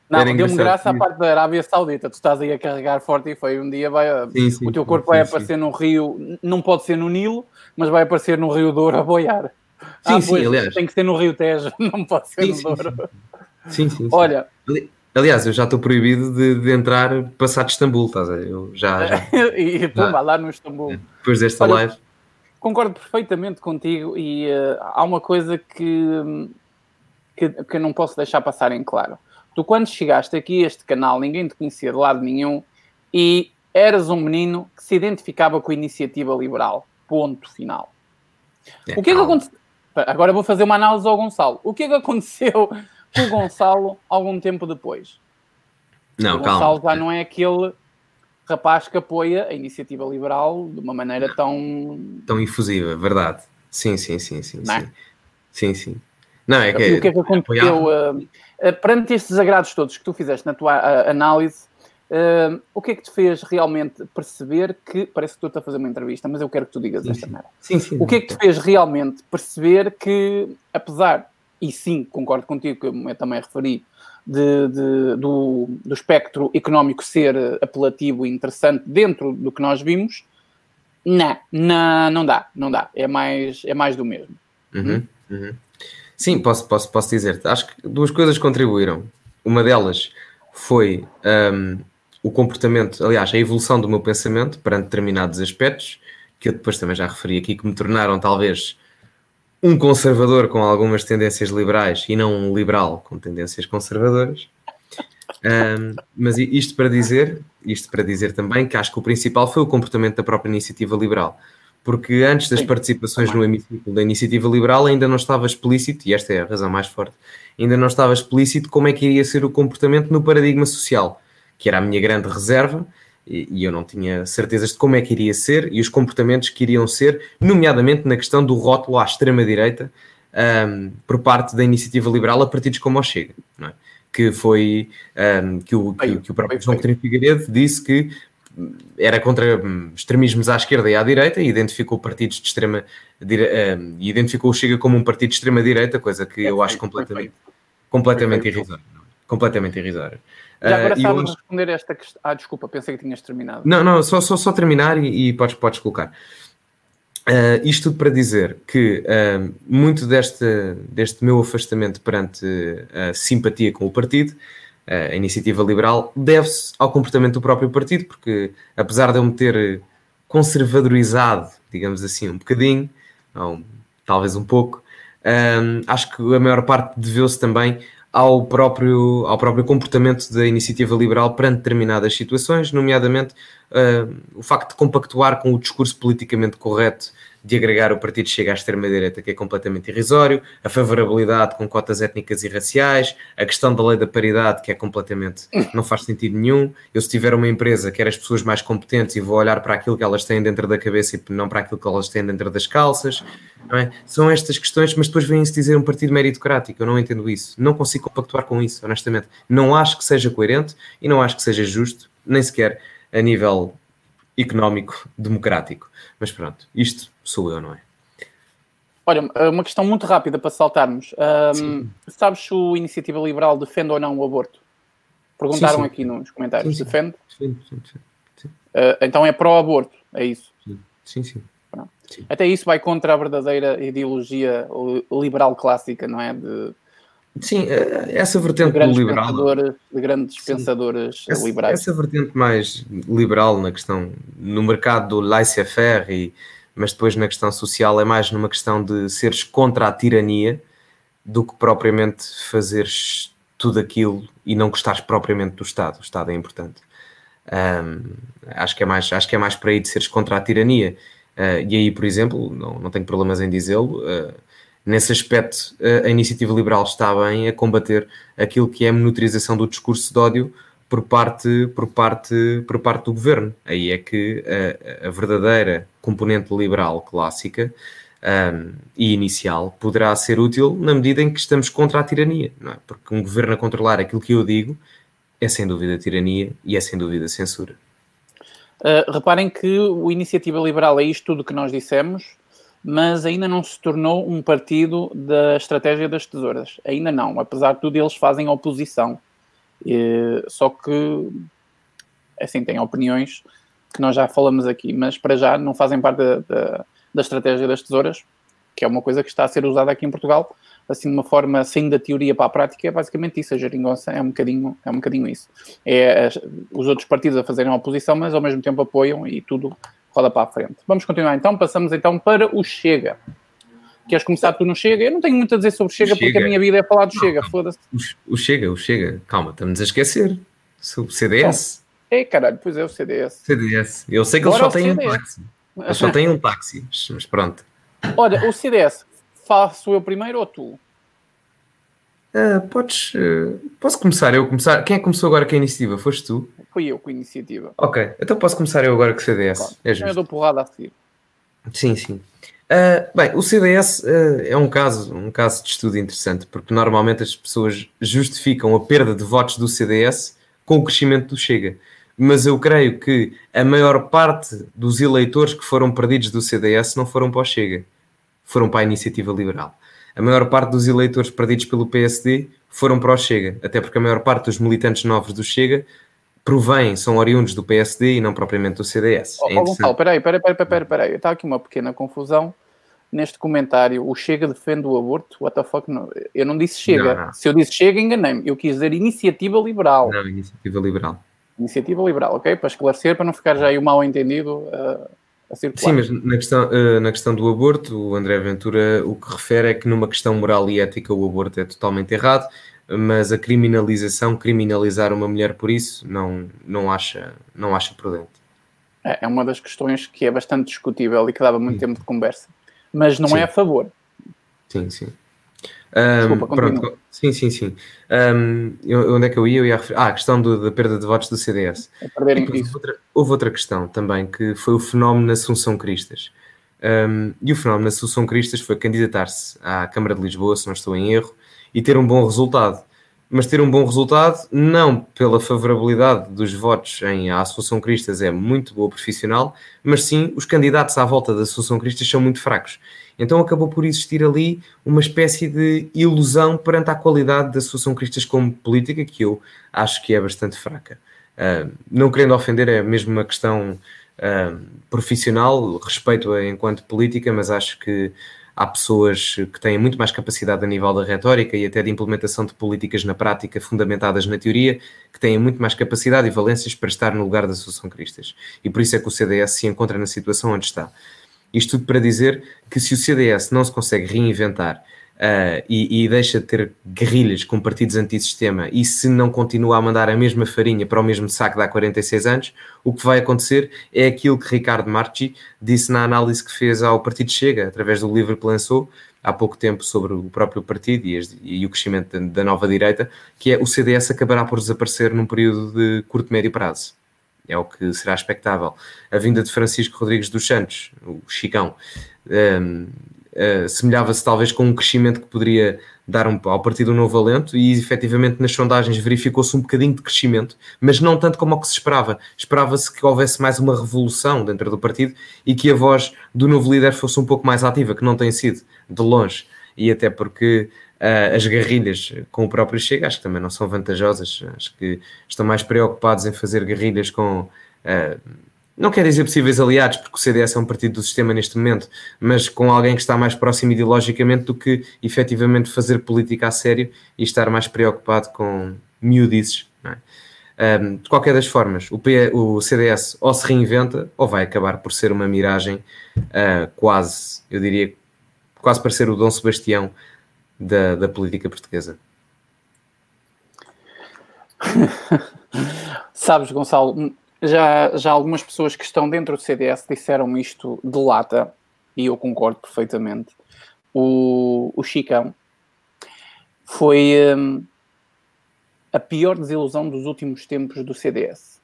não, deu-me graça a parte da Arábia Saudita. Tu estás aí a carregar forte e foi um dia vai, sim, sim, o teu corpo sim, vai aparecer num rio, não pode ser no Nilo, mas vai aparecer no Rio Douro a boiar. Sim, ah, sim, aliás. Tem que ser no Rio Tejo, não pode ser no Douro. Sim, sim. Olha. Aliás, eu já estou proibido de, de, entrar passar de Istambul, estás a ver? Eu já. já e pumba, lá no Istambul. Depois desta Olha, live. Concordo perfeitamente contigo e uh, há uma coisa que, que, que não posso deixar passar em claro Tu, quando chegaste aqui a este canal, ninguém te conhecia de lado nenhum e eras um menino que se identificava com a iniciativa liberal. Ponto final. É, o que é que aconteceu? Agora vou fazer uma análise ao Gonçalo. O que é que aconteceu com o Gonçalo algum tempo depois? Não, o Gonçalo calma. já não é aquele rapaz que apoia a iniciativa liberal de uma maneira tão. Tão infusiva, verdade. Sim, sim, sim, sim. É? sim. sim, sim. Não, é que, E o que é que aconteceu? uh, perante estes desagrados todos que tu fizeste na tua uh, análise, uh, o que é que te fez realmente perceber que. Parece que estou-te a fazer uma entrevista, mas eu quero que tu digas Sim, esta merda. sim, sim. O que é que te fez realmente perceber que, apesar, e sim, concordo contigo, que eu também referi, de, de- do, do espectro económico ser apelativo e interessante dentro do que nós vimos, não, não, não dá, não dá. É mais, é mais do mesmo. Uhum, uhum. Sim, posso, posso, posso dizer. Acho que duas coisas contribuíram. Uma delas foi hum, o comportamento, aliás, a evolução do meu pensamento perante determinados aspectos, que eu depois também já referi aqui, que me tornaram talvez um conservador com algumas tendências liberais e não um liberal com tendências conservadoras. Hum, mas isto para dizer, isto para dizer também que acho que o principal foi o comportamento da própria iniciativa liberal. Porque antes das Sim, participações também. no hemiciclo da iniciativa liberal ainda não estava explícito, e esta é a razão mais forte, ainda não estava explícito como é que iria ser o comportamento no paradigma social, que era a minha grande reserva, e, e eu não tinha certezas de como é que iria ser e os comportamentos que iriam ser, nomeadamente na questão do rótulo à extrema-direita ahm, por parte da iniciativa liberal a partidos como o Chega, é? que foi ahm, que, o, que, que o próprio João. Coutinho Figueiredo disse que era contra hum, extremismos à esquerda e à direita e identificou partidos de extrema dire- ahm, e identificou o Chega como um partido de extrema direita, coisa que É eu acho completamente, feio. completamente irrisória. é? Completamente irrisória. Já agora Ah, e eu sabes responder esta questão. Ah, desculpa, pensei que tinhas terminado. não, não, só, só, só terminar e, e podes, podes colocar. Ah, isto tudo para dizer que ah, muito deste, deste meu afastamento perante a simpatia com o partido, a iniciativa liberal, deve-se ao comportamento do próprio partido, porque apesar de eu me ter conservadorizado, digamos assim, um bocadinho, ou talvez um pouco, acho que a maior parte deveu-se também ao próprio, ao próprio comportamento da iniciativa liberal perante determinadas situações, nomeadamente uh, o facto de compactuar com o discurso politicamente correto de agregar o partido Chega à extrema-direita, que é completamente irrisório, a favorabilidade com cotas étnicas e raciais, a questão da lei da paridade, que é completamente, não faz sentido nenhum. Eu, se tiver uma empresa, quero as pessoas mais competentes e vou olhar para aquilo que elas têm dentro da cabeça e não para aquilo que elas têm dentro das calças. é? São estas questões, mas depois vem-se dizer um partido meritocrático. Eu não entendo isso. Não consigo compactuar com isso, honestamente. Não acho que seja coerente e não acho que seja justo, nem sequer a nível económico democrático. Mas pronto, isto sou eu, não é? Olha, uma questão muito rápida para saltarmos. Sim. sabes se o Iniciativa Liberal defende ou não o aborto? Perguntaram Sim, sim. aqui nos comentários. Sim. Defende? Sim, sim, sim. Ah, então é pró-aborto, é isso. sim, sim. Até isso vai contra a verdadeira ideologia li- liberal clássica, não é? De, Sim, eh, essa de vertente do grandes liberal, pensadores, de grandes pensadores essa, liberais. essa vertente mais liberal na questão, no mercado do laissez-faire, e- mas depois na questão social é mais numa questão de seres contra a tirania do que propriamente fazeres tudo aquilo e não gostares propriamente do Estado. O Estado é importante. Ahm, acho, que é mais, acho que é mais para aí de seres contra a tirania. Ah, e aí, por exemplo, não, não tenho problemas em dizê-lo, ah, nesse aspecto ah, a iniciativa liberal está bem a combater aquilo que é a monitorização do discurso de ódio por parte, por parte, por parte do governo. Aí é que a verdadeira componente liberal clássica um, e inicial poderá ser útil na medida em que estamos contra a tirania, não é? Porque um governo a controlar aquilo que eu digo é sem dúvida tirania e é sem dúvida censura. Uh, reparem que o Iniciativa Liberal é isto tudo que nós dissemos, mas ainda não se tornou um partido da estratégia das tesouras. Ainda não, apesar de tudo, eles fazem oposição. Só que, assim, têm opiniões que nós já falamos aqui, mas para já não fazem parte da, da, da estratégia das tesouras, que é uma coisa que está a ser usada aqui em Portugal, assim de uma forma saindo da teoria para a prática, é basicamente isso. A geringonça é um bocadinho, é um bocadinho isso. É as- os outros partidos a fazerem oposição, mas ao mesmo tempo apoiam e tudo roda para a frente. Vamos continuar então, passamos então para o Chega. Queres começar tu no Chega? Eu não tenho muito a dizer sobre Chega, porque Chega. a minha vida é falar do Chega, foda-se. O, Chega, o Chega, calma, estamos a esquecer. O CDS, Ei, caralho, pois é o CDS. CDS. Eu sei que eles Agora só é o têm um táxi. Eles só têm um táxi, mas- pronto. Olha, o CDS, faço eu primeiro ou tu? Uh, podes, uh, posso começar eu começar? Quem é que começou agora com a iniciativa? Foste tu? Fui eu com a iniciativa. Ok, então posso começar eu agora com o CDS. Claro. É justo. Eu dou porrada a seguir. Sim, sim. Uh, bem, o CDS uh, é um caso, um caso de estudo interessante, porque normalmente as pessoas justificam a perda de votos do CDS com o crescimento do Chega. Mas eu creio que a maior parte dos eleitores que foram perdidos do CDS não foram para o Chega, foram para a Iniciativa Liberal. A maior parte dos eleitores perdidos pelo PSD foram para o Chega, até porque a maior parte dos militantes novos do Chega provém, são oriundos do PSD e não propriamente do CDS. Oh, é oh, Gonçalo, peraí, peraí, peraí, peraí, peraí, está aqui uma pequena confusão neste comentário. O Chega defende o aborto? What the fuck? Não. Eu não disse Chega. Não, não. Se eu disse Chega, enganei-me. Eu quis dizer Iniciativa Liberal. Não, Iniciativa Liberal. Iniciativa Liberal, ok? Para esclarecer, para não ficar já aí o mal entendido uh, a circular. Sim, mas na questão, uh, na questão do aborto, o André Ventura o que refere é que numa questão moral e ética o aborto é totalmente errado mas a criminalização, criminalizar uma mulher por isso, não, não, acha, não acha prudente. É, é uma das questões que é bastante discutível e que dava muito sim. tempo de conversa, mas não sim. é a favor. Sim, sim. Um, Desculpa, pronto. Sim, sim, sim. Um, eu, onde é que eu ia? Eu ia referir... Ah, a questão do, da perda de votos do CDS. É. Houve outra, houve outra questão também, que foi o fenómeno Assunção Cristas. Um, e o fenómeno Assunção Cristas foi candidatar-se à Câmara de Lisboa, se não estou em erro, e ter um bom resultado. Mas ter um bom resultado, não pela favorabilidade dos votos em a Associação Cristas é muito boa profissional, mas sim os candidatos à volta da Associação Cristas são muito fracos. Então acabou por existir ali uma espécie de ilusão perante a qualidade da Associação Cristas como política, que eu acho que é bastante fraca. Uh, não querendo ofender, é mesmo uma questão uh, profissional, respeito-a enquanto política, mas acho que há pessoas que têm muito mais capacidade a nível da retórica e até de implementação de políticas na prática fundamentadas na teoria, que têm muito mais capacidade e valências para estar no lugar da Associação Cristas. E por isso é que o CDS se encontra na situação onde está. Isto tudo para dizer que se o CDS não se consegue reinventar uh, e, e, deixa de ter guerrilhas com partidos antissistema e se não continua a mandar a mesma farinha para o mesmo saco de há 46 anos, o que vai acontecer é aquilo que Ricardo Marchi disse na análise que fez ao Partido Chega, através do livro que lançou há pouco tempo sobre o próprio partido e, e o crescimento da, da nova direita, que é o CDS acabará por desaparecer num período de curto médio prazo. É o que será expectável. A vinda de Francisco Rodrigues dos Santos, o Chicão, um, uh, semelhava-se talvez com um crescimento que poderia dar um, ao partido um novo alento e efetivamente nas sondagens verificou-se um bocadinho de crescimento, mas não tanto como o que se esperava. Esperava-se que houvesse mais uma revolução dentro do partido e que a voz do novo líder fosse um pouco mais ativa, que não tem sido, de longe. E até porque uh, as guerrilhas com o próprio Chega acho que também não são vantajosas, acho que estão mais preocupados em fazer guerrilhas com. Uh, não quer dizer possíveis aliados, porque o CDS é um partido do sistema neste momento, mas com alguém que está mais próximo ideologicamente do que efetivamente fazer política a sério e estar mais preocupado com miudices. É? Um, de qualquer das formas, o, P, o, CDS ou se reinventa ou vai acabar por ser uma miragem uh, quase, eu diria, quase para ser o Dom Sebastião da, da política portuguesa. Sabes, Gonçalo, já, já algumas pessoas que estão dentro do CDS disseram isto de lata, e eu concordo perfeitamente. O, o Chicão foi um, a pior desilusão dos últimos tempos do CDS.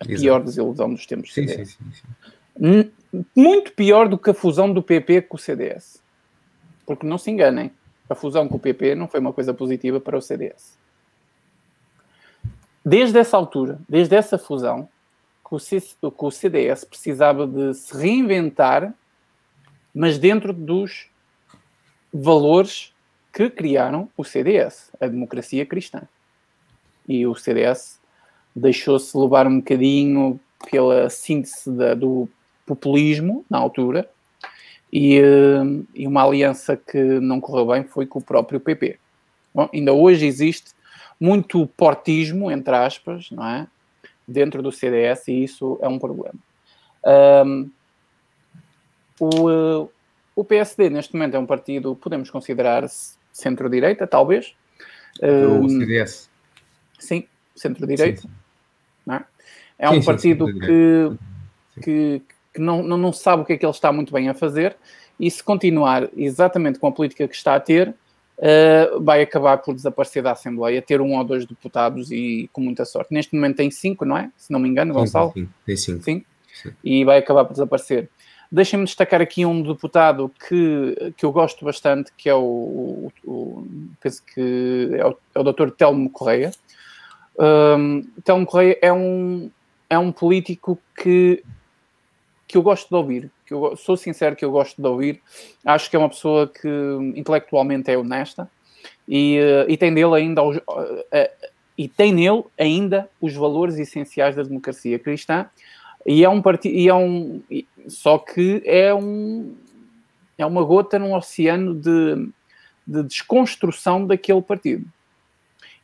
A Exato. pior desilusão dos tempos do sim, CDS. Sim, sim, Muito pior do que a fusão do PP com o CDS. Porque não se enganem, a fusão com o PP não foi uma coisa positiva para o CDS. Desde essa altura, desde essa fusão, que o, CDS precisava de se reinventar, mas dentro dos valores que criaram o CDS, a democracia cristã. E o CDS deixou-se levar um bocadinho pela síntese da, do populismo na altura e, eh, e, uma aliança que não correu bem foi com o próprio PP. Bom, ainda hoje existe muito portismo, entre aspas, não é? dentro do CDS e isso é um problema. Um, o, o PSD, neste momento, é um partido, podemos considerar centro-direita, talvez. Um, o CDS. Sim, centro-direita. É? é? um sim, partido sim, que, que, que não, não, sabe o que é que ele está muito bem a fazer e se continuar exatamente com a política que está a ter, uh, vai acabar por desaparecer da Assembleia, ter um ou dois deputados e com muita sorte. Neste momento tem cinco, não é? Se não me engano, Gonçalo? Sim, tem cinco. Sim. sim. E vai acabar por desaparecer. Deixem-me destacar aqui um deputado que, que eu gosto bastante, que é o, o, o penso que é o, é o Dr. Telmo Correia. Um, Telmo Correia é um, é um político que, que eu gosto de ouvir, que eu sou sincero que eu gosto de ouvir. Acho que é uma pessoa que intelectualmente é honesta e, e tem dele ainda uh, uh, e tem nele ainda os valores essenciais da democracia cristã e é um partido, é um, só que é um, é uma gota num oceano de, de desconstrução daquele partido.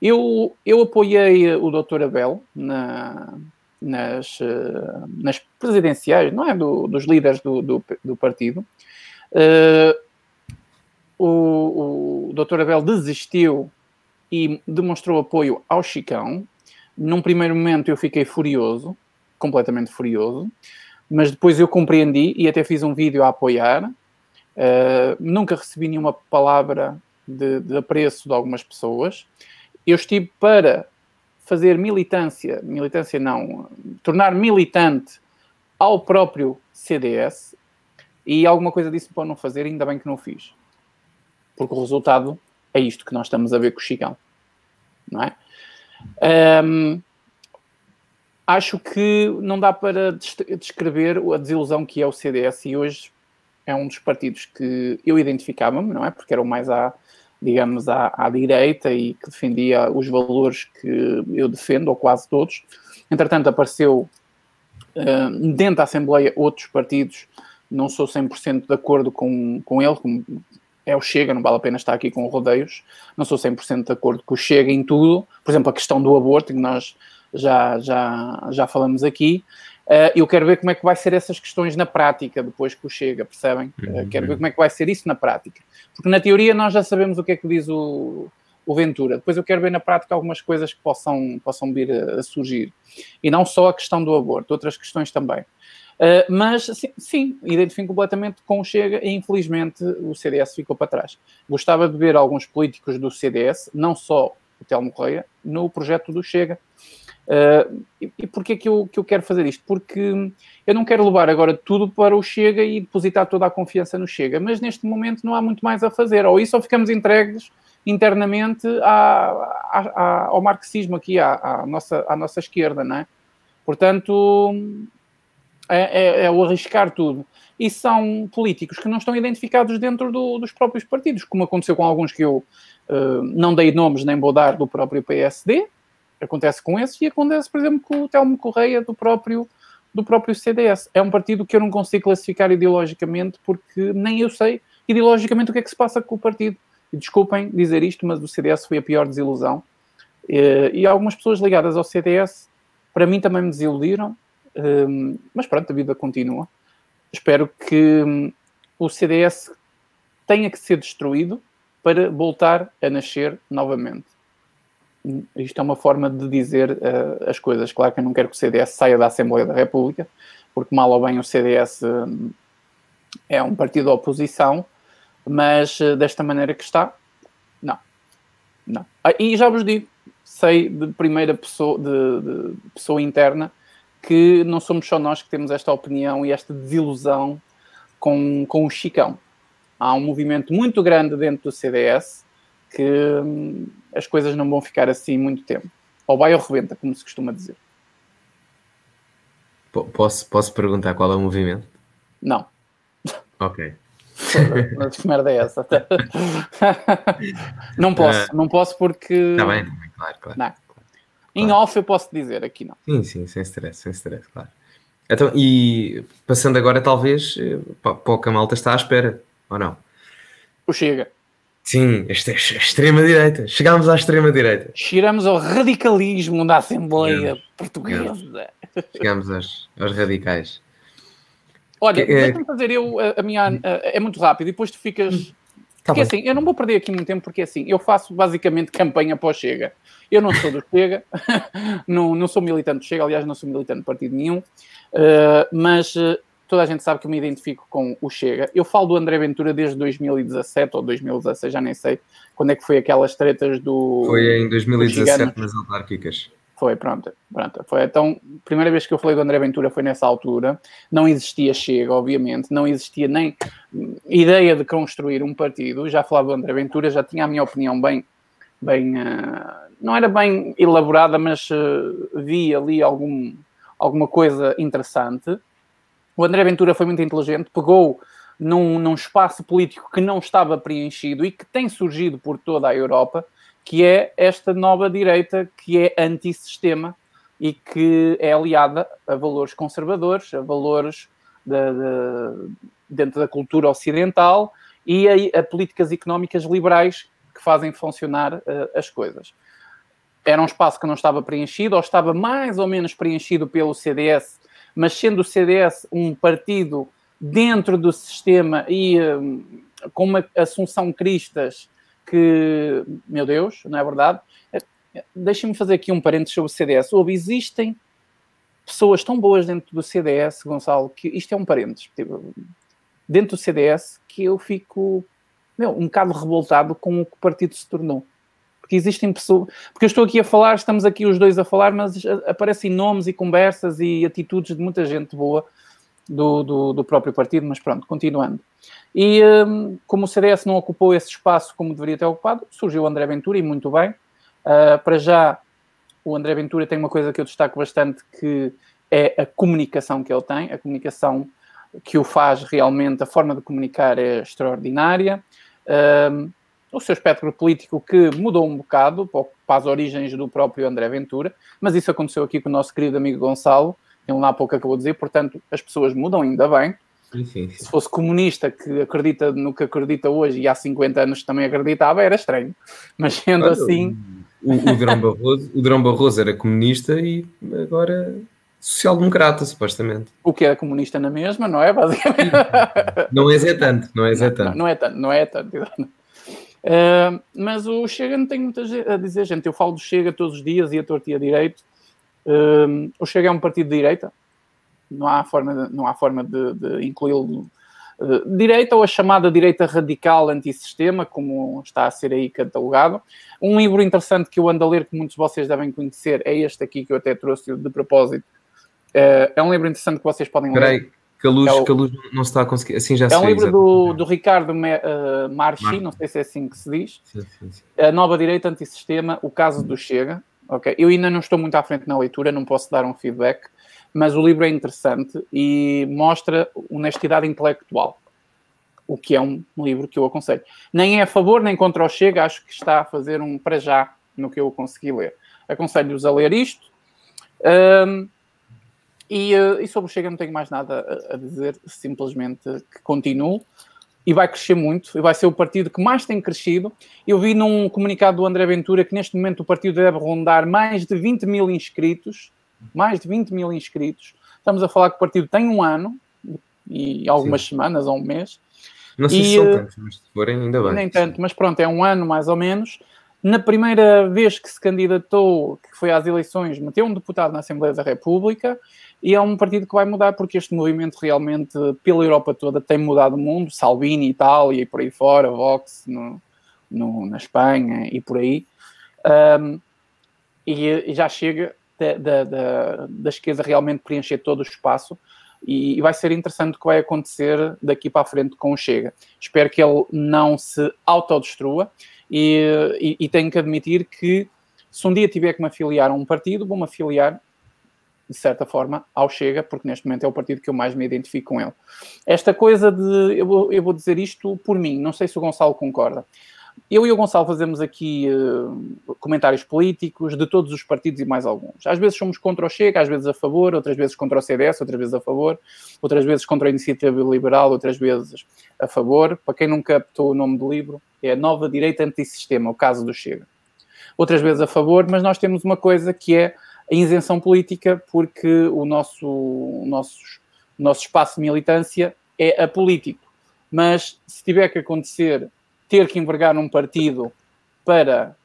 Eu, eu apoiei o Dr. Abel na, nas, nas presidenciais, não é? Do, dos líderes do, do, do partido. Uh, o, o Dr. Abel desistiu e demonstrou apoio ao Chicão. Num primeiro momento eu fiquei furioso, completamente furioso, mas depois eu compreendi e até fiz um vídeo a apoiar. Uh, nunca recebi nenhuma palavra de, de apreço de algumas pessoas. Eu estive para fazer militância, militância não, tornar militante ao próprio CDS e alguma coisa disso para não fazer, ainda bem que não fiz. Porque o resultado é isto que nós estamos a ver com o Chicão. Não é? Um, acho que não dá para descrever a desilusão que é o CDS e hoje é um dos partidos que eu identificava-me, não é? Porque era o mais à, digamos, à, à, direita e que defendia os valores que eu defendo, ou quase todos. Entretanto, apareceu uh, dentro da Assembleia outros partidos, não sou 100% de acordo com, com ele, como é o Chega, não vale a pena estar aqui com rodeios, não sou 100% de acordo com o Chega em tudo, por exemplo, a questão do aborto, que nós já, já, já falamos aqui. Uh, eu quero ver como é que vai ser essas questões na prática depois que o chega, percebem? Uh, quero ver como é que vai ser isso na prática. Porque na teoria nós já sabemos o que é que diz o, o Ventura. Depois eu quero ver na prática algumas coisas que possam, possam vir a, a surgir. E não só a questão do aborto, outras questões também. Uh, mas sim, sim, identifico completamente com o Chega e infelizmente o CDS ficou para trás. Gostava de ver alguns políticos do CDS, não só o Telmo Correia, no projeto do Chega. Uh, e, e porquê que eu, que eu quero fazer isto? Porque eu não quero levar agora tudo para o Chega e depositar toda a confiança no Chega, mas neste momento não há muito mais a fazer. Ou isso ou ficamos entregues internamente à, à, à, ao marxismo aqui, à, nossa, à nossa esquerda, não é? Portanto, é, é, é, o arriscar tudo. E são políticos que não estão identificados dentro do, dos próprios partidos, como aconteceu com alguns que eu uh, não dei nomes nem vou dar do próprio PSD, Acontece com esses e acontece, por exemplo, com o Telmo Correia do próprio, do próprio CDS. É um partido que eu não consigo classificar ideologicamente porque nem eu sei ideologicamente o que é que se passa com o partido. E desculpem dizer isto, mas o CDS foi a pior desilusão. E algumas pessoas ligadas ao CDS, para mim, também me desiludiram. Hum, mas pronto, a vida continua. Espero que hum, o CDS tenha que ser destruído para voltar a nascer novamente isto é uma forma de dizer uh, as coisas. Claro que eu não quero que o CDS saia da Assembleia da República, porque mal ou bem o CDS uh, eh, é um partido de oposição, mas uh, desta maneira que está, não. não. Ah, e já vos digo, sei de primeira pessoa, de, de pessoa interna, que não somos só nós que temos esta opinião e esta desilusão com, com o Chicão. Há um movimento muito grande dentro do CDS que hum, as coisas não vão ficar assim muito tempo. Ou vai ou rebenta, como se costuma dizer. Posso, posso perguntar qual é o movimento? Não. Ok. Mas que merda é essa? não posso, uh, não posso porque. Está bem, claro, claro. Não. Em claro. off eu posso dizer, aqui não. Sim, sim, sem stress, sem stress, claro. Então, e passando agora, talvez, para o que a malta está à espera, ou não? O Chega. Sim, esta é a extrema-direita. Chegámos à extrema-direita. Chegamos ao radicalismo da Assembleia Portuguesa. Chegamos aos, aos radicais. Olha, é... deixa-me fazer eu a, a minha. A, é muito rápido e depois tu ficas. Tá porque bem. assim, eu não vou perder aqui muito tempo, porque assim, eu faço basicamente campanha para o Chega. Eu não sou do Chega, não, não sou militante do Chega, aliás, não sou militante de partido nenhum, uh, mas uh, toda a gente sabe que eu me identifico com o Chega. Eu falo do André Ventura desde 2017 ou 2016, já nem sei quando é que foi aquelas tretas do. Foi em 2017 nas autárquicas. Foi, pronto, pronto. Foi então, primeira vez que eu falei do André Ventura foi nessa altura. Não existia Chega, obviamente, não existia nem ideia de construir um partido. Já falava do André Ventura, já tinha a minha opinião bem, bem, uh, não era bem elaborada, mas uh, vi ali algum, alguma coisa interessante. O André Ventura foi muito inteligente, pegou num, num espaço político que não estava preenchido e que tem surgido por toda a Europa que é esta nova direita que é antissistema e que é aliada a valores conservadores, a valores de, de, dentro da cultura ocidental e a, a, políticas económicas liberais que fazem funcionar uh, as coisas. Era um espaço que não estava preenchido, ou estava mais ou menos preenchido pelo CDS, mas sendo o CDS um partido dentro do sistema e uh, com uma assunção cristas que, meu Deus, não é verdade? Deixem-me fazer aqui um parênteses sobre o CDS. Houve, existem pessoas tão boas dentro do CDS, Gonçalo, que isto é um parênteses. Tipo, dentro do CDS, que eu fico meu, um bocado revoltado com o que o partido se tornou. Porque existem pessoas. Porque eu estou aqui a falar, estamos aqui os dois a falar, mas aparecem nomes e conversas e atitudes de muita gente boa do, do, do próprio partido, mas pronto, continuando. E um, como o CDS não ocupou esse espaço como deveria ter ocupado, surgiu o André Ventura e muito bem. Uh, para já, o André Ventura tem uma coisa que eu destaco bastante que é a comunicação que ele tem, a comunicação que o faz realmente, a forma de comunicar é extraordinária. Um, o seu espectro político que mudou um bocado para as origens do próprio André Ventura, mas isso aconteceu aqui com o nosso querido amigo Gonçalo, ele lá há pouco acabou de dizer, portanto, as pessoas mudam, ainda bem. Sim, sim, sim. Se fosse comunista que acredita no que acredita hoje e há 50 anos também acreditava, era estranho. Mas sendo assim. O, o, Drão Barroso, o Barroso era comunista e agora social-democrata, supostamente. O que era comunista na mesma, não é? Basicamente. Não é, é tanto, não é, é tanto. Não, não, é tanto, não é tanto. Uh, mas o Chega não tem muito a dizer, gente. Eu falo do Chega todos os dias e a tortia direito. Um, o Chega é um partido de direita, não há forma de, não há forma de, de incluí-lo uh, direita ou a chamada direita radical antissistema, como está a ser aí catalogado. Um livro interessante que eu ando a ler, que muitos de vocês devem conhecer, é este aqui que eu até trouxe de propósito. Uh, é um livro interessante que vocês podem Peraí. Que a, luz, é o, que a luz não se está a conseguir. Assim já É um livro do, do Ricardo uh, Marchi, não sei se é assim que se diz. Sim, sim, sim. A Nova Direita Antissistema, o caso do Chega. Ok, eu ainda não estou muito à frente na leitura, não posso dar um feedback, mas o livro é interessante e mostra honestidade intelectual, o que é um livro que eu aconselho. Nem é a favor nem contra o Chega, acho que está a fazer um para já no que eu consegui ler. Aconselho-vos a ler isto. Um, e, uh, e, sobre o Chega não tenho mais nada a, a dizer, simplesmente que continuo e vai crescer muito, e vai ser o partido que mais tem crescido. Eu vi num comunicado do André Ventura que neste momento o partido deve rondar mais de 20 mil inscritos, mais de 20 mil inscritos. Estamos a falar que o partido tem um ano e algumas Sim. semanas ou um mês. Não sei e, se são eh, tantos, mas se forem ainda bem. Nem tanto, mas pronto, é um ano mais ou menos. Na primeira vez que se candidatou, que foi às eleições, meteu um deputado na Assembleia da República e é um partido que vai mudar porque este movimento realmente, pela Europa toda, tem mudado o mundo. Salvini, Itália e por aí fora, Vox no, no, na Espanha e por aí. Um, e, e, já chega da, da, da, da, esquerda realmente preencher todo o espaço. E, vai ser interessante o que vai acontecer daqui para a frente com o Chega. Espero que ele não se autodestrua e, e, tenho que admitir que se um dia tiver que me afiliar a um partido, vou-me afiliar de certa forma, ao Chega, porque neste momento é o partido que eu mais me identifico com ele. Esta coisa de. Eu vou, eu vou dizer isto por mim, não sei se o Gonçalo concorda. Eu e o Gonçalo fazemos aqui uh, comentários políticos de todos os partidos e mais alguns. Às vezes somos contra o Chega, às vezes a favor, outras vezes contra o CDS, outras vezes a favor, outras vezes contra a Iniciativa Liberal, outras vezes a favor. Para quem não captou o nome do livro, é a Nova Direita Antissistema, o caso do Chega. Outras vezes a favor, mas nós temos uma coisa que é a isenção política, porque o nosso, o nosso, o nosso espaço de militância é apolítico. Mas se tiver que acontecer ter que envergar um partido para,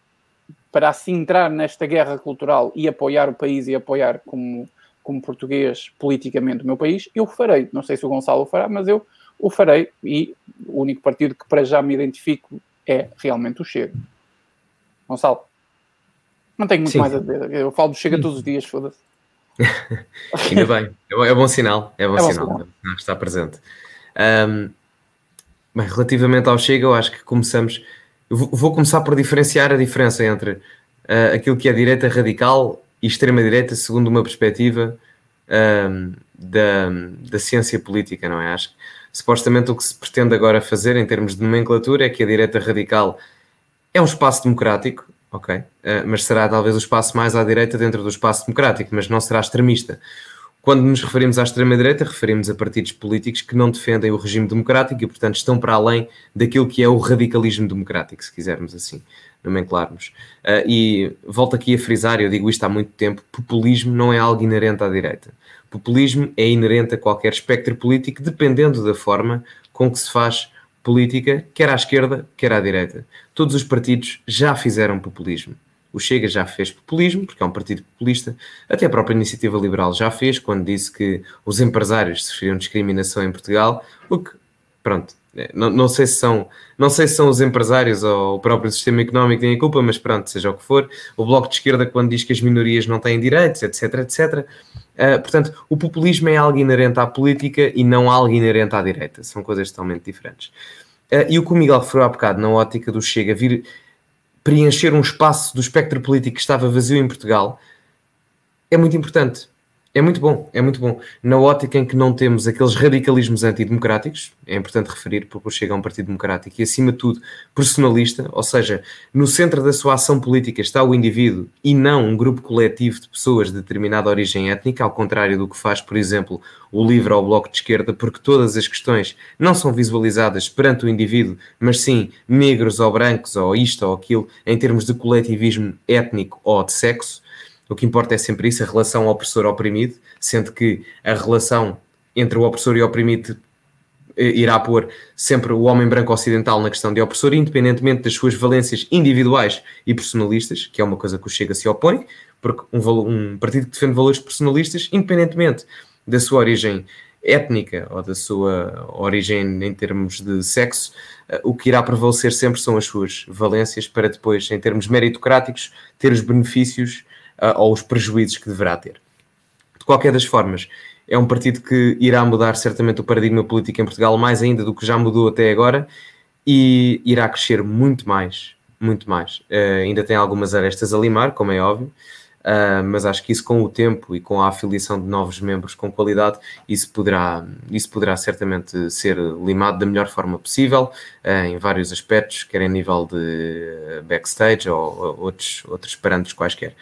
para assim entrar nesta guerra cultural e apoiar o país e apoiar como, como português politicamente o meu país, eu farei. Não sei se o Gonçalo o fará, mas eu o farei e o único partido que para já me identifico é realmente o Chega. Gonçalo. Não tenho muito Sim. mais a dizer. Eu falo do Chega todos os dias, foda-se. Ainda bem. É, é bom sinal. É bom, é bom sinal. sinal. Está presente. Um, bem, relativamente ao Chega, eu acho que começamos. Vou começar por diferenciar a diferença entre uh, aquilo que é direita radical e extrema-direita, segundo uma perspectiva um, da, da ciência política, não é? Acho que supostamente o que se pretende agora fazer em termos de nomenclatura é que a direita radical é um espaço democrático, ok? Uh, mas será talvez o espaço mais à direita dentro do espaço democrático, mas não será extremista. Quando nos referimos à extrema-direita, referimos a partidos políticos que não defendem o regime democrático e, portanto, estão para além daquilo que é o radicalismo democrático, se quisermos assim nomenclarmos. Uh, e volto aqui a frisar, eu digo isto há muito tempo: populismo não é algo inerente à direita. Populismo é inerente a qualquer espectro político, dependendo da forma com que se faz política, quer à esquerda, quer à direita. Todos os partidos já fizeram populismo. O Chega já fez populismo, porque é um partido populista. Até a própria Iniciativa Liberal já fez, quando disse que os empresários sofriam discriminação em Portugal, o que, pronto, é, não, não, sei se são, não sei se são os empresários ou o próprio sistema económico que têm a culpa, mas pronto, seja o que for. O Bloco de Esquerda, quando diz que as minorias não têm direitos, etc, etc. Uh, portanto, o populismo é algo inerente à política e não algo inerente à direita. São coisas totalmente diferentes. Uh, e o que o Miguel referiu há bocado, na ótica do Chega, vir preencher um espaço do espectro político que estava vazio em Portugal, é muito importante. É muito bom, é muito bom. Na ótica em que não temos aqueles radicalismos antidemocráticos, é importante referir, porque chega a um partido democrático e, acima de tudo, personalista, ou seja, no centro da sua ação política está o indivíduo e não um grupo coletivo de pessoas de determinada origem étnica, ao contrário do que faz, por exemplo, o LIVRE ou o Bloco de Esquerda, porque todas as questões não são visualizadas perante o indivíduo, mas sim negros ou brancos ou isto ou aquilo, em termos de coletivismo étnico ou de sexo. O que importa é sempre isso, a relação opressor-oprimido, sendo que a relação entre o opressor e o oprimido eh, irá pôr sempre o homem branco ocidental na questão de opressor, independentemente das suas valências individuais e personalistas, que é uma coisa que o Chega se opõe, porque um, um partido que defende valores personalistas, independentemente da sua origem étnica ou da sua origem em termos de sexo, eh, o que irá prevalecer sempre são as suas valências para depois, em termos meritocráticos, ter os benefícios ou os prejuízos que deverá ter. De qualquer das formas, é um partido que irá mudar certamente o paradigma político em Portugal, mais ainda do que já mudou até agora, e irá crescer muito mais, muito mais. Uh, ainda tem algumas arestas a limar, como é óbvio, Uh, mas acho que isso com o tempo e com a afiliação de novos membros com qualidade, isso poderá, isso poderá certamente ser limado da melhor forma possível, uh, em vários aspectos, quer em nível de backstage ou, ou outros, outros parâmetros quaisquer.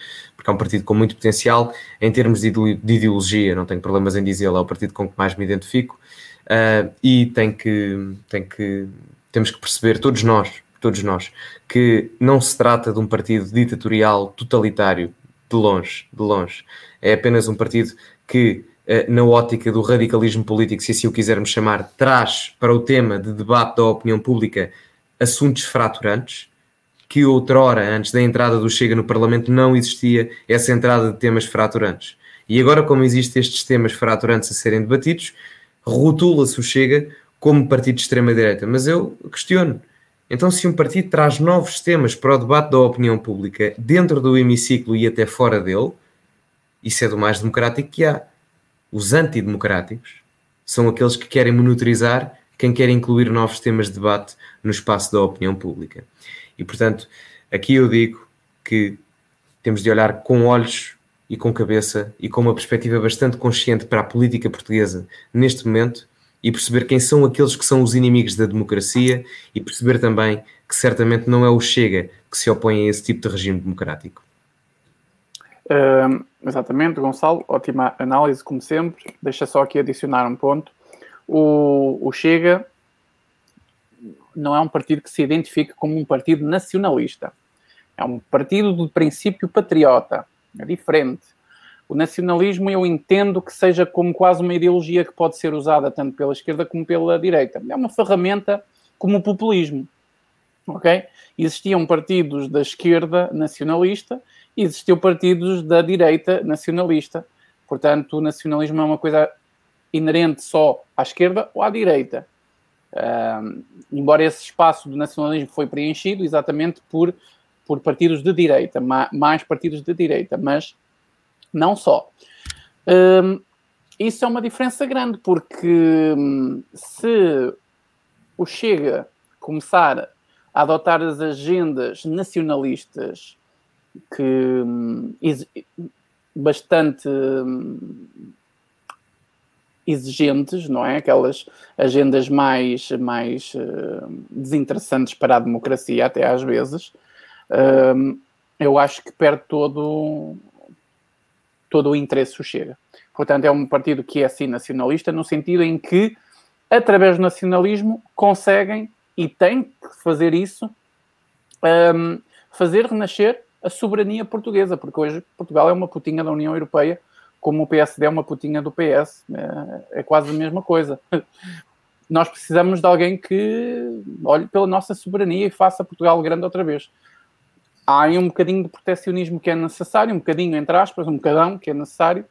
Porque é um partido com muito potencial, em termos de, de ideologia, não tenho problemas em dizê-lo, é o partido com que mais me identifico, uh, e tem que, tem que, temos que perceber, todos nós, todos nós, que não se trata de um partido ditatorial, totalitário, de longe, de longe. É apenas um partido que, eh, na ótica do radicalismo político, se assim o quisermos chamar, traz para o tema de debate da opinião pública assuntos fraturantes, que outrora, antes da entrada do Chega no Parlamento, não existia essa entrada de temas fraturantes. E agora, como existem estes temas fraturantes a serem debatidos, rotula-se o Chega como partido de extrema-direita. Mas eu questiono, então, se um partido traz novos temas para o debate da opinião pública dentro do hemiciclo e até fora dele, isso é do mais democrático que há. Os antidemocráticos são aqueles que querem monitorizar quem quer incluir novos temas de debate no espaço da opinião pública. E, portanto, aqui eu digo que temos de olhar com olhos e com cabeça e com uma perspectiva bastante consciente para a política portuguesa neste momento e perceber quem são aqueles que são os inimigos da democracia e perceber também que certamente não é o Chega que se opõe a esse tipo de regime democrático. Uh, exatamente, Gonçalo, ótima análise, como sempre. Deixa só aqui adicionar um ponto. O, o Chega não é um partido que se identifique como um partido nacionalista. É um partido de princípio patriota. É diferente. O nacionalismo eu entendo que seja como quase uma ideologia que pode ser usada tanto pela esquerda como pela direita. É uma ferramenta como o populismo. Ok? Existiam partidos da esquerda nacionalista e existiam partidos da direita nacionalista. Portanto, o nacionalismo é uma coisa inerente só à esquerda ou à direita. Embora esse espaço do nacionalismo foi preenchido exatamente por, por partidos de direita, mais partidos de direita, mas não só. Isso é uma diferença grande, porque hum, se o Chega começar a adotar as agendas nacionalistas que hum, bastante hum, exigentes, não é? Aquelas agendas mais, mais uh, desinteressantes para a democracia, até às vezes, uh, eu acho que perde todo, todo o interesse o Chega. Portanto, é um partido que é sim nacionalista, no sentido em que, através do nacionalismo, conseguem e têm que fazer isso, um, fazer renascer a soberania portuguesa, porque hoje Portugal é uma putinha da União Europeia como o PSD é uma putinha do PS. É, é quase a mesma coisa. Nós precisamos de alguém que olhe pela nossa soberania e faça Portugal grande outra vez. Há aí um bocadinho de protecionismo que é necessário, um bocadinho, entre aspas, um bocadão que é necessário,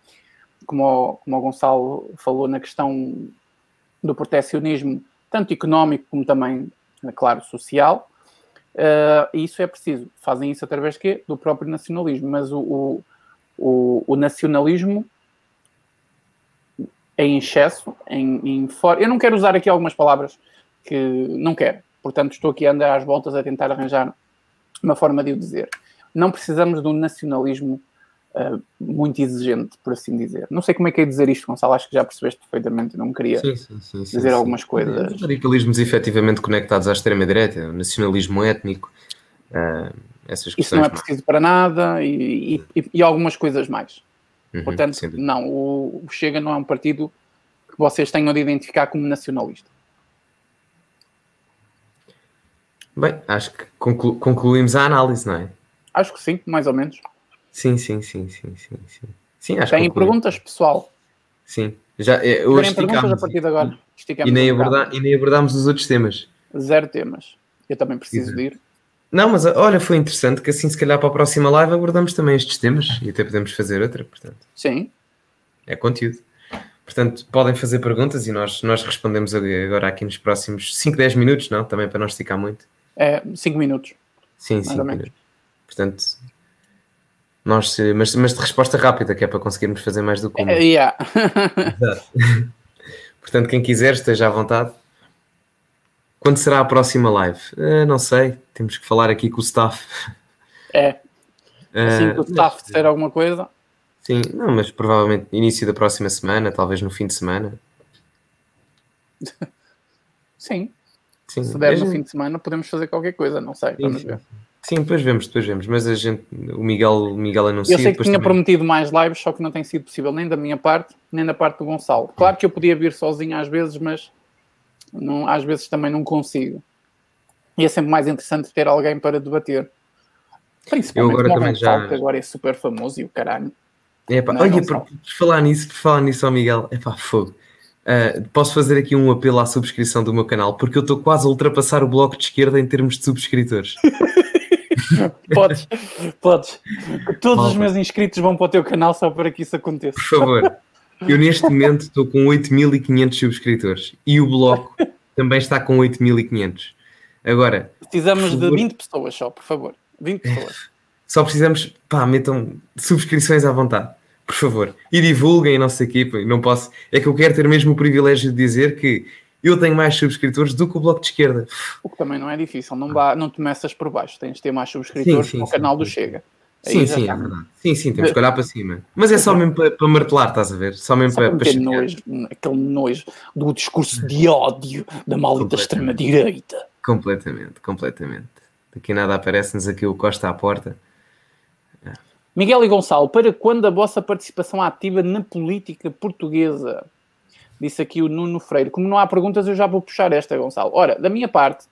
como o, como o Gonçalo falou na questão do protecionismo, tanto económico como também, é claro, social. Uh, e isso é preciso. Fazem isso através de quê? do próprio nacionalismo. Mas o, o o, o nacionalismo em excesso, em, em for... Eu não quero usar aqui algumas palavras que não quero. Portanto, estou aqui a andar às voltas a tentar arranjar uma forma de o dizer. Não precisamos de um nacionalismo uh, muito exigente, por assim dizer. Não sei como é que é dizer isto, Gonçalo. Acho que já percebeste perfeitamente. Não queria sim, sim, sim, dizer algumas coisas. Os radicalismos efetivamente conectados à extrema-direita, o nacionalismo étnico. Uh essas Isso não é preciso para nada e, e, e algumas coisas mais. Uhum, Portanto, não, o, o Chega não é um partido que vocês tenham de identificar como nacionalista. Bem, acho que conclu concluímos a análise, não é? Acho que sim, mais ou menos. Sim, sim, sim, sim, sim. sim. sim acho Tem perguntas, pessoal? Sim. Já, é, hoje perguntas a partir de agora. E nem, e nem abordámos os outros temas. Zero temas. Eu também preciso Exato. de ir. Não, mas olha, foi interessante que assim, se calhar para a próxima live abordamos também estes temas e até podemos fazer outra, portanto. Sim. É conteúdo. Portanto, podem fazer perguntas e nós, nós respondemos agora aqui nos próximos 5, 10 minutos, não? Também para não esticar muito. É, 5 minutos. Sim, 5 minutos. Portanto, nós, mas, mas de resposta rápida, que é para conseguirmos fazer mais do que uma. Uh, yeah. Portanto, quem quiser, esteja à vontade. Quando será a próxima live? Uh, não sei, temos que falar aqui com o staff. É. Assim que o staff disser alguma coisa. Sim, não, mas provavelmente início da próxima semana, talvez no fim de semana. Sim. Sim. Se der no fim de semana, podemos fazer qualquer coisa, não sei. Vamos sim, ver. Sim, depois vemos, depois vemos. Mas a gente, o Miguel, o Miguel anunciou. Eu sei que tinha também... prometido mais lives, só que não tem sido possível nem da minha parte, nem da parte do Gonçalo. Claro que eu podia vir sozinho às vezes, mas não, às vezes também não consigo. E é sempre mais interessante ter alguém para debater. Principalmente eu agora também já... que agora é super famoso e o caralho. Não, olha, por, por, falar nisso, por falar nisso ao Miguel, é pá, fogo. Uh, posso fazer aqui um apelo à subscrição do meu canal, porque eu estou quase a ultrapassar o bloco de esquerda em termos de subscritores. podes, podes. Todos Malta. os meus inscritos vão para o teu canal só para que isso aconteça. Por favor. Eu neste momento estou com 8.500 subscritores e o bloco também está com 8.500. Agora, precisamos favor, de 20 pessoas só, por favor. 20 pessoas. Só precisamos, pá, metam subscrições à vontade, por favor. E divulguem a nossa equipa. Não posso, é que eu quero ter mesmo o privilégio de dizer que eu tenho mais subscritores do que o Bloco de Esquerda. O que também não é difícil, não, vá, não te meças por baixo, tens de ter mais subscritores sim, sim, no canal do Chega. Sim, sim, é verdade. Sim, sim, temos que olhar para cima. Mas é só mesmo para, para martelar, estás a ver? Só mesmo só para, para nojo, aquele nojo do discurso de ódio da maldita extrema-direita. Completamente, completamente. Daqui nada aparece-nos aqui o Costa à porta. Miguel e Gonçalo, para quando a vossa participação ativa na política portuguesa? Disse aqui o Nuno Freire. Como não há perguntas, eu já vou puxar esta, Gonçalo. Ora, da minha parte,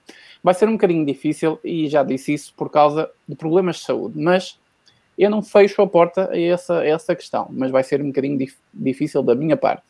vai ser um bocadinho difícil, e já disse isso por causa de problemas de saúde, mas eu não fecho a porta a essa, a essa questão, mas vai ser um bocadinho dif difícil da minha parte.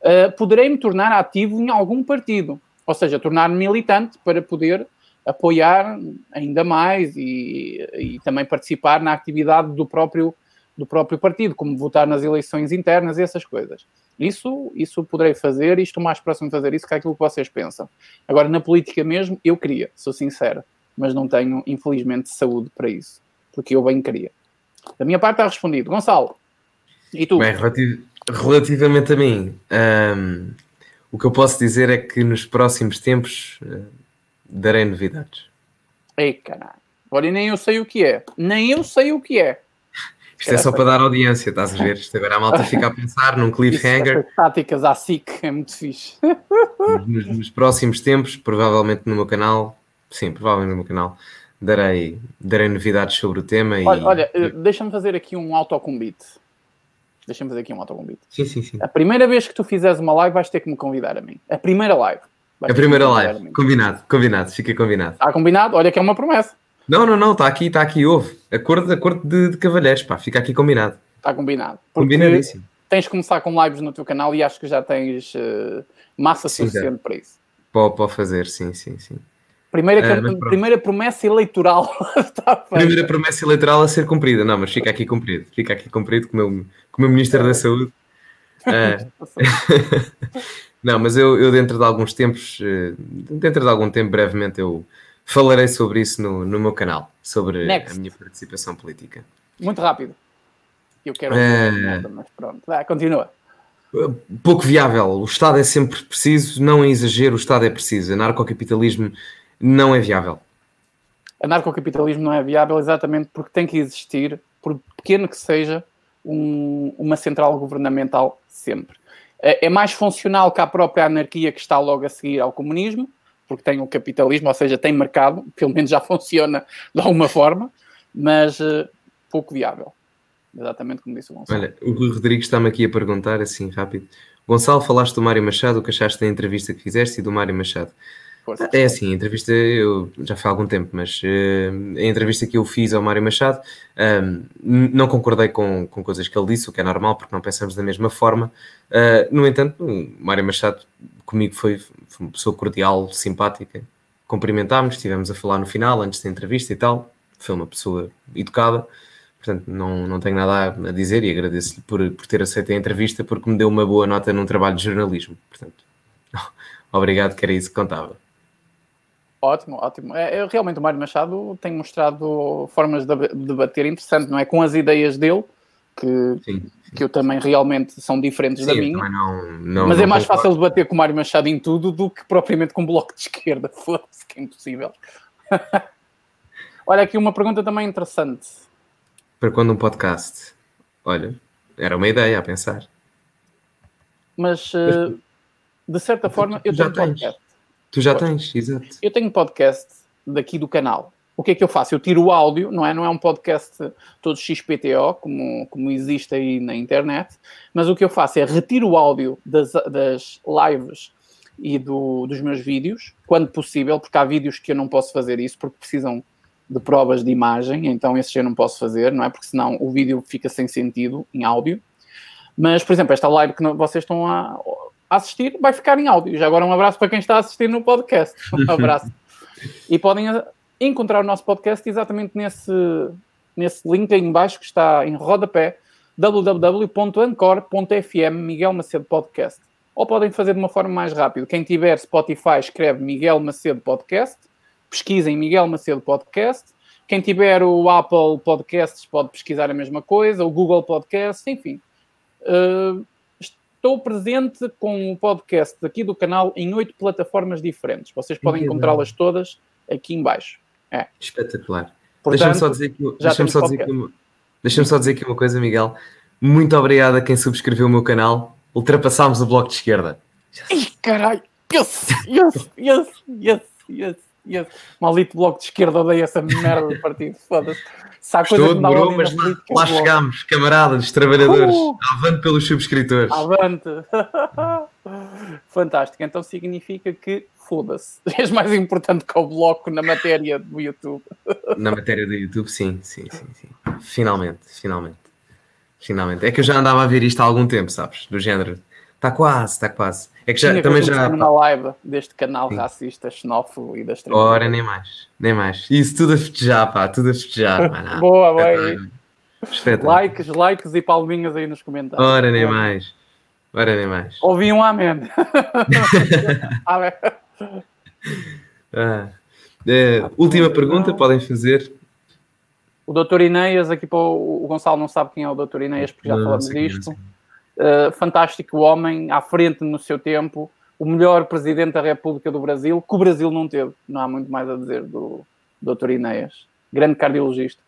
Uh, poderei me tornar ativo em algum partido, ou seja, tornar-me militante para poder apoiar ainda mais e, e, também participar na atividade do próprio do próprio partido, como votar nas eleições internas e essas coisas. Isso, isso poderei fazer e estou mais próximo de fazer isso que aquilo que vocês pensam. Agora, na política mesmo, eu queria, sou sincero, mas não tenho, infelizmente, saúde para isso, porque eu bem queria. Da minha parte está respondido. Gonçalo, e tu? Bem, relativamente a mim, um, o que eu posso dizer é que nos próximos tempos uh, darei novidades. Ei, caralho. Olha, nem eu sei o que é. Nem eu sei o que é. Isto é só para dar audiência, estás a ver? Isto agora a malta fica a pensar num cliffhanger. táticas à SIC é muito fixe. Nos, nos, próximos tempos, provavelmente no meu canal, sim, provavelmente no meu canal, darei, darei novidades sobre o tema. Olha, e... olha deixa-me fazer aqui um autocombite. Deixa-me fazer aqui um autocombite. Sim, sim, sim. A primeira vez que tu fizeres uma live, vais ter que me convidar a mim. A primeira live. A primeira live. A combinado, combinado, fica combinado. Está combinado? Olha que é uma promessa. Não, não, não, está aqui, está aqui, houve. Acordo, acordo de, de cavalheiros, pá, fica aqui combinado. Está combinado. Combinadíssimo. Tens de começar com lives no teu canal e acho que já tens uh, massa sim, suficiente já. para isso. Pode, pode fazer, sim, sim, sim. Primeira, uh, primeira promessa eleitoral. Primeira promessa eleitoral a ser cumprida. Não, mas fica aqui cumprido. Fica aqui cumprido com o meu, com o meu Ministro da Saúde. Uh, não, mas eu, eu dentro de alguns tempos, dentro de algum tempo, brevemente, eu falarei sobre isso no, no meu canal, sobre Next. a minha participação política. Muito rápido. Eu quero é... mas pronto. Vai, continua. Pouco viável. O Estado é sempre preciso, não é exagero, o Estado é preciso. Anarcocapitalismo não é viável. Anarcocapitalismo não é viável exatamente porque tem que existir, por pequeno que seja, um, uma central governamental sempre. É, é mais funcional que a própria anarquia que está logo a seguir ao comunismo, porque tem o capitalismo, ou seja, tem mercado, pelo menos já funciona de alguma forma, mas uh, pouco viável. Exatamente como disse o Gonçalo. Olha, o Rodrigues está-me aqui a perguntar, assim, rápido. Gonçalo, falaste do Mário Machado, o que achaste da entrevista que fizeste e do Mário Machado? É assim, a entrevista eu já foi há algum tempo, mas uh, a entrevista que eu fiz ao Mário Machado um, não concordei com, com coisas que ele disse, o que é normal, porque não pensamos da mesma forma. Uh, no entanto, o Mário Machado comigo foi, foi uma pessoa cordial, simpática. Cumprimentámos, estivemos a falar no final, antes da entrevista e tal. Foi uma pessoa educada, portanto não, não tenho nada a dizer e agradeço-lhe por, por ter aceito a entrevista porque me deu uma boa nota num trabalho de jornalismo. Portanto, obrigado, que era isso que contava. Ótimo, ótimo. É, é, realmente o Mário Machado tem mostrado formas de debater interessante, não é? Com as ideias dele, que, sim, sim. que eu também realmente são diferentes sim, da minha. Não, não, mas é mais fácil debater com o Mário Machado em tudo do que propriamente com o bloco de esquerda. Foda-se, que é impossível. Olha, aqui uma pergunta também interessante. Para quando um podcast? Olha, era uma ideia a pensar. Mas, uh, de certa forma, eu tenho podcast. Tu já tens, exato. Eu tenho podcast daqui do canal. O que é que eu faço? Eu tiro o áudio, não é? Não é um podcast todo XPTO, como, como existe aí na internet, mas o que eu faço é retiro o áudio das, das lives e do, dos meus vídeos, quando possível, porque há vídeos que eu não posso fazer isso, porque precisam de provas de imagem, então esses eu não posso fazer, não é? Porque senão o vídeo fica sem sentido em áudio. Mas, por exemplo, esta live que vocês estão a, assistir, vai ficar em áudio. Já agora um abraço para quem está a assistir no podcast. Um abraço. e podem encontrar o nosso podcast exatamente nesse, nesse link aí embaixo que está em rodapé www.ancor.fm Miguel Macedo Podcast. Ou podem fazer de uma forma mais rápida. Quem tiver Spotify escreve Miguel Macedo Podcast. Pesquisem Miguel Macedo Podcast. Quem tiver o Apple Podcasts pode pesquisar a mesma coisa, o Google Podcast, enfim. Uh, Estou presente com o podcast aqui do canal em oito plataformas diferentes. Vocês podem encontrá-las todas aqui embaixo. É. Espetacular. Deixa-me só dizer aqui, deixa só dizer uma, deixa só dizer aqui uma coisa, Miguel. Muito obrigado a quem subscreveu o meu canal. Ultrapassámos o bloco de esquerda. Ai, caralho! Yes, yes, yes, yes, yes, yes. Maldito bloco de esquerda, odeia essa merda de partido. Foda-se. Sabe Estou, demorou, mas lá, lá chegámos, camaradas, trabalhadores. Uh! Avante pelos subscritores. Avante. Fantástico. Então significa que foda-se. És mais importante que o bloco na matéria do YouTube. Na matéria do YouTube, sim, sim, sim, sim. Finalmente, finalmente. Finalmente. É que eu já andava a ver isto há algum tempo, sabes? Do género. Está quase, está quase. É que já Tinha também já. uma live deste canal Sim. racista, xenófobo e das Ora, nem mais, nem mais. Isso tudo a festejar, pá, tudo a festejar. Mano. boa, boa. Likes, likes e palminhas aí nos comentários. Ora, nem mais. Ora, nem mais. Ouvi um amém. ah, é, última pergunta, podem fazer. O doutor Ineias, aqui para o, o Gonçalo não sabe quem é o doutor Ineias, porque já não, falamos disto. Uh, fantástico homem, à frente no seu tempo, o melhor presidente da República do Brasil, que o Brasil não teve. Não há muito mais a dizer do doutor Ineias. Grande cardiologista.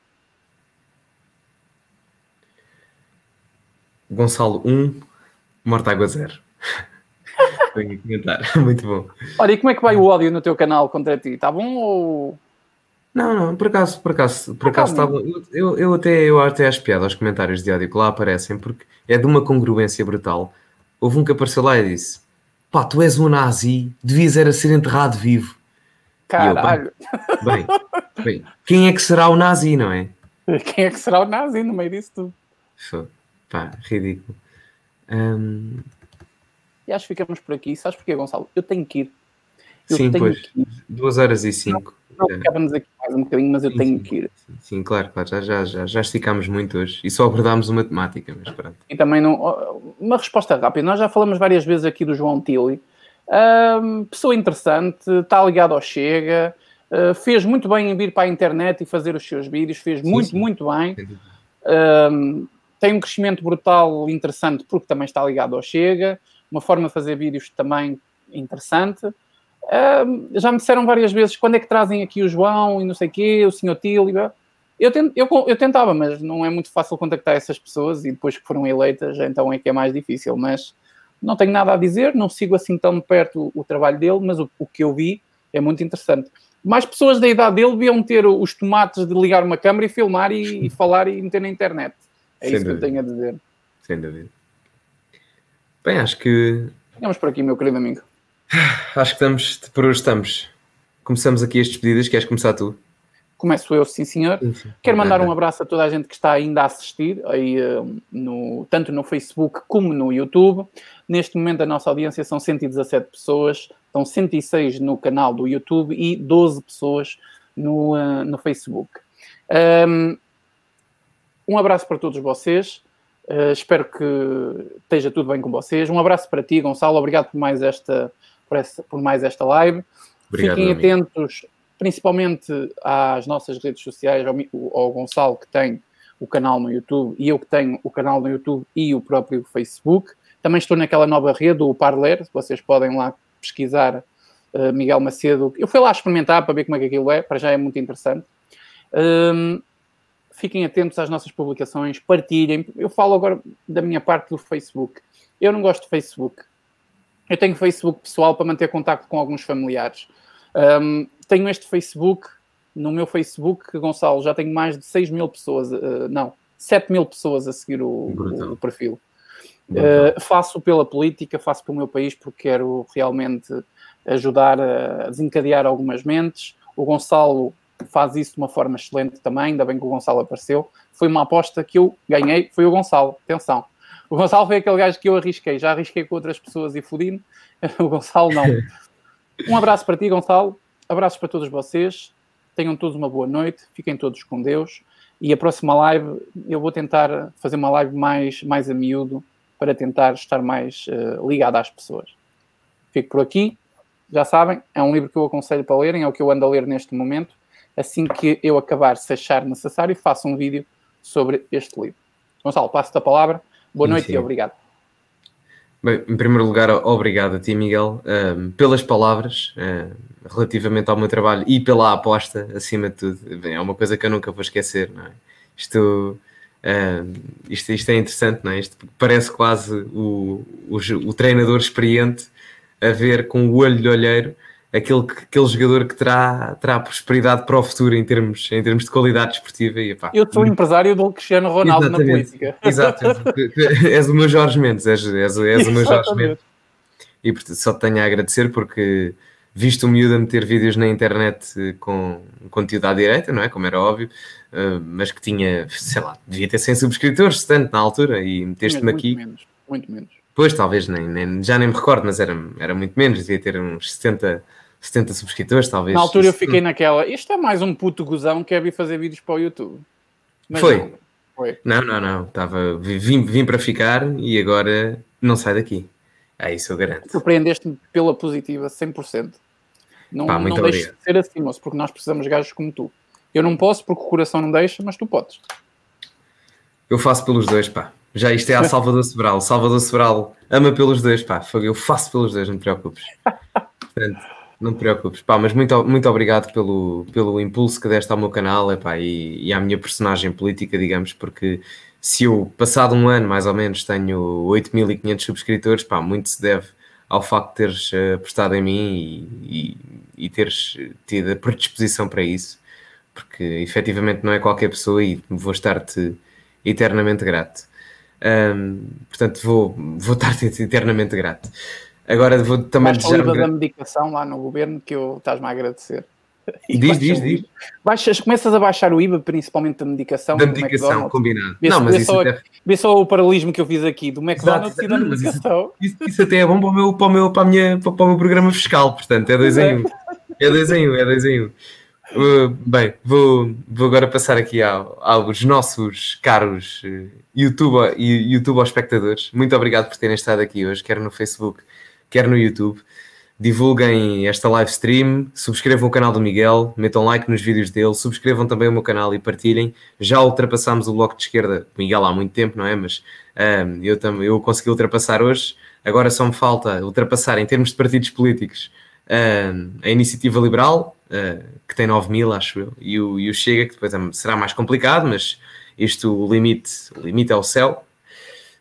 Gonçalo 1, Mortágua 0. Tenho que comentar. Muito bom. Olha, e como é que vai o ódio no teu canal contra ti? Está bom ou. Não, não, por acaso, por acaso, por acaso bom. Eu, eu, até, eu até acho piada aos comentários de ódio que lá aparecem, porque é de uma congruência brutal. Houve um que apareceu lá e disse: pá, tu és um nazi, devias era ser enterrado vivo. Caralho. Eu, bem, bem, quem é que será o nazi, não é? Quem é que será o nazi no meio disso tudo? Pá, ridículo. Um... E acho que ficamos por aqui. Sabes porquê, Gonçalo? Eu tenho que ir. Eu sim, pois. Duas horas e cinco. Não, não ficávamos aqui mais um bocadinho, mas eu sim, tenho sim. que ir. Sim, claro, claro. Já, já, já, já esticámos muito hoje. E só abordámos uma temática, mas pronto. E também não... Uma resposta rápida. Nós já falamos várias vezes aqui do João Tilly. Um, pessoa interessante, está ligado ao Chega, uh, fez muito bem em vir para a internet e fazer os seus vídeos, fez muito, muito bem. Um, tem um crescimento brutal interessante porque também está ligado ao Chega, uma forma de fazer vídeos também interessante. Já me disseram várias vezes quando é que trazem aqui o João e não sei o quê, o senhor Tílio. Eu, tent, eu, eu, tentava, mas não é muito fácil contactar essas pessoas e depois que foram eleitas, então é que é mais difícil. Mas não tenho nada a dizer, não sigo assim tão perto o, o trabalho dele, mas o, o, que eu vi é muito interessante. Mais pessoas da idade dele deviam ter os tomates de ligar uma câmera e filmar e, e falar e meter na internet. É Sem isso dúvida. que eu tenho a dizer. Sem dúvida. Bem, acho que. Ficamos por aqui, meu querido amigo. Acho que estamos, por hoje estamos. Começamos aqui as despedidas. Queres começar tu? Começo eu, sim senhor. Quero mandar um abraço a toda a gente que está ainda a assistir, aí, no, tanto no Facebook como no YouTube. Neste momento a nossa audiência são 117 pessoas, estão 106 no canal do YouTube e 12 pessoas no, uh, no Facebook. Um, um abraço para todos vocês. Uh, espero que esteja tudo bem com vocês. Um abraço para ti, Gonçalo. Obrigado por mais esta, por, essa, por mais esta live. Obrigado, Fiquem atentos, principalmente às nossas redes sociais, ao, ao, Gonçalo que tem o canal no YouTube e eu que tenho o canal no YouTube e o próprio Facebook. Também estou naquela nova rede, o Parler. Vocês podem lá pesquisar uh, Miguel Macedo. Eu fui lá experimentar para ver como é que aquilo é. Para já é muito interessante. Um, fiquem atentos às nossas publicações, partilhem. Eu falo agora da minha parte do Facebook. Eu não gosto de Facebook. Eu tenho Facebook pessoal para manter contato com alguns familiares. Um, tenho este Facebook, no meu Facebook, Gonçalo, já tenho mais de 6 mil pessoas, uh, não, 7 mil pessoas a seguir o, o perfil. Uh, faço pela política, faço pelo meu país porque quero realmente ajudar a desencadear algumas mentes. O Gonçalo faz isso de uma forma excelente também, ainda bem que o Gonçalo apareceu. Foi uma aposta que eu ganhei, foi o Gonçalo, atenção. O Gonçalo foi aquele gajo que eu arrisquei, já arrisquei com outras pessoas e fodi-me, o Gonçalo não. Um abraço para ti, Gonçalo, abraços para todos vocês, tenham todos uma boa noite, fiquem todos com Deus. E a próxima live eu vou tentar fazer uma live mais, mais a miúdo para tentar estar mais uh, ligado às pessoas. Fico por aqui, já sabem, é um livro que eu aconselho para lerem, é o que eu ando a ler neste momento. Assim que eu acabar, se achar necessário, faço um vídeo sobre este livro. Gonçalo, passo-te a palavra. Boa noite sim. e obrigado. Bem, em primeiro lugar, obrigado a ti, Miguel, um, pelas palavras uh, relativamente ao meu trabalho e pela aposta, acima de tudo. Bem, é uma coisa que eu nunca vou esquecer, não é? Isto, uh, isto, isto é interessante, não é? Isto parece quase o, o, o treinador experiente a ver com o olho de olheiro aquele, aquele jogador que terá, terá prosperidade para o futuro em termos, em termos de qualidade desportiva. E, Eu sou muito... empresário do Cristiano Ronaldo Exatamente. na política. Exato, és o meu Jorge Mendes, és, és, és o meu Jorge Mendes. E portanto, só te tenho a agradecer porque visto o miúdo a meter vídeos na internet com conteúdo à direita, não é? Como era óbvio, uh, mas que tinha, sei lá, devia ter 100 subscritores, tanto na altura, e meteste-me aqui. Muito menos, muito menos. Pois, talvez, nem, nem, já nem me recordo, mas era, era muito menos, devia ter uns 70 70 subscritores, talvez. Na altura eu fiquei naquela, isto é mais um puto gozão que é vir fazer vídeos para o YouTube. Mas foi. Não. Foi. Não, não, não. Tava, vim, vim para ficar e agora não sai daqui. É isso eu garanto. Surpreendeste-me pela positiva, 100%. Não, Pá, não deixes de ser assim, moço, porque nós precisamos de gajos como tu. Eu não posso porque o coração não deixa, mas tu podes. Eu faço pelos dois, pá. Já isto é a Salvador Sobral. Salvador Sobral ama pelos dois, pá. Eu faço pelos dois, não te preocupes. Portanto, não te preocupes. Pá, mas muito, muito obrigado pelo, pelo impulso que deste ao meu canal epá, e, e à minha personagem política, digamos, porque se eu, passado um ano mais ou menos, tenho 8.500 subscritores, pá, muito se deve ao facto de teres uh, apostado em mim e, e, e, teres tido a predisposição para isso, porque efetivamente não é qualquer pessoa e vou estar-te eternamente grato. Um, portanto, vou, vou estar-te eternamente grato. Agora vou também Baixa desejar. IVA da medicação lá no governo que eu estás-me a agradecer. E diz, diz, diz. Baixas, começas a baixar o IVA, principalmente da medicação. Da medicação, combinado. Vê, não, mas vê isso só, até... vê só o paralelismo que eu fiz aqui do McDonald's Exato, e da não, medicação. Isso, isso, isso, até é bom para o meu, para o meu, para a minha, para o meu programa fiscal, portanto, é dois em um. É dois em um, é dois em um. Uh, bem, vou, vou agora passar aqui ao, aos nossos caros uh, YouTube e YouTube aos espectadores. Muito obrigado por terem estado aqui hoje, quer no Facebook, quer no YouTube divulguem esta live stream, subscrevam o canal do Miguel, metam like nos vídeos dele, subscrevam também o meu canal e partilhem. Já ultrapassámos o bloco de esquerda, o Miguel há muito tempo, não é? Mas um, eu, também, eu consegui ultrapassar hoje. Agora só me falta ultrapassar em termos de partidos políticos um, a Iniciativa Liberal, uh, que tem 9 mil, acho eu, e o, e o Chega, que depois é, será mais complicado, mas isto o limite, o limite é o céu,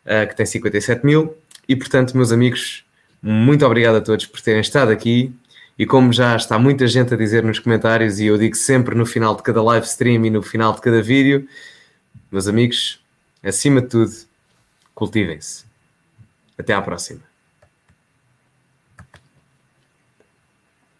uh, que tem 57 mil. E portanto, meus amigos, muito obrigado a todos por terem estado aqui. E como já está muita gente a dizer nos comentários, e eu digo sempre no final de cada live stream e no final de cada vídeo, meus amigos, acima de tudo, cultivem-se. Até à próxima.